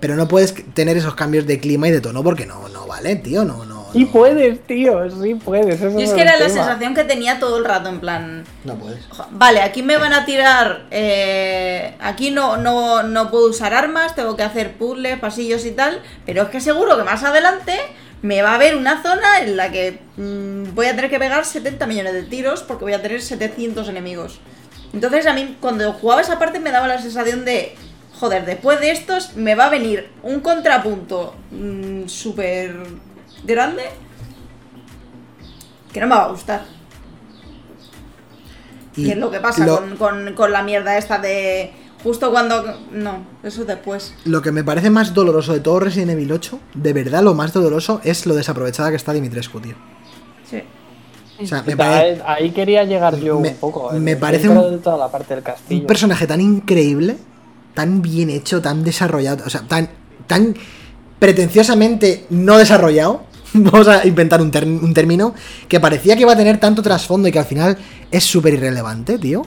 Pero no puedes tener esos cambios de clima y de tono porque no, no vale, tío, no, no. Sí no. puedes, tío, sí puedes. ese Y es que era la sensación que tenía todo el rato, en plan. No puedes. "Ojo, Vale, aquí me van a tirar. eh, aquí no, no, no puedo usar armas, tengo que hacer puzzles, pasillos y tal. Pero es que seguro que más adelante me va a haber una zona en la que mm, voy a tener que pegar 70 millones de tiros porque voy a tener 700 enemigos. Entonces a mí cuando jugaba esa parte me daba la sensación de, joder, después de estos me va a venir un contrapunto mm, súper grande que no me va a gustar. Y, es lo que pasa lo- con, con- con la mierda esta de justo cuando... No, eso es después. Lo que me parece más doloroso de todo Resident Evil 8, de verdad lo más doloroso, es lo desaprovechada que está Dimitrescu, tío. Sí. O sea, me Ahí- parece Ahí quería llegar yo Me- un poco. me eh, parece dentro un- de toda la parte del castillo. un personaje tan increíble, tan bien hecho, tan desarrollado, o sea, tan, tan pretenciosamente no desarrollado. Vamos a inventar un, ter- un término que parecía que iba a tener tanto trasfondo y que al final es súper irrelevante, tío.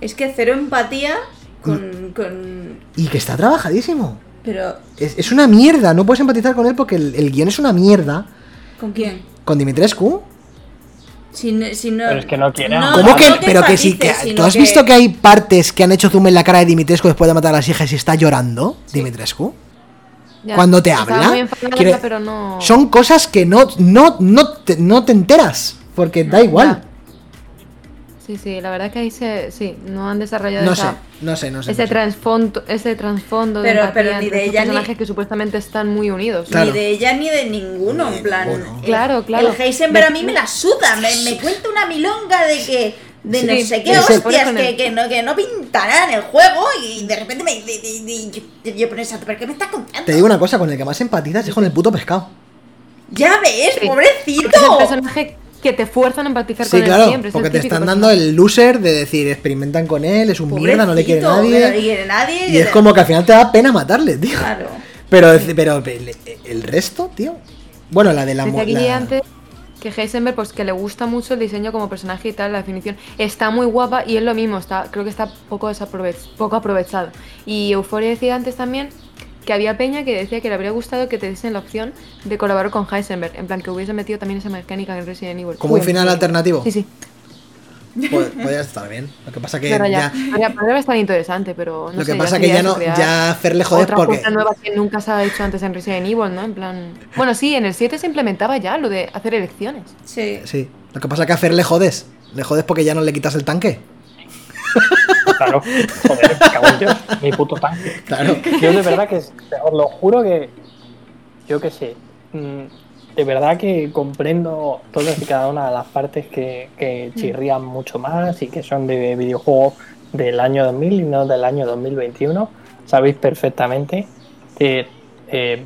Es que cero empatía. Con... con... Y que está trabajadísimo. Pero... Es, es una mierda, no puedes empatizar con él porque el, el guion es una mierda. ¿Con quién? Con Dimitrescu. Si, no- si no... Pero es que no quiere. ¿Cómo no que? que pero que sí, que, empatices, ¿tú has visto que hay partes que han hecho zoom en la cara de Dimitrescu después de matar a las hijas y está llorando? Dimitrescu. Ya, Cuando te habla, muy enfadada, quiere- pero no. Son cosas que no, no, no, te, no te enteras. Porque da igual. Sí, sí, la verdad que ahí se, sí, no han desarrollado No sé, esa- no sé, no sé. ese no sé. trasfondo, ese trasfondo Pero- de pero ni de ella ni- personajes que supuestamente están muy unidos. Claro. Ni de ella ni de ninguno, Ni en plan. el- Claro, claro. El Heisenberg a mí me la suda, me, me cuenta una milonga de que. De no sé qué hostias, que, el- que no, que no pinta nada en el juego y de repente me. de- de- de- yo, yo pongo esa, ¿pero qué me estás contando? Te digo una cosa, con el que más empatizas es con el puto pescado. Ya ves, Sí. pobrecito. Es el personaje que te fuerzan a empatizar Sí, con él claro, siempre. es el porque te están dando personaje. el loser de decir, experimentan con él, es un mierda, no le quiere Pobrecito, que No le nadie. quiere nadie. Y es como que al final te da pena matarle, tío. Claro. Pero, pero el, el resto, tío. Bueno, la de la, la- antes que Heisenberg, pues que le gusta mucho el diseño como personaje y tal, la definición. Está muy guapa y es lo mismo, está, creo que está poco, poco aprovechado. Y Euphoria decía antes también que había Peña que decía que le habría gustado que te diesen la opción de colaborar con Heisenberg, en plan que hubiese metido también esa mecánica en Resident Evil. como un final sí. alternativo. Sí, sí. Pod- Podría estar bien. Lo que pasa que Pero ya, ya, podría, estar interesante, pero no lo que sé, pasa ya que ya no, ya hacerle joder otra porque cosa nueva que nunca se ha hecho antes en Resident Evil, ¿no? En plan... Bueno, sí, en el 7 se implementaba ya lo de hacer elecciones. Sí. sí, lo que pasa que a Fer le jodes, le jodes porque ya no le quitas el tanque. Claro, joder, me cago en Dios, mi puto tanque. Claro. Yo de verdad que, os lo juro que, yo qué sé, mm, de verdad que comprendo todas y cada una de las partes que, que chirrían mucho más y que son de videojuegos del año 2000 y no del año 2021. Sabéis perfectamente que eh,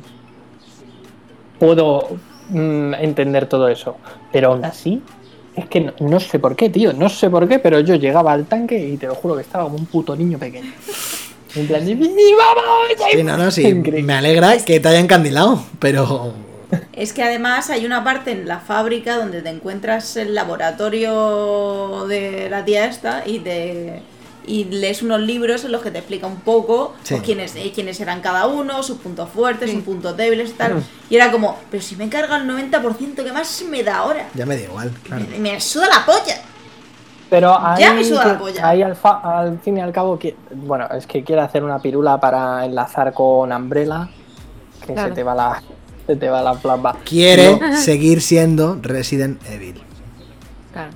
puedo mm, entender todo eso, pero aún así es que no, no sé por qué, tío, no sé por qué, pero yo llegaba al tanque y te lo juro que estaba como un puto niño pequeño. En plan de, "¡Y vamos! Sí, no, no, sí. Increíble. Me alegra que te haya encandilado, pero. Es que además hay una parte en la fábrica donde te encuentras el laboratorio de la tía esta y te y lees unos libros en los que te explica un poco Sí. pues, quiénes, eh, quiénes eran cada uno, sus puntos fuertes, Sí. sus puntos débiles y tal. Y era como, pero si me he cargado el 90%, ¿qué más me da ahora? Ya me da igual, claro. Me, me suda la polla. Pero ahí, Ya me suda la polla. ahí al, fa- al fin y al cabo, que, bueno, es que quiere hacer una pirula para enlazar con Umbrella, que Claro. se te va la, se te va la plamba. Quiere seguir siendo Resident Evil. Claro.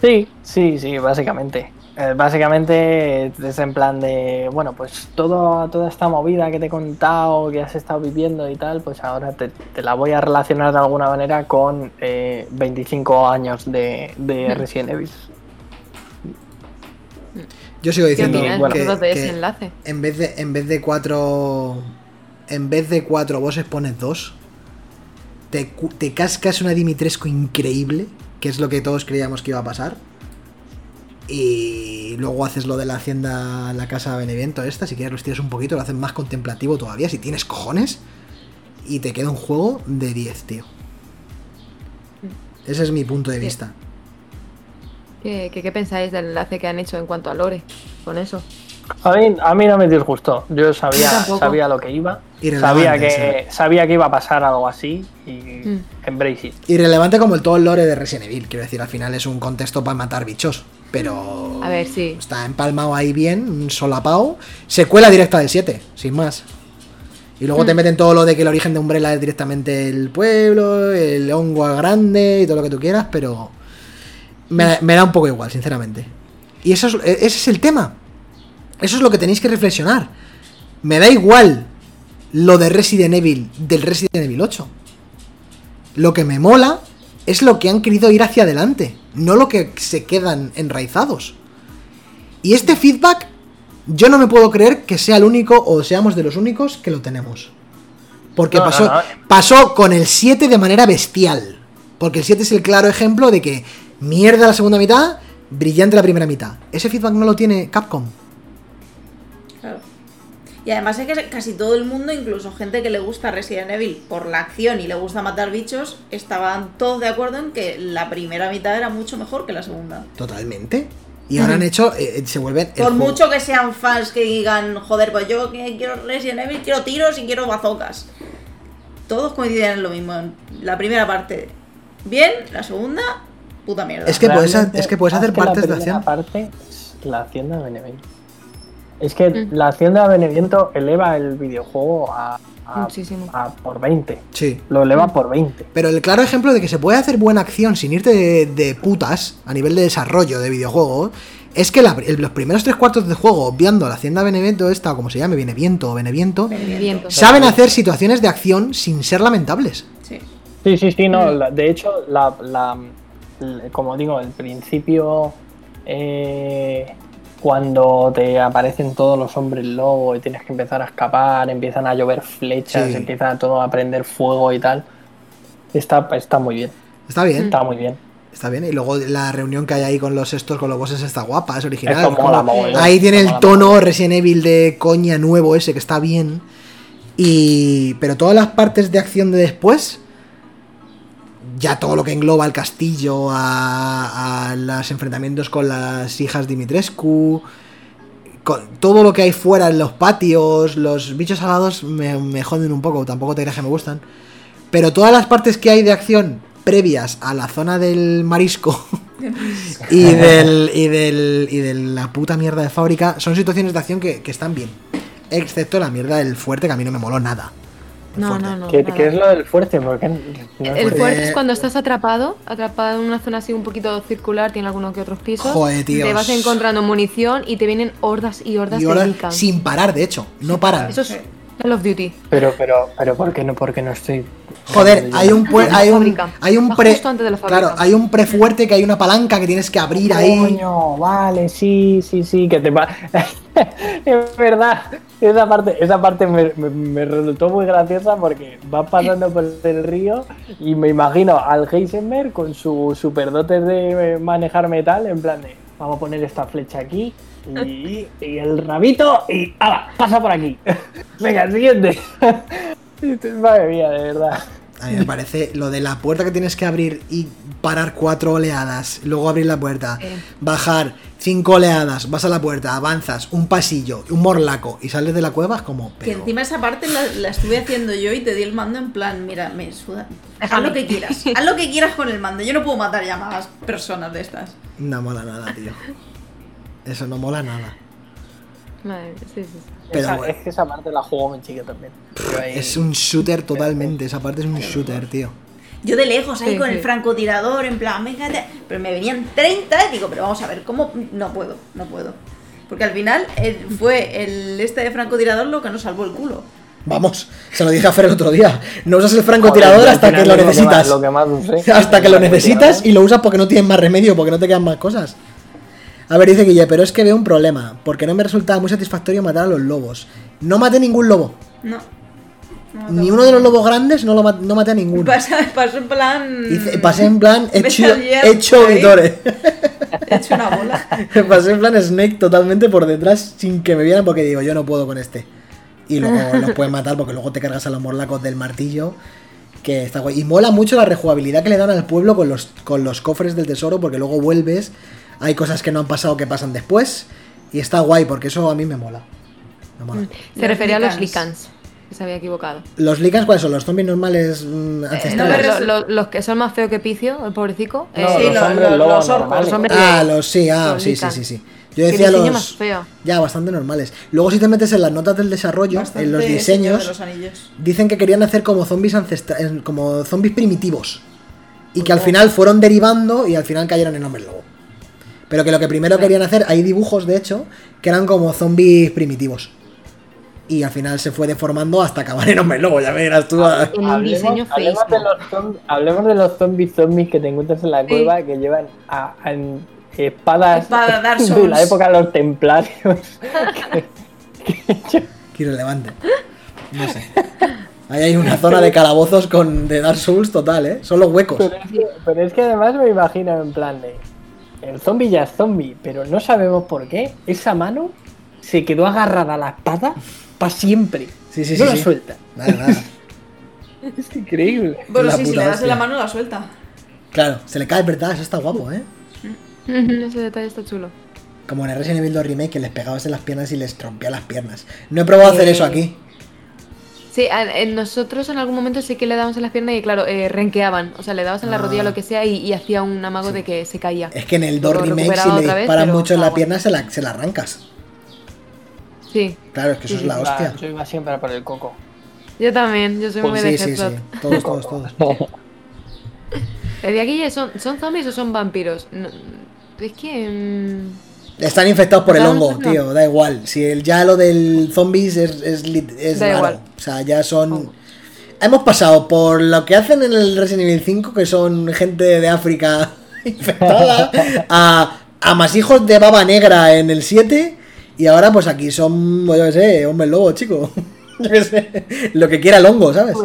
Sí, sí, sí, básicamente. Eh, básicamente es en plan de, bueno, pues todo, toda esta movida que te he contado, que has estado viviendo y tal, pues ahora te, te la voy a relacionar de alguna manera con eh, 25 años de, de Mm. Resident Evil. Yo sigo ¿Qué diciendo bueno, que, vosotros de ese que enlace? en vez de en vez de cuatro en vez de cuatro bosses pones dos. Te, cu- te cascas una Dimitrescu increíble, que es lo que todos creíamos que iba a pasar. Y luego haces lo de la hacienda, la casa Benevento esta, si quieres lo estiras un poquito, lo haces más contemplativo todavía, si tienes cojones. Y te queda un juego de 10, tío. Ese es mi punto de vista. ¿Qué, qué, qué pensáis del enlace que han hecho en cuanto a Lore con eso? A mí, a mí no me disgustó. Yo sabía, sabía lo que iba. Sabía que, sabía que iba a pasar algo así y Mm. embrace it. Irrelevante como el todo el lore de Resident Evil, quiero decir, al final es un contexto para matar bichos, pero A ver, sí. está empalmado ahí bien, un solapao, secuela directa del 7, sin más. Y luego te Mm. meten todo lo de que el origen de Umbrella es directamente el pueblo, el hongo grande y todo lo que tú quieras, pero me, me da un poco igual, sinceramente. Y eso es, e, ese es el tema. Eso es lo que tenéis que reflexionar. Me da igual lo de Resident Evil del Resident Evil 8. Lo que me mola es lo que han querido ir hacia adelante, no lo que se quedan enraizados. Y este feedback, yo no me puedo creer que sea el único o seamos de los únicos que lo tenemos. Porque No, no, pasó, no. pasó con el 7 de manera bestial. Porque el 7 es el claro ejemplo de que mierda la segunda mitad, brillante la primera mitad. Ese feedback no lo tiene Capcom. Y además es que casi todo el mundo, incluso gente que le gusta Resident Evil por la acción y le gusta matar bichos, estaban todos de acuerdo en que la primera mitad era mucho mejor que la segunda. Totalmente. Y ahora han hecho, eh, se vuelven... el Por juego- mucho que sean fans que digan, joder, pues yo que quiero Resident Evil, quiero tiros y quiero bazocas. Todos coinciden en lo mismo. La primera parte, bien, la segunda, puta mierda. Es que puedes Realmente, es que puedes hacer que la partes de primera acción. parte es la hacienda de Benevento. Es que Mm. la hacienda de Benevento eleva el videojuego a, a- Muchísimo. a por 20. Sí. Lo eleva por 20. Pero el claro ejemplo de que se puede hacer buena acción sin irte de, de putas a nivel de desarrollo de videojuegos es que la- el- los primeros tres cuartos de juego, obviando la hacienda Benevento, esta o como se llame, Beneviento o Beneviento, Viento. saben hacer situaciones de acción sin ser lamentables. Sí. Sí, sí, sí, no. Mm. la- de hecho, la, como digo, el principio, eh, cuando te aparecen todos los hombres lobo y tienes que empezar a escapar, empiezan a llover flechas, Sí. empieza todo a prender fuego y tal, está, está muy bien. Está bien, Está muy bien. está bien. Y luego la reunión que hay ahí con los estos, con los bosses, está guapa, es original. Como- ahí tiene el tono Resident Evil de coña nuevo ese que está bien. Y. Pero todas las partes de acción de después. Ya todo lo que engloba el castillo, a, a los enfrentamientos con las hijas Dimitrescu. Con todo lo que hay fuera en los patios, los bichos alados me, me joden un poco, tampoco te creas que me gustan. Pero todas las partes que hay de acción previas a la zona del marisco y del y del y de la puta mierda de fábrica son situaciones de acción que, que están bien. Excepto la mierda del fuerte que a mí no me moló nada. No, fuerte. no, no. ¿Qué, es lo del fuerte? Porque no es El fuerte es cuando estás atrapado, atrapado en una zona así un poquito circular, tiene algunos que otros pisos. Joder, tíos. Te vas encontrando munición y te vienen hordas y hordas Y de ahora Lican. sin parar, de hecho, no paran. Eso es Call of Duty. Pero, pero, pero, ¿por qué no, porque no estoy? Joder, hay un pue- hay un fábrica. hay un Va pre. Claro, hay un prefuerte que hay una palanca que tienes que abrir ahí. Coño, vale, sí, sí, sí, que te va. es verdad, esa parte, esa parte me, me- me resultó muy graciosa porque vas pasando por el río y me imagino al Heisenberg con su superdotes de manejar metal, en plan de vamos a poner esta flecha aquí y, y el rabito y ¡hala! pasa por aquí. Venga, el siguiente. Madre mía, de verdad. A mí me parece lo de la puerta que tienes que abrir y parar cuatro oleadas, luego abrir la puerta, bajar cinco oleadas, vas a la puerta, avanzas un pasillo, un morlaco y sales de la cueva es como... Que encima esa parte la, la estuve haciendo yo y te di el mando en plan, mira, me suda. Haz lo que quieras. Haz lo que quieras con el mando. Yo no puedo matar ya más personas de estas. No mola nada, tío. Eso no mola nada. Madre sí, sí. Pero Esa- bueno. Es que esa parte la jugó mi chica también. Ahí- Es un shooter totalmente, esa parte es un shooter, tío. Yo de lejos ahí Sí, con sí. el francotirador, en plan, venga, pero me venían 30 y digo, pero vamos a ver, ¿cómo? No puedo, no puedo. Porque al final eh, fue el este de francotirador lo que nos salvó el culo. Vamos, se lo dije a Fer el otro día. No usas el francotirador Joder, hasta que lo que necesitas. más- lo que más usé. Hasta que lo necesitas y lo usas porque no tienes más remedio, porque no te quedan más cosas. A ver, dice Guille, pero es que veo un problema, porque no me resultaba muy satisfactorio matar a los lobos. No maté ningún lobo. No. No, Ni no. uno de los lobos grandes no, lo ma- no maté a ninguno. Pasó en plan. Hice- pasé en plan hecho, hecho. Vitore. He hecho una bola. pasé en plan Snake totalmente por detrás sin que me vieran porque digo, yo no puedo con este. Y luego los puedes matar porque luego te cargas a los morlacos del martillo. Que está guay. Y mola mucho la rejugabilidad que le dan al pueblo con los, con los cofres del tesoro porque luego vuelves. Hay cosas que no han pasado que pasan después. Y está guay porque eso a mí me mola. Me mola. Se Los refería a los Lycans. Se había equivocado. ¿Los Lycans cuáles son? ¿Los zombies normales mm, Eh, no, ancestrales? lo- los que son más feos que Picio, el pobrecico. No, eh, sí, los lo- hombres los orcos, normales. los hombres- Ah, los sí, ah, Los sí, sí, sí, sí. Yo decía los. más feo. Ya, bastante normales. Luego, si te metes en las notas del desarrollo, Bastante en los diseños, de los anillos. dicen que querían hacer como zombies ancestrales, como zombies primitivos. Y que al final fueron derivando y al final cayeron en hombres lobo. Pero que lo que primero querían hacer, hay dibujos de hecho, que eran como zombies primitivos. Y al final se fue deformando hasta acabar en hombres lobo, ya verás tú. a- En un diseño hablemos, de feísimo. los hablemos de los zombies zombies que te encuentras en la Sí. cueva que llevan a, a- en espadas Espada Dark de la época de los templarios. Qué irrelevante. No sé. Ahí hay una zona de calabozos con de Dark Souls total, ¿eh? Son los huecos. pero, es que, pero es que además me imagino en plan de. El zombie ya es zombie, pero no sabemos por qué. Esa mano se quedó agarrada a la espada para siempre. Sí, sí, no sí, la sí. suelta. Nada, nada. Es increíble. Bueno, sí, si le das en hostia. la mano la suelta. Claro, se le cae, ¿verdad? Eso está guapo, ¿eh? Ese detalle está chulo. Como en el Resident Evil 2 Remake que les pegabas en las piernas y les rompía las piernas. No he probado a hacer Eh, eso aquí. Sí, a- en nosotros en algún momento sí que le dábamos en las piernas y claro, eh, renqueaban. O sea, le dabas en la Ah. rodilla o lo que sea y, y hacía un amago de que se caía. Es que en el 2 Lo Remake si recuperaba le otra vez, disparan pero mucho en la guay. pierna se la, se la arrancas. Sí, Claro, es que eso Sí, es la hostia. Yo iba siempre por el coco. yo también, yo soy muy de Sí, sí, sí. Headshot. Todos, todos, todos. Le di a Guille, ¿son, ¿son zombies o son vampiros? No, es que... mm, Están infectados por el hongo, no. tío, da igual. Si el, ya lo del zombies es, es, Da raro. igual. O sea, ya son... Oh. Hemos pasado por lo que hacen en el Resident Evil 5, que son gente de África infectada, a, a más hijos de baba negra en el 7, y ahora pues aquí son, yo qué sé, hombres lobo, chico. Yo qué sé, lo que quiera el hongo, ¿sabes?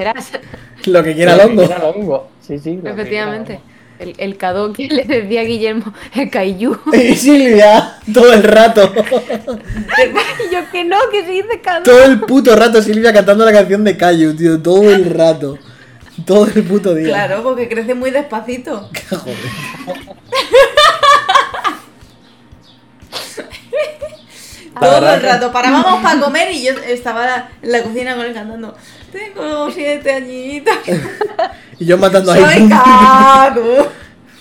Lo que quiera el hongo. Era el hongo. Sí, sí. lo que Efectivamente. El, el Kado que le decía a Guillermo, el Kaiju. Y Silvia, todo el rato. y yo que no, que se dice Kado. Todo el puto rato Silvia cantando la canción de Cayu, tío. Todo el rato. Todo el puto día. Claro, porque crece muy despacito. Joder. Todo el rato. Parábamos para comer y yo estaba en la cocina con él cantando. Tengo siete añitos. Y yo matando Soy ahí. Kaku.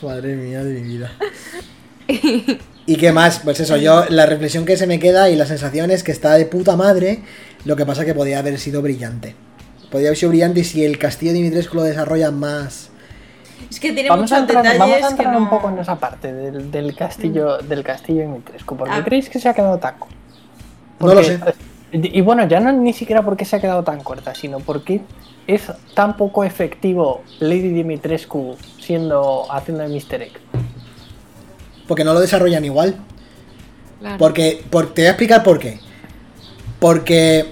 Madre mía de mi vida. ¿Y qué más? Pues eso, yo la reflexión que se me queda y la sensación es que está de puta madre. Lo que pasa que podía haber sido brillante. Podría haber sido brillante y si el castillo de Dimitrescu lo desarrolla más. Es que tiene Vamos a, muchos entrar, detalles vamos a que entrar no... un poco en esa parte del, del castillo del castillo de Mitrescu. ¿Por qué Ah. creéis que se ha quedado tan corto? No lo sé. Y y bueno, ya no ni siquiera porque se ha quedado tan corta, sino porque es tan poco efectivo Lady Dimitrescu siendo haciendo el Mr. Egg. Porque no lo desarrollan igual. Claro. Porque, por- te voy a explicar por qué. Porque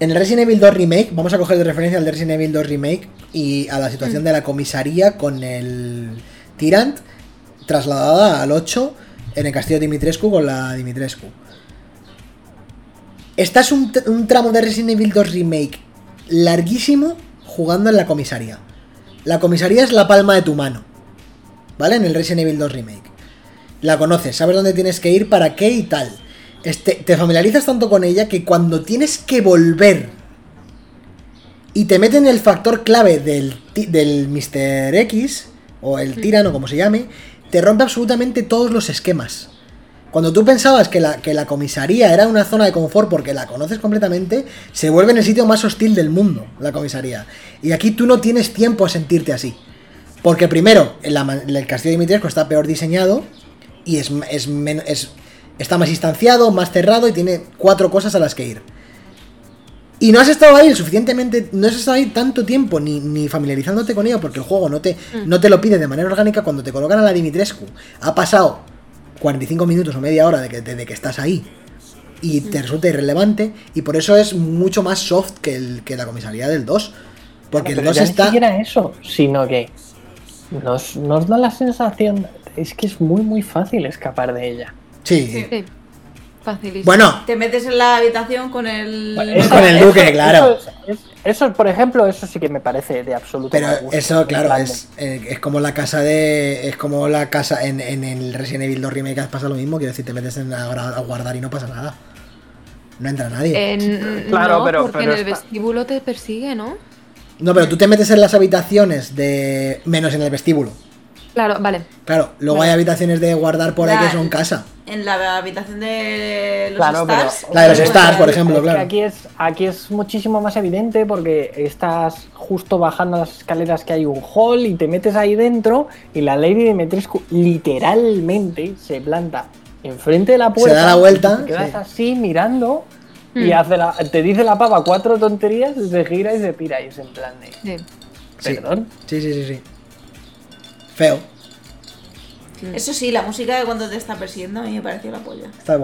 en el Resident Evil 2 Remake, vamos a coger de referencia al de Resident Evil 2 Remake y a la situación de la comisaría con el Tyrant trasladada al 8 en el castillo de Dimitrescu con la Dimitrescu. Esta es un, un tramo de Resident Evil 2 Remake larguísimo jugando en la comisaría. La comisaría es la palma de tu mano. ¿Vale? En el Resident Evil 2 Remake. La conoces, sabes dónde tienes que ir, para qué y tal. Este, te familiarizas tanto con ella que cuando tienes que volver y te meten el factor clave del, del Mr. X, o el tirano, como se llame, te rompe absolutamente todos los esquemas. Cuando tú pensabas que la, que la comisaría era una zona de confort porque la conoces completamente, se vuelve en el sitio más hostil del mundo, la comisaría. Y aquí tú no tienes tiempo a sentirte así. Porque primero, el, castillo de Dimitrescu está peor diseñado y es, es, es- está más instanciado, más cerrado y tiene cuatro cosas a las que ir. Y no has estado ahí suficientemente, no has estado ahí tanto tiempo ni, ni familiarizándote con ello porque el juego no te, no te lo pide de manera orgánica cuando te colocan a la Dimitrescu. Ha pasado 45 minutos o media hora de que, de, de que estás ahí y te resulta irrelevante y por eso es mucho más soft que, el, que la comisaría del 2. Porque el Pero 2 ya ni está... siquiera eso, sino que nos, nos da la sensación, es que es muy muy fácil escapar de ella. Sí. Sí. Facilísimo. Bueno, Te metes en la habitación con el. Es con el duque, claro. Eso, es- es- eso, por ejemplo, eso sí que me parece de absoluto Pero gusto. eso, claro, es, eh, es como la casa de. Es como la casa en, en el Resident Evil 2 Remake pasa lo mismo. Quiero decir, te metes en a, guardar y no pasa nada. No entra nadie. En- Claro, no, pero- porque pero en el está- vestíbulo te persigue, ¿no? No, pero tú te metes en las habitaciones de. menos en el vestíbulo. Claro, vale. Claro, luego hay habitaciones de guardar por ahí que son casa. En la habitación de los Claro, pero- stars. La de los pues, stars, por ya- ejemplo, claro. Aquí es, aquí es muchísimo más evidente porque estás justo bajando las escaleras que hay un hall y te metes ahí dentro y la Lady Dimitrescu literalmente se planta enfrente de la puerta. da la vuelta, y te quedas sí. así mirando y Hmm. hace la- te dice la pava cuatro tonterías, y se gira y se pira y es en plan de... Sí. Perdón. Sí, sí, sí, sí. Feo. Eso sí, la música de cuando te está persiguiendo a mí me pareció la polla. Está.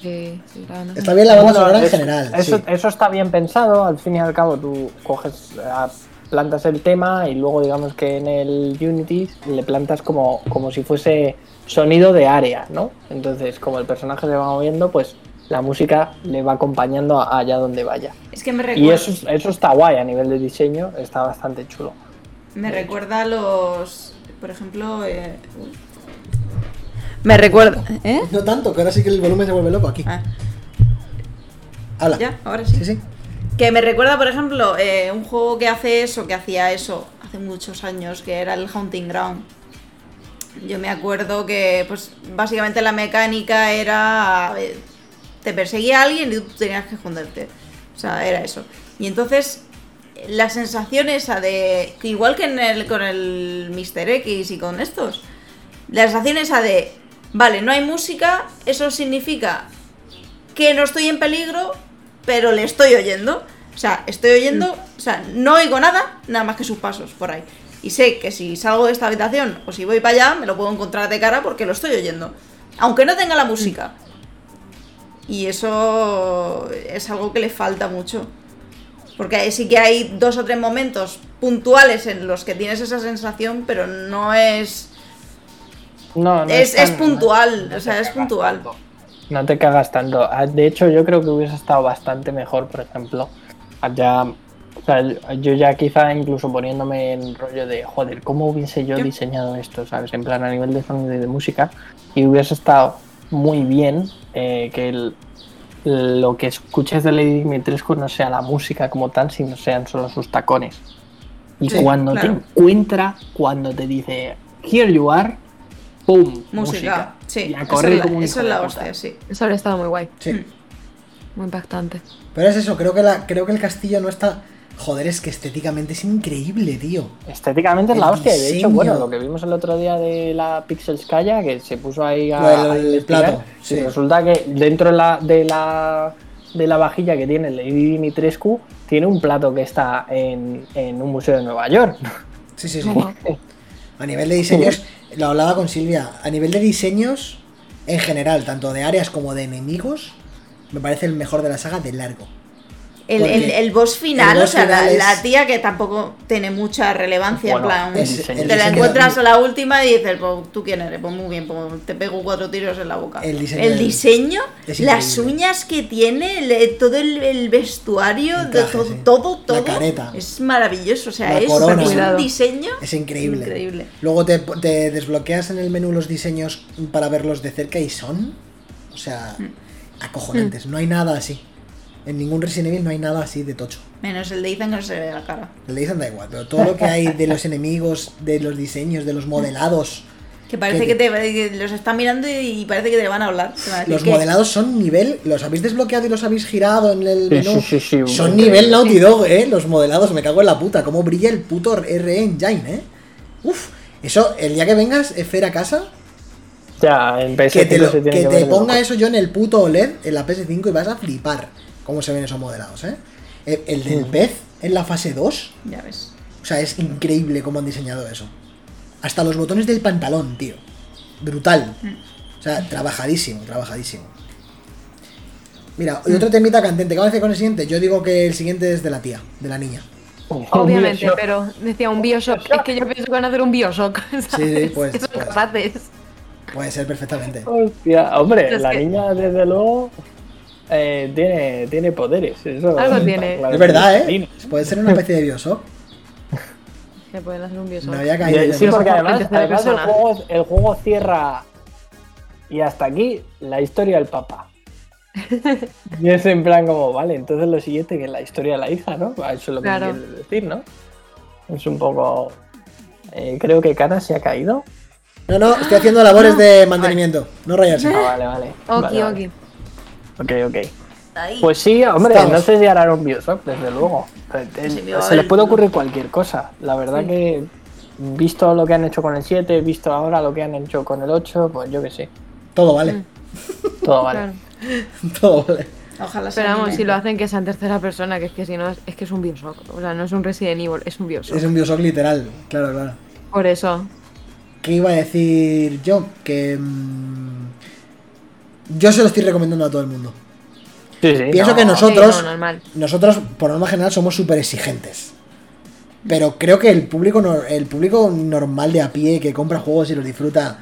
Sí, sí, verdad. Está bien la banda sonora en eso- general. Eso, sí. eso está bien pensado, al fin y al cabo tú coges, eh, plantas el tema y luego digamos que en el Unity le plantas como, como si fuese sonido de área, ¿no? Entonces como el personaje se va moviendo, pues la música le va acompañando a- allá donde vaya. Es que me Y recuerda, eso, es- eso está guay a nivel de diseño, está bastante chulo. me recuerda a los. Por ejemplo. eh. Me recuerda. ¿Eh? No tanto, que ahora sí que el volumen se vuelve loco aquí. Ah, Habla. ya, ahora sí. Sí, sí. Que me recuerda, por ejemplo, eh, un juego que hace eso, que hacía eso hace muchos años, que era el Haunting Ground. Yo me acuerdo que, pues, básicamente la mecánica era. eh, te perseguía alguien y tú tenías que esconderte. O sea, era eso. Y entonces, la sensación esa de. que igual que en el, con el Mr. X y con estos. La sensación esa de. Vale, no hay música, eso significa que no estoy en peligro, pero le estoy oyendo. O sea, estoy oyendo, o sea, no oigo nada, nada más que sus pasos por ahí. Y sé que si salgo de esta habitación o si voy para allá, me lo puedo encontrar de cara porque lo estoy oyendo. Aunque no tenga la música. Y eso es algo que le falta mucho. Porque ahí sí que hay dos o tres momentos puntuales en los que tienes esa sensación, pero no es... No, no es, tan- es puntual, no o sea, te es puntual. tanto. No te cagas tanto. Ah, De hecho, yo creo que hubiese estado bastante mejor, por ejemplo. Ya, o sea, yo ya quizá incluso poniéndome en rollo de, joder, ¿cómo hubiese yo Yo- diseñado esto? ¿Sabes? En plan, a nivel de sonido y de música. Y hubiese estado muy bien eh, que el- lo que escuches de Lady Dimitrescu no sea la música como tal, sino sean solo sus tacones. Y Sí, cuando claro. te encuentra, cuando te dice, here you are, ¡pum! Música, sí. Y a eso correr es la, como un eso es la hostia, sí. Eso habría estado muy guay. Sí. Muy impactante. Pero es eso, creo que, la, creo que el castillo no está. Joder, es que estéticamente es increíble, tío. Estéticamente es la El hostia. y De hecho, diseño. bueno, lo que vimos el otro día de la Pixelskaya, que se puso ahí a, Lo del- a el plato, y sí. resulta que dentro de la, de la de la vajilla que tiene Lady Dimitrescu tiene un plato que está en, en un museo de Nueva York. Sí, sí, sí. A nivel de diseños, lo hablaba con Silvia, a nivel de diseños en general, tanto de áreas como de enemigos, me parece el mejor de la saga de largo. El, el, el boss final, el boss o sea, la, final es- la tía que tampoco tiene mucha relevancia, Bueno, en plan, es- te la encuentras a la última y dices, pues, ¿tú quién eres? Pues muy bien, pues te pego cuatro tiros en la boca. El diseño las uñas que tiene, el- todo el, el vestuario, El de traje, to- sí. todo, La todo, careta. es maravilloso, o sea, La es, corona. es un diseño Es increíble. increíble. Luego te, te desbloqueas en el menú los diseños para verlos de cerca y son, o sea, Mm. acojonantes. No hay nada así. En ningún Resident Evil no hay nada así de tocho. Menos el de Ethan que no se le ve la cara. Le dicen da igual, pero todo lo que hay de los enemigos, de los diseños, de los modelados, Que parece que, te, que los está mirando y parece que te van a hablar. A los que- modelados son nivel, los habéis desbloqueado y los habéis girado en el Sí, menú. sí, sí, sí, son nivel Naughty Dog, eh, los modelados, me cago en la puta, cómo brilla el puto RE Engine, eh. Uf, eso, el día que vengas, Fer, a casa, Ya, en PS5 que te, lo- se tiene que que te de ponga eso yo en el puto OLED en la PS5 y vas a flipar cómo se ven esos modelados, ¿eh? El, el del pez en la fase 2, Ya ves. o sea, es increíble cómo han diseñado eso. Hasta los botones del pantalón, tío. Brutal. O sea, trabajadísimo, trabajadísimo. Mira, y otro temita candente. ¿Qué vamos a hacer con el siguiente? Yo digo que el siguiente es de la tía, de la niña. Obviamente, Bioshock. pero decía un Bioshock. Es que yo pienso que van a hacer un Bioshock. ¿sabes? sí, pues, Que son pues. capaces. Puede ser perfectamente. Hostia, hombre, Es la que- niña desde luego eh, tiene, tiene poderes. Eso Algo está tiene. claro. Es verdad, ¿eh? Puede ser una especie de Bioshock. Que pueden hacer un Bioshock. No había caído. Sí, porque además, además el, juego, el juego cierra y hasta aquí la historia del papá. y es en plan como, vale, entonces lo siguiente que es la historia de la hija, ¿no? Eso es lo que Claro. quieres decir, ¿no? Es un poco... eh, creo que Kana se ha caído. No, no, estoy haciendo labores de mantenimiento. No rayarse. Ah, vale, vale. Oki, Vale, vale. oki. Ok, ok. Ahí. Pues sí, hombre, Estamos. no sé si harán un Bioshock, desde luego. Se les puede ocurrir cualquier cosa. La verdad Sí. que, visto lo que han hecho con el 7, visto ahora lo que han hecho con el 8, pues yo que sé. Todo vale. Mm. Todo vale. Claro. Todo vale. Ojalá sea Pero vamos, si lo hacen que sea en tercera persona, que es que si no, es, es que es un Bioshock. O sea, no es un Resident Evil, es un Bioshock. Es un Bioshock literal, claro, claro. Por eso. ¿Qué iba a decir yo? Que. mm, yo se lo estoy recomendando a todo el mundo. Sí, sí. Pienso no. que nosotros- Sí, no. Nosotros, por norma general, somos súper exigentes. Pero creo que el público, nor- el público normal de a pie que compra juegos y los disfruta.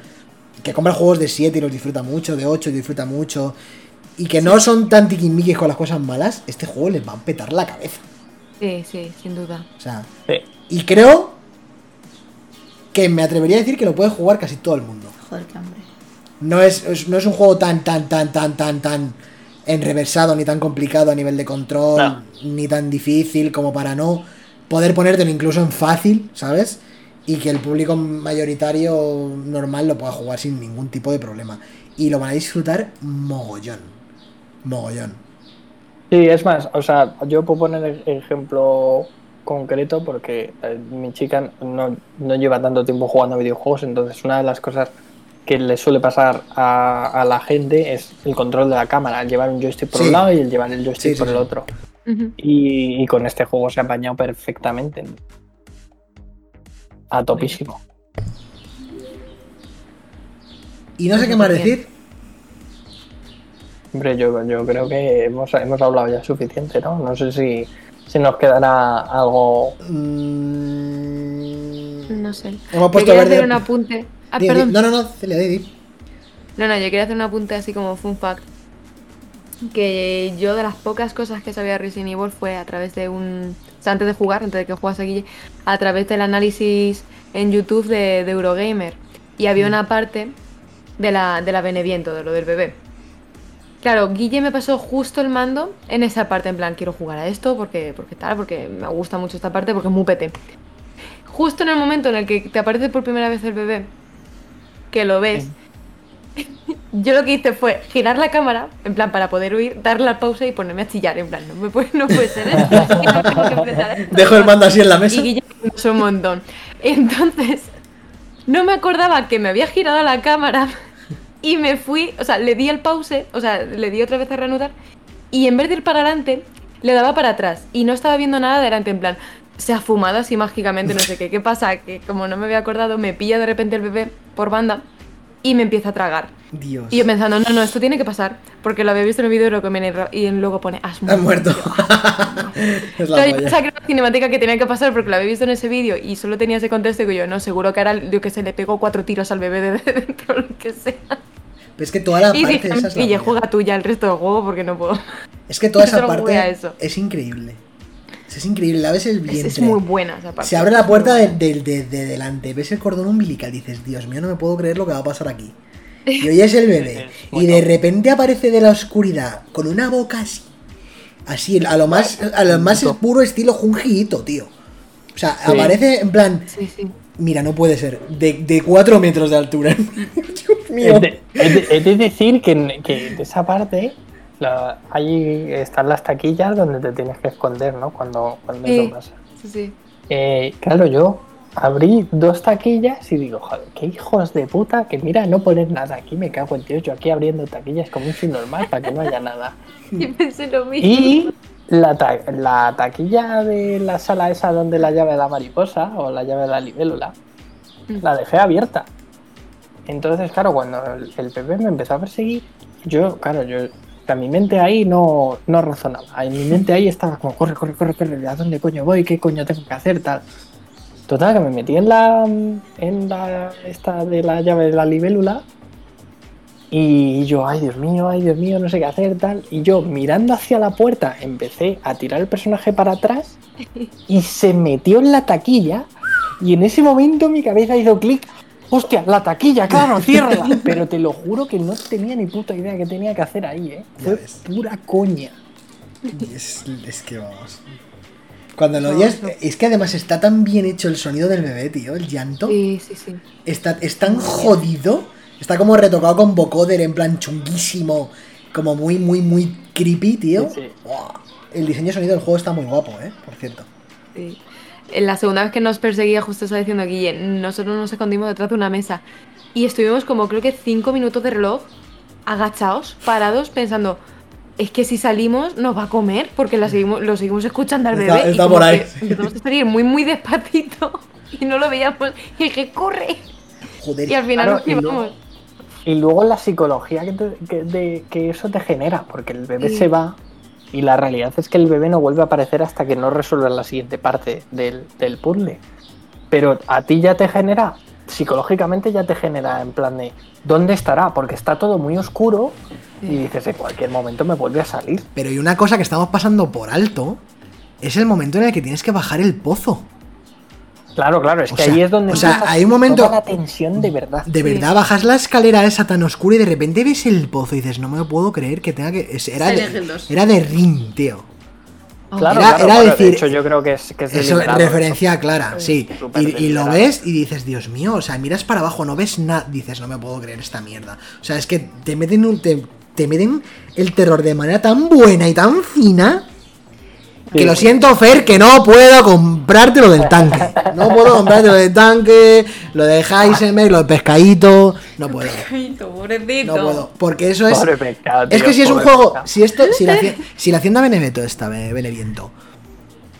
Que compra juegos de 7 y los disfruta mucho, de 8 y disfruta mucho. Y que no son tan tiquismiquis con las cosas malas, este juego les va a petar la cabeza. Sí, sí, sin duda. O sea, Sí. y creo que me atrevería a decir que lo puede jugar casi todo el mundo. Joder, qué hambre. No es, es- no es un juego tan, tan, tan, tan, tan, tan enreversado, ni tan complicado a nivel de control, No. ni tan difícil como para no poder ponértelo incluso en fácil, ¿sabes? Y que el público mayoritario normal lo pueda jugar sin ningún tipo de problema. Y lo van a disfrutar mogollón. Mogollón. Sí, es más, o sea, yo puedo poner el ejemplo concreto porque eh, mi chica no, no lleva tanto tiempo jugando a videojuegos, entonces una de las cosas que le suele pasar a, a la gente es el control de la cámara, el llevar un joystick por Sí. un lado y el llevar el joystick Sí, sí, por el otro. Y, y con este juego se ha apañado perfectamente. A topísimo. Y no sé qué más decir. Hombre, yo, yo creo que hemos, hemos hablado ya suficiente, ¿no? No sé si, si nos quedará algo. Mm, No sé. Hemos puesto quería verde. hacer un apunte. Ah, Di, di. perdón. No, no, no, Celia, di. No, no, yo quería hacer un apunte así como fun fact. Que yo de las pocas cosas que sabía de Resident Evil fue a través de un... O sea, antes de jugar, antes de que jugase Guille, a través del análisis en YouTube de, de Eurogamer. Y había una parte de la, de la Beneviento, de lo del bebé. Claro, Guille me pasó justo el mando en esa parte, en plan, quiero jugar a esto porque, porque tal, porque me gusta mucho esta parte, porque es muy pete. Justo en el momento en el que te aparece por primera vez el bebé, que lo ves, yo lo que hice fue girar la cámara, en plan, para poder huir, darle la pausa y ponerme a chillar, en plan, no, me puede, no puede ser esto, no empezar esto. Dejo el mando así en la mesa. Y Guille me puso un montón. Entonces, no me acordaba que me había girado la cámara y me fui, o sea, le di el pause, o sea, le di otra vez a reanudar y en vez de ir para adelante, le daba para atrás y no estaba viendo nada delante, en plan, se ha fumado así mágicamente, no sé qué. ¿Qué pasa? Que como no me había acordado, me pilla de repente el bebé por banda y me empieza a tragar. Dios. Y yo pensando, no, no, esto tiene que pasar, porque lo había visto en el vídeo de lo que me y luego pone, has Has muerto. es la yo pensaba que era una cinemática que tenía que pasar porque lo había visto en ese vídeo y solo tenía ese contexto que yo, no, seguro que ahora, yo que se le pegó cuatro tiros al bebé de dentro, lo que sea. Pero es que toda la y parte dije, esa es la polla. juega tú ya el resto del juego porque no puedo. Es que toda esa parte eso. es increíble. Es increíble, la ves el Es, vientre. es muy buena esa parte. Se abre la puerta de, de- de- de delante, ves el cordón umbilical, dices, Dios mío, no me puedo creer lo que va a pasar aquí. Y oyes el bebé, y de repente aparece de la oscuridad con una boca así, así, a lo más, a lo más puro estilo Junjiito, tío. O sea, Sí. aparece en plan, Sí, sí. mira, no puede ser, de, de 4 metros de altura. Dios mío. He de, decir que, que de esa parte la- ahí están las taquillas donde te tienes que esconder, ¿no? Cuando, cuando Sí. eso pasa. Sí, sí. Eh, claro, yo abrí dos taquillas y digo, joder, qué hijos de puta, que mira, no poner nada aquí, me cago en Dios, yo aquí abriendo taquillas como un normal para que no haya nada. Y pensé lo mismo. Y la, ta- la taquilla de la sala esa donde la llave de la mariposa o la llave de la libélula, la dejé abierta. Entonces, claro, cuando el, el me empezó a perseguir, yo, claro, yo, a mi mente ahí no, no razonaba. En mi mente ahí estaba como, corre, corre, corre, corre, ¿a dónde coño voy? ¿Qué coño tengo que hacer? Tal. Total, que me metí en la, en la, esta de la llave de la libélula y yo, ay Dios mío, ay Dios mío, no sé qué hacer, tal. Y yo, mirando hacia la puerta, empecé a tirar el personaje para atrás y se metió en la taquilla. Y en ese momento mi cabeza hizo clic. Hostia, la taquilla, claro, ciérrala. Pero te lo juro que no tenía ni puta idea que tenía que hacer ahí, ¿eh? Fue pura coña. Es, es que vamos. Cuando lo oyes, es que además está tan bien hecho el sonido del bebé, tío, el llanto. Sí, sí, sí. Está, es tan jodido. Está como retocado con vocoder en plan chunguísimo. Como muy, muy, muy creepy, tío. Sí. El diseño de sonido del juego está muy guapo, eh, por cierto. Sí. En la segunda vez que nos perseguía, justo estaba diciendo Guille, nosotros nos escondimos detrás de una mesa y estuvimos como creo que cinco minutos de reloj agachados, parados, pensando, es que si salimos nos va a comer porque la seguimos, lo seguimos escuchando al Está- bebé. y está como por ahí. que Empezamos a salir muy, muy despacito y no lo veíamos y dije, corre. Joder. Y al final Claro, nos y luego- llevamos. Y luego la psicología que, te- que- de- que eso te genera, porque el bebé Sí. se va y la realidad es que el bebé no vuelve a aparecer hasta que no resuelvas la siguiente parte del, del puzzle. Pero a ti ya te genera, psicológicamente ya te genera en plan de, ¿dónde estará? Porque está todo muy oscuro y dices, en cualquier momento me vuelve a salir. Pero y una cosa que estamos pasando por alto es el momento en el que tienes que bajar el pozo. Claro, claro, es O que sea, ahí es donde o sea, hay un momento- toda la tensión de verdad. De Sí. verdad, bajas la escalera esa tan oscura y de repente ves el pozo y dices, no me lo puedo creer que tenga que. Era, de, 2. era de Ring, tío. Claro, Era- claro, era decir- de hecho yo creo que es, que es Eso, referencia eso. clara, sí. Y, y lo ves y dices, Dios mío, o sea, miras para abajo, no ves nada. Dices, no me puedo creer esta mierda. O sea, es que te meten, un- te, te meten el terror de manera tan buena y tan fina. Que lo siento, Fer, que no puedo comprarte lo del tanque. No puedo comprarte lo del tanque, lo de Heisenberg, lo del pescadito. No puedo. Pobrecito, pobrecito. No puedo. Porque eso es. Pobre pescado, Es que si es un juego. pescado. Si esto. Si la, si la hacienda Beneveto esta, Be- Beneviento,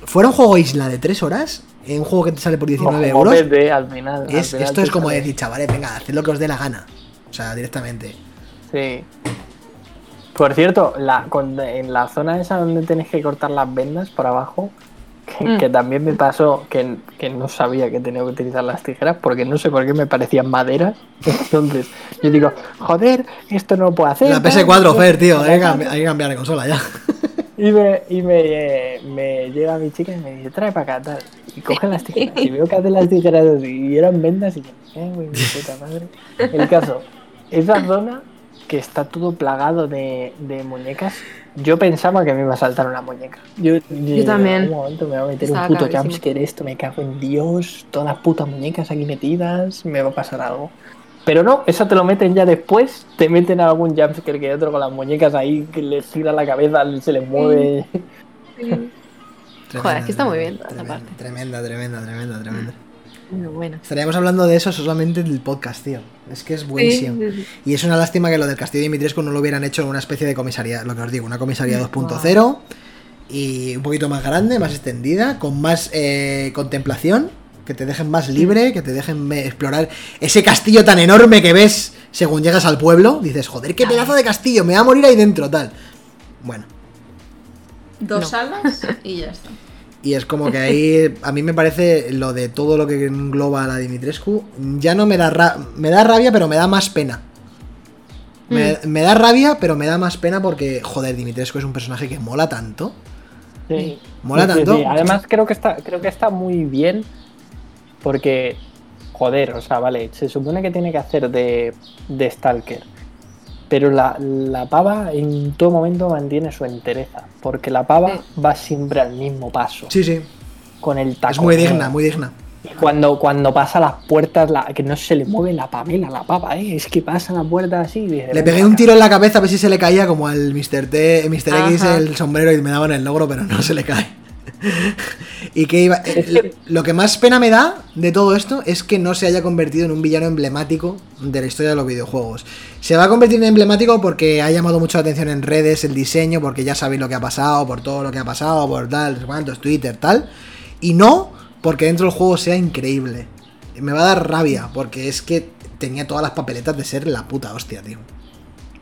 fuera un juego isla de 3 horas, en un juego que te sale por 19 Como euros, BD, al final, al es, final esto es como decir, chavales, venga, haced lo que os dé la gana. O sea, directamente. Sí. Por cierto, la, con- en la zona esa donde tenéis que cortar las vendas por abajo, que, Mm. que también me pasó que, que no sabía que tenía que utilizar las tijeras porque no sé por qué me parecían maderas. Entonces, yo digo, joder, esto no lo puedo hacer. La tal, PS4, no Fer, tío, hay que, tal". cambi- hay que cambiar de consola ya. Y me, y me, eh, me llega mi chica y me dice, trae para acá, tal. Y coge las tijeras. Y veo que hace las tijeras así, y eran vendas y yo, eh, güey, mi puta madre. El caso, esa zona que está todo plagado de, de muñecas, yo pensaba que me iba a saltar una muñeca. Yo, yo, también. En un momento me va a meter Estaba un puto jumpscare esto, me cago en Dios, todas las putas muñecas aquí metidas, me va a pasar algo. Pero no, eso te lo meten ya después, te meten algún jumpscare que otro con las muñecas ahí, que les gira la cabeza, se les mueve. Joder, es que está muy bien esa Tremenda, parte. tremenda, tremenda, tremenda, tremenda. Estaríamos hablando de eso solamente del podcast, tío. Es que es buenísimo. Sí, sí, sí. Y es una lástima que lo del Castillo de Dimitrescu no lo hubieran hecho en una especie de comisaría, lo que os digo, una comisaría 2.0 y un poquito más grande, más extendida, con más eh, contemplación, que te dejen más libre, que te dejen eh, explorar ese castillo tan enorme que ves según llegas al pueblo, dices, joder, qué pedazo de castillo, me va a morir ahí dentro, tal. Bueno, Dos No. salas y ya está. Y es como que ahí a mí me parece lo de todo lo que engloba a la Dimitrescu, ya no me da, ra- me da rabia, pero me da más pena. Me, me da rabia, pero me da más pena porque, joder, Dimitrescu es un personaje que mola tanto. Sí. Mola Sí, sí, tanto. sí. Además, creo que está, creo que está muy bien. Porque, joder, o sea, vale, se supone que tiene que hacer de, de Stalker. Pero la, la pava en todo momento mantiene su entereza. Porque la pava Sí. va siempre al mismo paso. Sí, sí. Con el taco. Es muy digna, muy digna. Y cuando, cuando pasa las puertas, la, que no se le mueve la pamela, la pava, ¿eh? Es que pasa la puerta así. y dice, Le "Venga, pegué un tiro en la cabeza a ver si se le caía como al Mr. T, Mr. X el sombrero y me daban el logro, pero no se le cae. y que iba. Que- Lo que más pena me da de todo esto es que no se haya convertido en un villano emblemático de la historia de los videojuegos. Se va a convertir en emblemático porque ha llamado mucho la atención en redes el diseño, porque ya sabéis lo que ha pasado, por todo lo que ha pasado, por tal, cuántos, Twitter, tal. Y no porque dentro del juego sea increíble. Me va a dar rabia, porque es que tenía todas las papeletas de ser la puta hostia, tío.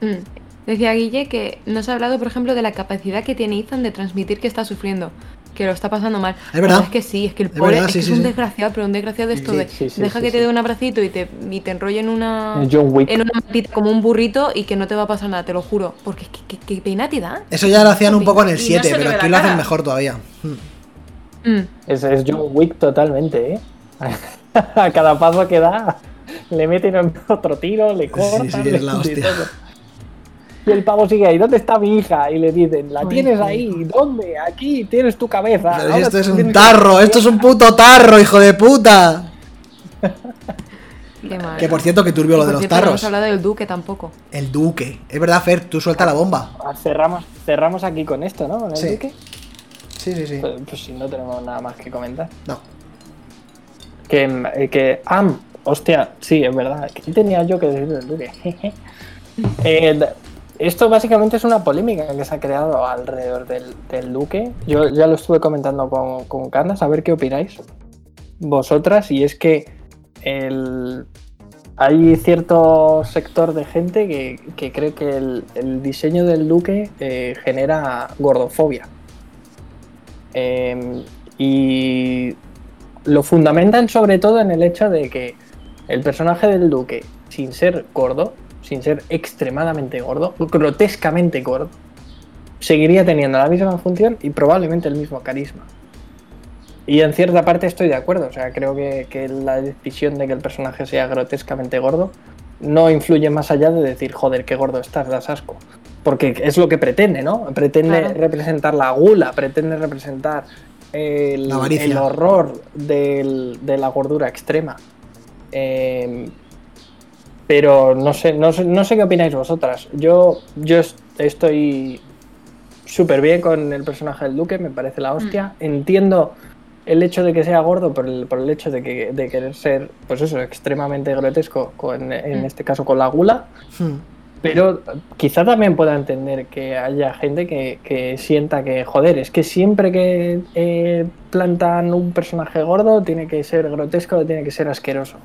Mm. Decía Guille que no se ha hablado, por ejemplo, de la capacidad que tiene Ethan de transmitir que está sufriendo, que lo está pasando mal. Es verdad. Es que sí, es que el Es pobre es, sí, que sí, es un sí. desgraciado, pero un desgraciado de esto Sí, de sí, sí, deja sí, que te dé un abracito y te, y te enrolle en una Es John Wick. en una matita como un burrito y que no te va a pasar nada, te lo juro. Porque es que pena te da. Eso ya lo hacían un poco en el Y no 7, se le pero aquí lo hacen mejor todavía. Mm. Mm. Es, es John Wick totalmente, ¿eh? A cada paso que da, le meten otro tiro, le cortan. sí, es la hostia. Y el pavo sigue ahí, ¿dónde está mi hija? Y le dicen, la tienes ahí, ¿dónde? Aquí tienes tu cabeza. Pero si Ahora esto es un tarro, que- esto es un puto tarro, hijo de puta. Qué mal. Que por cierto, que turbio lo de los cierto, No tarros. hemos hablado del duque tampoco. El duque. Es verdad, Fer, tú suelta la bomba. Ah, Cerramos, cerramos aquí con esto, ¿no? Con el Sí. duque. Sí, sí, sí. Pues, pues si no tenemos nada más que comentar. No. Que, eh, que ah, hostia, sí, es verdad. ¿Qué tenía yo que decir del Duque? Eh, esto básicamente es una polémica que se ha creado alrededor del, Duque. Yo ya lo estuve comentando con, con Candas, a ver qué opináis vosotras. Y es que hay cierto sector de gente que, que cree que el, diseño del Duque eh, genera gordofobia. Eh, y lo fundamentan sobre todo en el hecho de que el personaje del duque, sin ser gordo, sin ser extremadamente gordo, grotescamente gordo, seguiría teniendo la misma función y probablemente el mismo carisma. Y en cierta parte estoy de acuerdo, o sea, creo que, que la decisión de que el personaje sea grotescamente gordo no influye más allá de decir, joder, qué gordo estás, das asco. Porque es lo que pretende, ¿no? Pretende Claro. representar la gula, pretende representar el horror del- de la gordura extrema. Eh, pero no sé, no sé, no sé qué opináis vosotras. Yo, yo est- estoy súper bien con el personaje del Duque, me parece la hostia. Entiendo el hecho de que sea gordo por el, por el hecho de, que, de querer ser, pues eso, extremadamente grotesco, con, en Mm. este caso con la gula. Hmm. Pero quizá también pueda entender que haya gente que, que sienta que, joder, es que siempre que eh, plantan un personaje gordo tiene que ser grotesco, tiene que ser asqueroso.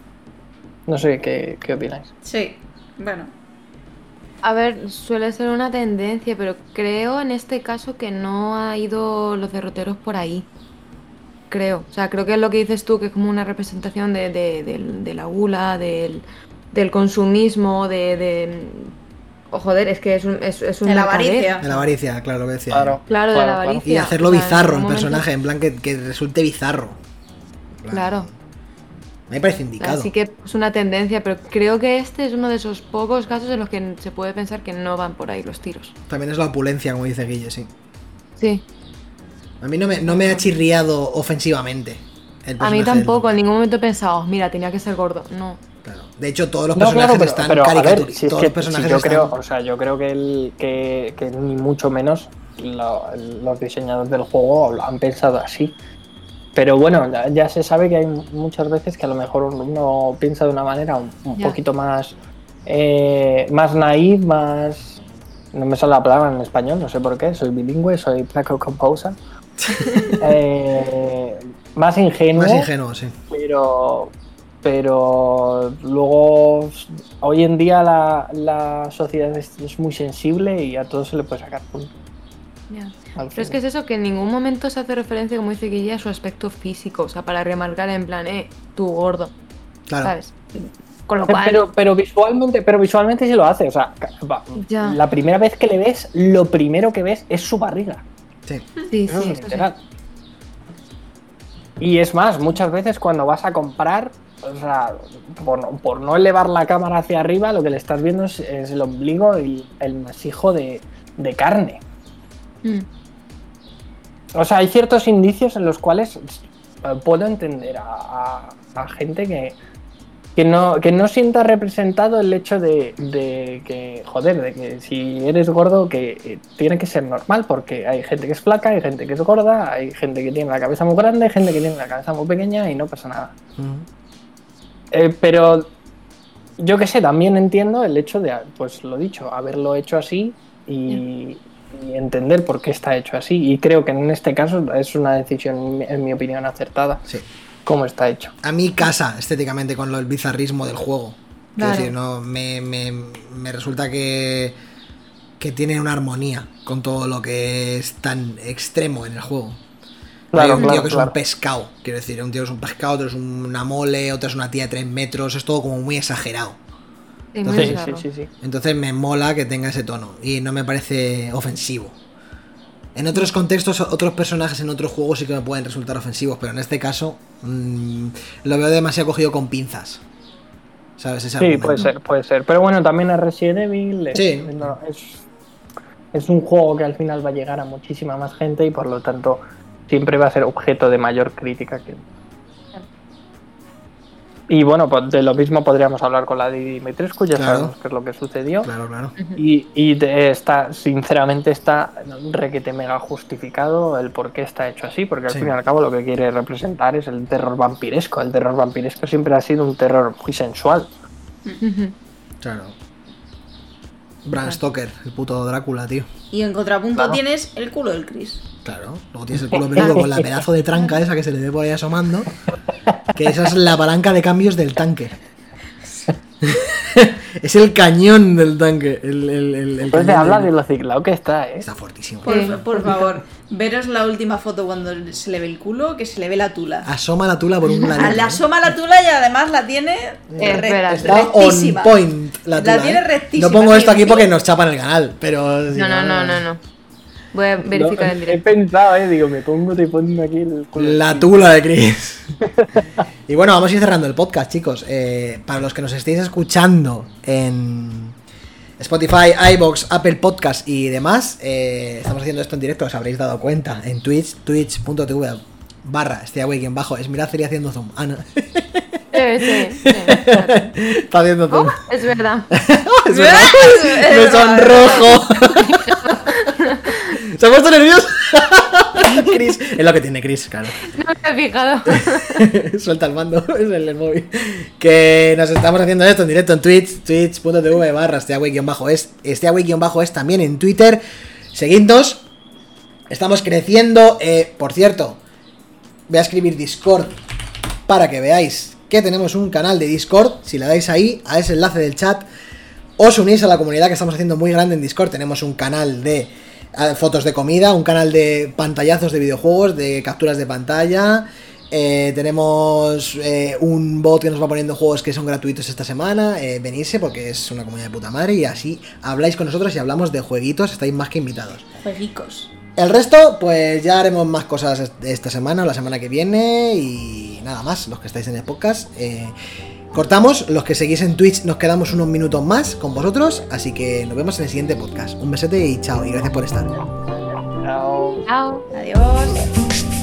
No sé qué, qué opináis. Sí, bueno. A ver, suele ser una tendencia, pero creo en este caso que no ha ido los derroteros por ahí. Creo. O sea, creo que es lo que dices tú, que es como una representación de, de- del- de la gula, del, del consumismo, de, de- oh, joder, es que es un, es, es un De la avaricia. De la avaricia, claro, lo que decía. Claro. Claro, de Claro, la claro. avaricia. Y hacerlo O sea, en bizarro el momento- personaje, en plan que, que resulte bizarro. En Claro. Me parece indicado. Así que es una tendencia, pero creo que este es uno de esos pocos casos en los que se puede pensar que no van por ahí los tiros. También es la opulencia, como dice Guille, sí. Sí. A mí no me, no me ha chirriado ofensivamente. el A mí tampoco, en ningún momento he pensado, mira, tenía que ser gordo. No. Claro. De hecho, todos los No, personajes claro, pero, están caricaturizados. si es todos que los personajes si yo están- creo, o sea, yo creo que, el, que, que ni mucho menos lo- los diseñadores del juego han pensado así. Pero bueno, ya, ya se sabe que hay muchas veces que a lo mejor uno piensa de una manera un, poquito más eh, más naive, más no me sale la palabra en español, no sé por qué, soy bilingüe, soy placo composer. Eh, más ingenuo, Más ingenuo, sí. pero pero luego hoy en día la, la sociedad es, es muy sensible y a todo se le puede sacar punto. Ya. al Pero es que es eso, que en ningún momento se hace referencia, como dice Guille, a su aspecto físico. O sea, para remarcar en plan, eh, tú gordo, Claro. ¿sabes? Con lo cual. Pero, pero visualmente, pero visualmente sí lo hace. O sea, Ya. la primera vez que le ves, lo primero que ves es su barriga. Sí. Sí, sí, es. Y es más, muchas veces cuando vas a comprar, o sea, por, no- por no elevar la cámara hacia arriba, lo que le estás viendo es, es el ombligo y el masijo de, de carne. Mm. O sea, hay ciertos indicios en los cuales eh, puedo entender a, a- a gente que, que, no, que no sienta representado el hecho de, de que, joder, de que si eres gordo, que eh, tiene que ser normal, porque hay gente que es flaca, hay gente que es gorda, hay gente que tiene la cabeza muy grande, hay gente que tiene la cabeza muy pequeña y no pasa nada. Eh, pero yo que sé, también entiendo el hecho de, pues lo dicho, haberlo hecho así y, y entender por qué está hecho así. Y creo que en este caso es una decisión, en mi- opinión, acertada, Sí. cómo está hecho. A mí casa estéticamente con lo, el bizarrismo del juego. Quiero Claro. decir, no, me, me- me resulta que, que tiene una armonía con todo lo que es tan extremo en el juego. Claro, Hay un tío claro, que es un pescado, quiero decir, un tío es un pescado, otro es una mole, otro es una tía de 3 metros, es todo como muy exagerado. Entonces- Sí, sí, sí, sí. Entonces me mola que tenga ese tono y no me parece ofensivo. En otros contextos, otros personajes en otros juegos sí que me pueden resultar ofensivos, pero en este caso mm, lo veo demasiado cogido con pinzas. ¿Sabes? Ese Sí, argumento. puede ser, puede ser. Pero bueno, también es Resident Evil. es- Sí. no, es, es un juego que al final va a llegar a muchísima más gente y por lo tanto siempre va a ser objeto de mayor crítica que. Y bueno, pues de lo mismo podríamos hablar con la de Dimitrescu, ya Claro. sabemos qué es lo que sucedió. Claro, claro. Y, y de- está, sinceramente, está requete mega justificado el por qué está hecho así, porque al Sí. fin y al cabo lo que quiere representar es el terror vampiresco. El terror vampiresco siempre ha sido un terror muy sensual. Claro. Bram Stoker, el puto Drácula, tío. Y en contrapunto Claro. tienes el culo del Chris. Claro. Luego tienes el culo peludo con la pedazo de tranca esa que se le ve por ahí asomando. Que esa es la palanca de cambios del tanque. es el cañón del tanque. El, el, el, el Pues cañón habla del- de lo ciclado que está, ¿eh? Está fortísimo. Por favor, veros la última foto cuando se le ve el culo, que se le ve la tula. Asoma la tula por un ladito. La asoma la tula y además la tiene Eh, re- espera, Está rectísima. on point la tula. tiene ¿eh? rectísima, No pongo esto aquí porque nos chapan el canal, pero. si No, no, no, no, no. Voy a verificar No, en He directo. pensado, ¿eh? Digo, me pongo te pongo aquí el culo. La tula de Chris. y bueno, vamos a ir cerrando el podcast, chicos. Eh, para los que nos estéis escuchando en Spotify, iBox, Apple Podcast y demás, eh, estamos haciendo esto en directo, os habréis dado cuenta. En Twitch, twitch.tv barra estoy awake en bajo. Es mirad, sería haciendo zoom. Ah, no. Sí, sí, sí. Está haciendo zoom. Oh, es verdad. es verdad. Me sonrojo. Se ha puesto nervioso. Chris, es lo que tiene Chris, claro. No me he fijado. Suelta el mando, es el, el móvil. Que nos estamos haciendo esto en directo en Twitch, twitch.tv barra esteaway-es, esteaway-es también en Twitter. Seguidnos. Estamos creciendo. Eh, por cierto, voy a escribir Discord para que veáis que tenemos un canal de Discord. Si le dais ahí, a ese enlace del chat, os unís a la comunidad que estamos haciendo muy grande en Discord. Tenemos un canal de fotos de comida, un canal de pantallazos de videojuegos, de capturas de pantalla. Eh, tenemos eh, un bot que nos va poniendo juegos que son gratuitos esta semana. Eh, venirse porque es una comunidad de puta madre y así habláis con nosotros y hablamos de jueguitos. Estáis más que invitados. Jueguicos. El resto, pues ya haremos más cosas est- esta semana o la semana que viene y nada más, los que estáis en el podcast. eh, cortamos, los que seguís en Twitch nos quedamos unos minutos más con vosotros, así que nos vemos en el siguiente podcast. Un besete y chao, y gracias por estar. Chao. Chao. Adiós.